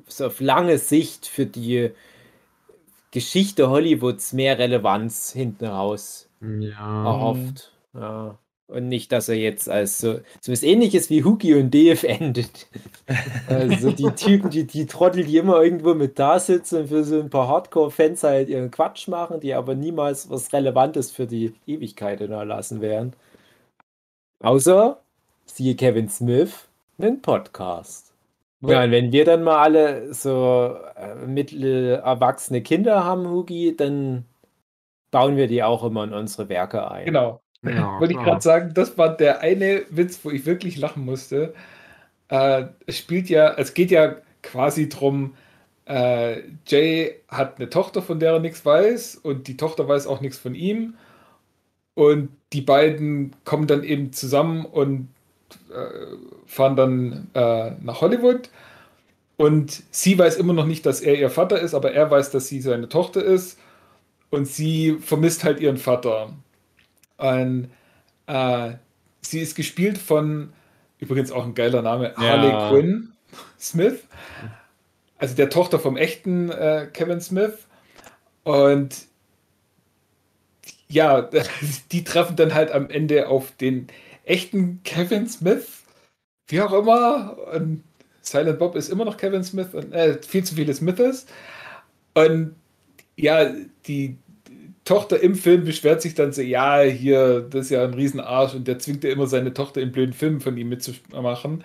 [SPEAKER 3] so auf lange Sicht für die Geschichte Hollywoods mehr Relevanz hinten raus
[SPEAKER 2] Ja.
[SPEAKER 3] erhofft. Ja. Und nicht, dass er jetzt als so, was ähnliches wie Hookie und Dave endet. Also die Typen, die, die Trottel, die immer irgendwo mit da sitzen und für so ein paar Hardcore-Fans halt ihren Quatsch machen, die aber niemals was Relevantes für die Ewigkeit hinterlassen werden. Außer, siehe Kevin Smith, einen Podcast. Ja, und wenn wir dann mal alle so äh, mittelerwachsene Kinder haben, Hugi, dann bauen wir die auch immer in unsere Werke ein.
[SPEAKER 6] genau.
[SPEAKER 2] Ja,
[SPEAKER 6] Wollte ich gerade sagen, das war der eine Witz, wo ich wirklich lachen musste. Äh, es spielt ja, es geht ja quasi drum, äh, Jay hat eine Tochter, von der er nichts weiß, und die Tochter weiß auch nichts von ihm. Und die beiden kommen dann eben zusammen und äh, fahren dann äh, nach Hollywood. Und sie weiß immer noch nicht, dass er ihr Vater ist, aber er weiß, dass sie seine Tochter ist. Und sie vermisst halt ihren Vater. Und äh, sie ist gespielt von, übrigens auch ein geiler Name,
[SPEAKER 3] Ja.
[SPEAKER 6] Harley Quinn Smith. Also der Tochter vom echten äh, Kevin Smith. Und ja, die treffen dann halt am Ende auf den echten Kevin Smith. Wie auch immer. Und Silent Bob ist immer noch Kevin Smith und äh, viel zu viele Smiths. Und ja, die Tochter im Film beschwert sich dann so, ja, hier, das ist ja ein Riesenarsch und der zwingt ja immer seine Tochter in blöden Filmen von ihm mitzumachen.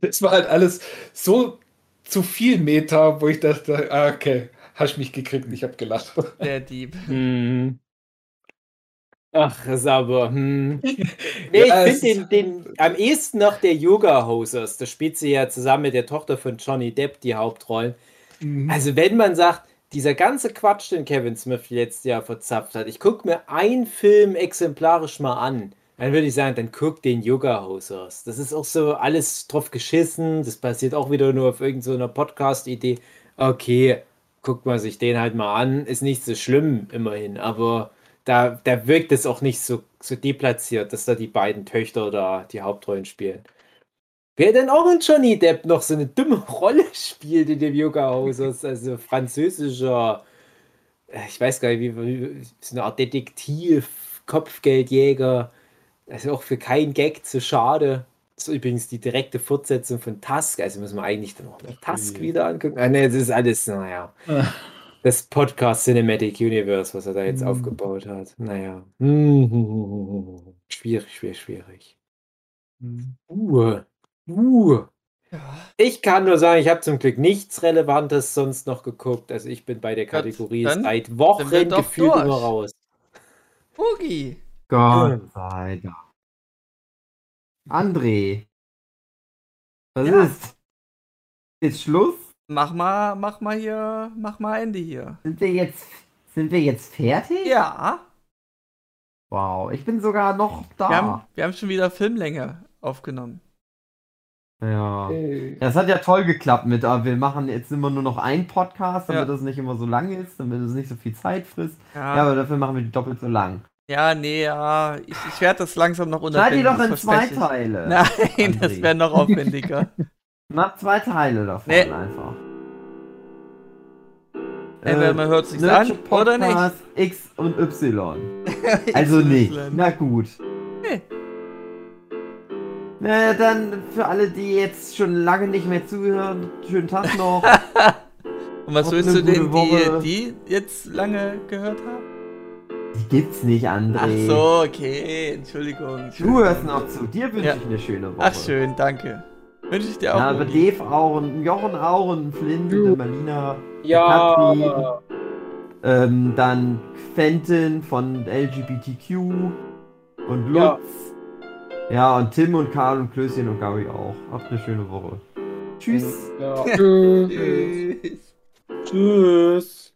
[SPEAKER 6] Das war halt alles so zu viel Meta, wo ich dachte, ah, okay, hast mich gekriegt, ich habe gelacht.
[SPEAKER 4] Der Dieb.
[SPEAKER 3] Hm. Ach, ist aber. Hm. Nee,
[SPEAKER 6] Ja,
[SPEAKER 3] ich
[SPEAKER 6] es
[SPEAKER 3] finde den, den am ehesten noch der Yoga Hosers. Da spielt sie ja zusammen mit der Tochter von Johnny Depp die Hauptrollen.
[SPEAKER 6] Mhm.
[SPEAKER 3] Also, wenn man sagt, dieser ganze Quatsch, den Kevin Smith letztes Jahr verzapft hat, ich gucke mir einen Film exemplarisch mal an, dann würde ich sagen, dann guck den Yoga Hosers. Das ist auch so alles drauf geschissen. Das basiert auch wieder nur auf irgendeiner so Podcast-Idee. Okay, guckt man sich den halt mal an. Ist nicht so schlimm, immerhin, aber da, da wirkt es auch nicht so, so deplatziert, dass da die beiden Töchter da die Hauptrollen spielen. Wer denn auch in Johnny Depp noch so eine dumme Rolle spielt in dem Yoga Hosers, also französischer, äh, ich weiß gar nicht, wie, wie so eine Art Detektiv, Kopfgeldjäger, also auch für keinen Gag zu schade. Das ist übrigens die direkte Fortsetzung von Tusk, also müssen wir eigentlich dann auch Tusk
[SPEAKER 6] Ui.
[SPEAKER 3] wieder angucken. Ah, ne, das ist alles, naja. Das Podcast Cinematic Universe, was er da jetzt
[SPEAKER 6] Hm.
[SPEAKER 3] aufgebaut hat. Naja. Hm. Schwierig, schwierig, schwierig. Uh. Uh.
[SPEAKER 4] Ja.
[SPEAKER 3] Ich kann nur sagen, ich habe zum Glück nichts Relevantes sonst noch geguckt. Also ich bin bei der Kategorie
[SPEAKER 4] dann
[SPEAKER 3] seit Wochen gefühlt
[SPEAKER 4] durch.
[SPEAKER 3] immer raus.
[SPEAKER 4] Boogie.
[SPEAKER 2] Gott sei Dank. André. Was
[SPEAKER 4] Ja.
[SPEAKER 2] ist? Ist Schluss?
[SPEAKER 4] Mach mal, mach mal hier, mach mal Ende hier.
[SPEAKER 2] Sind wir jetzt, sind wir jetzt fertig?
[SPEAKER 4] Ja.
[SPEAKER 2] Wow, ich bin sogar noch da.
[SPEAKER 4] Wir haben, wir haben schon wieder Filmlänge aufgenommen.
[SPEAKER 2] Ja.
[SPEAKER 6] Hey.
[SPEAKER 2] Das hat ja toll geklappt mit, aber wir machen jetzt immer nur noch einen Podcast, damit
[SPEAKER 4] Ja.
[SPEAKER 2] das nicht immer so lang ist, damit es nicht so viel Zeit frisst.
[SPEAKER 4] Ja,
[SPEAKER 2] Ja, aber dafür machen wir die doppelt so lang.
[SPEAKER 4] ja nee, ja. Ich, ich werde das langsam noch
[SPEAKER 2] Schneid die doch in
[SPEAKER 4] das
[SPEAKER 2] zwei
[SPEAKER 4] ich.
[SPEAKER 2] Teile.
[SPEAKER 4] Nein, das
[SPEAKER 2] André.
[SPEAKER 4] wäre noch aufwendiger.
[SPEAKER 2] Mach zwei Teile davon
[SPEAKER 4] Nee.
[SPEAKER 2] einfach.
[SPEAKER 4] Entweder man hört sich's an
[SPEAKER 2] Nerdship
[SPEAKER 4] oder nicht.
[SPEAKER 2] Podcast X und Y. Also nicht. Na gut. Na, dann für alle, die jetzt schon lange nicht mehr zuhören, schönen Tag noch.
[SPEAKER 4] Und was willst du denn,
[SPEAKER 2] Woche.
[SPEAKER 4] die, die jetzt lange gehört haben?
[SPEAKER 2] Die gibt's nicht, André.
[SPEAKER 4] Ach so, okay, Entschuldigung.
[SPEAKER 2] Du hörst noch zu. Dir wünsche
[SPEAKER 4] Ja.
[SPEAKER 2] ich eine schöne Woche.
[SPEAKER 4] Ach schön, danke. Wünsche ich dir auch.
[SPEAKER 2] Ja, aber
[SPEAKER 4] Boogie.
[SPEAKER 2] Dave auch und Jochen auch und Flint und der Marlina.
[SPEAKER 3] Ja.
[SPEAKER 2] Katrin. Ähm, dann Fenton von LGBTQ und. Lutz. Ja. Und Tim und Karl und Klößchen und Gabi auch. Habt eine schöne Woche. Tschüss.
[SPEAKER 6] Ja.
[SPEAKER 3] Tschüss.
[SPEAKER 4] Tschüss.
[SPEAKER 3] Tschüss.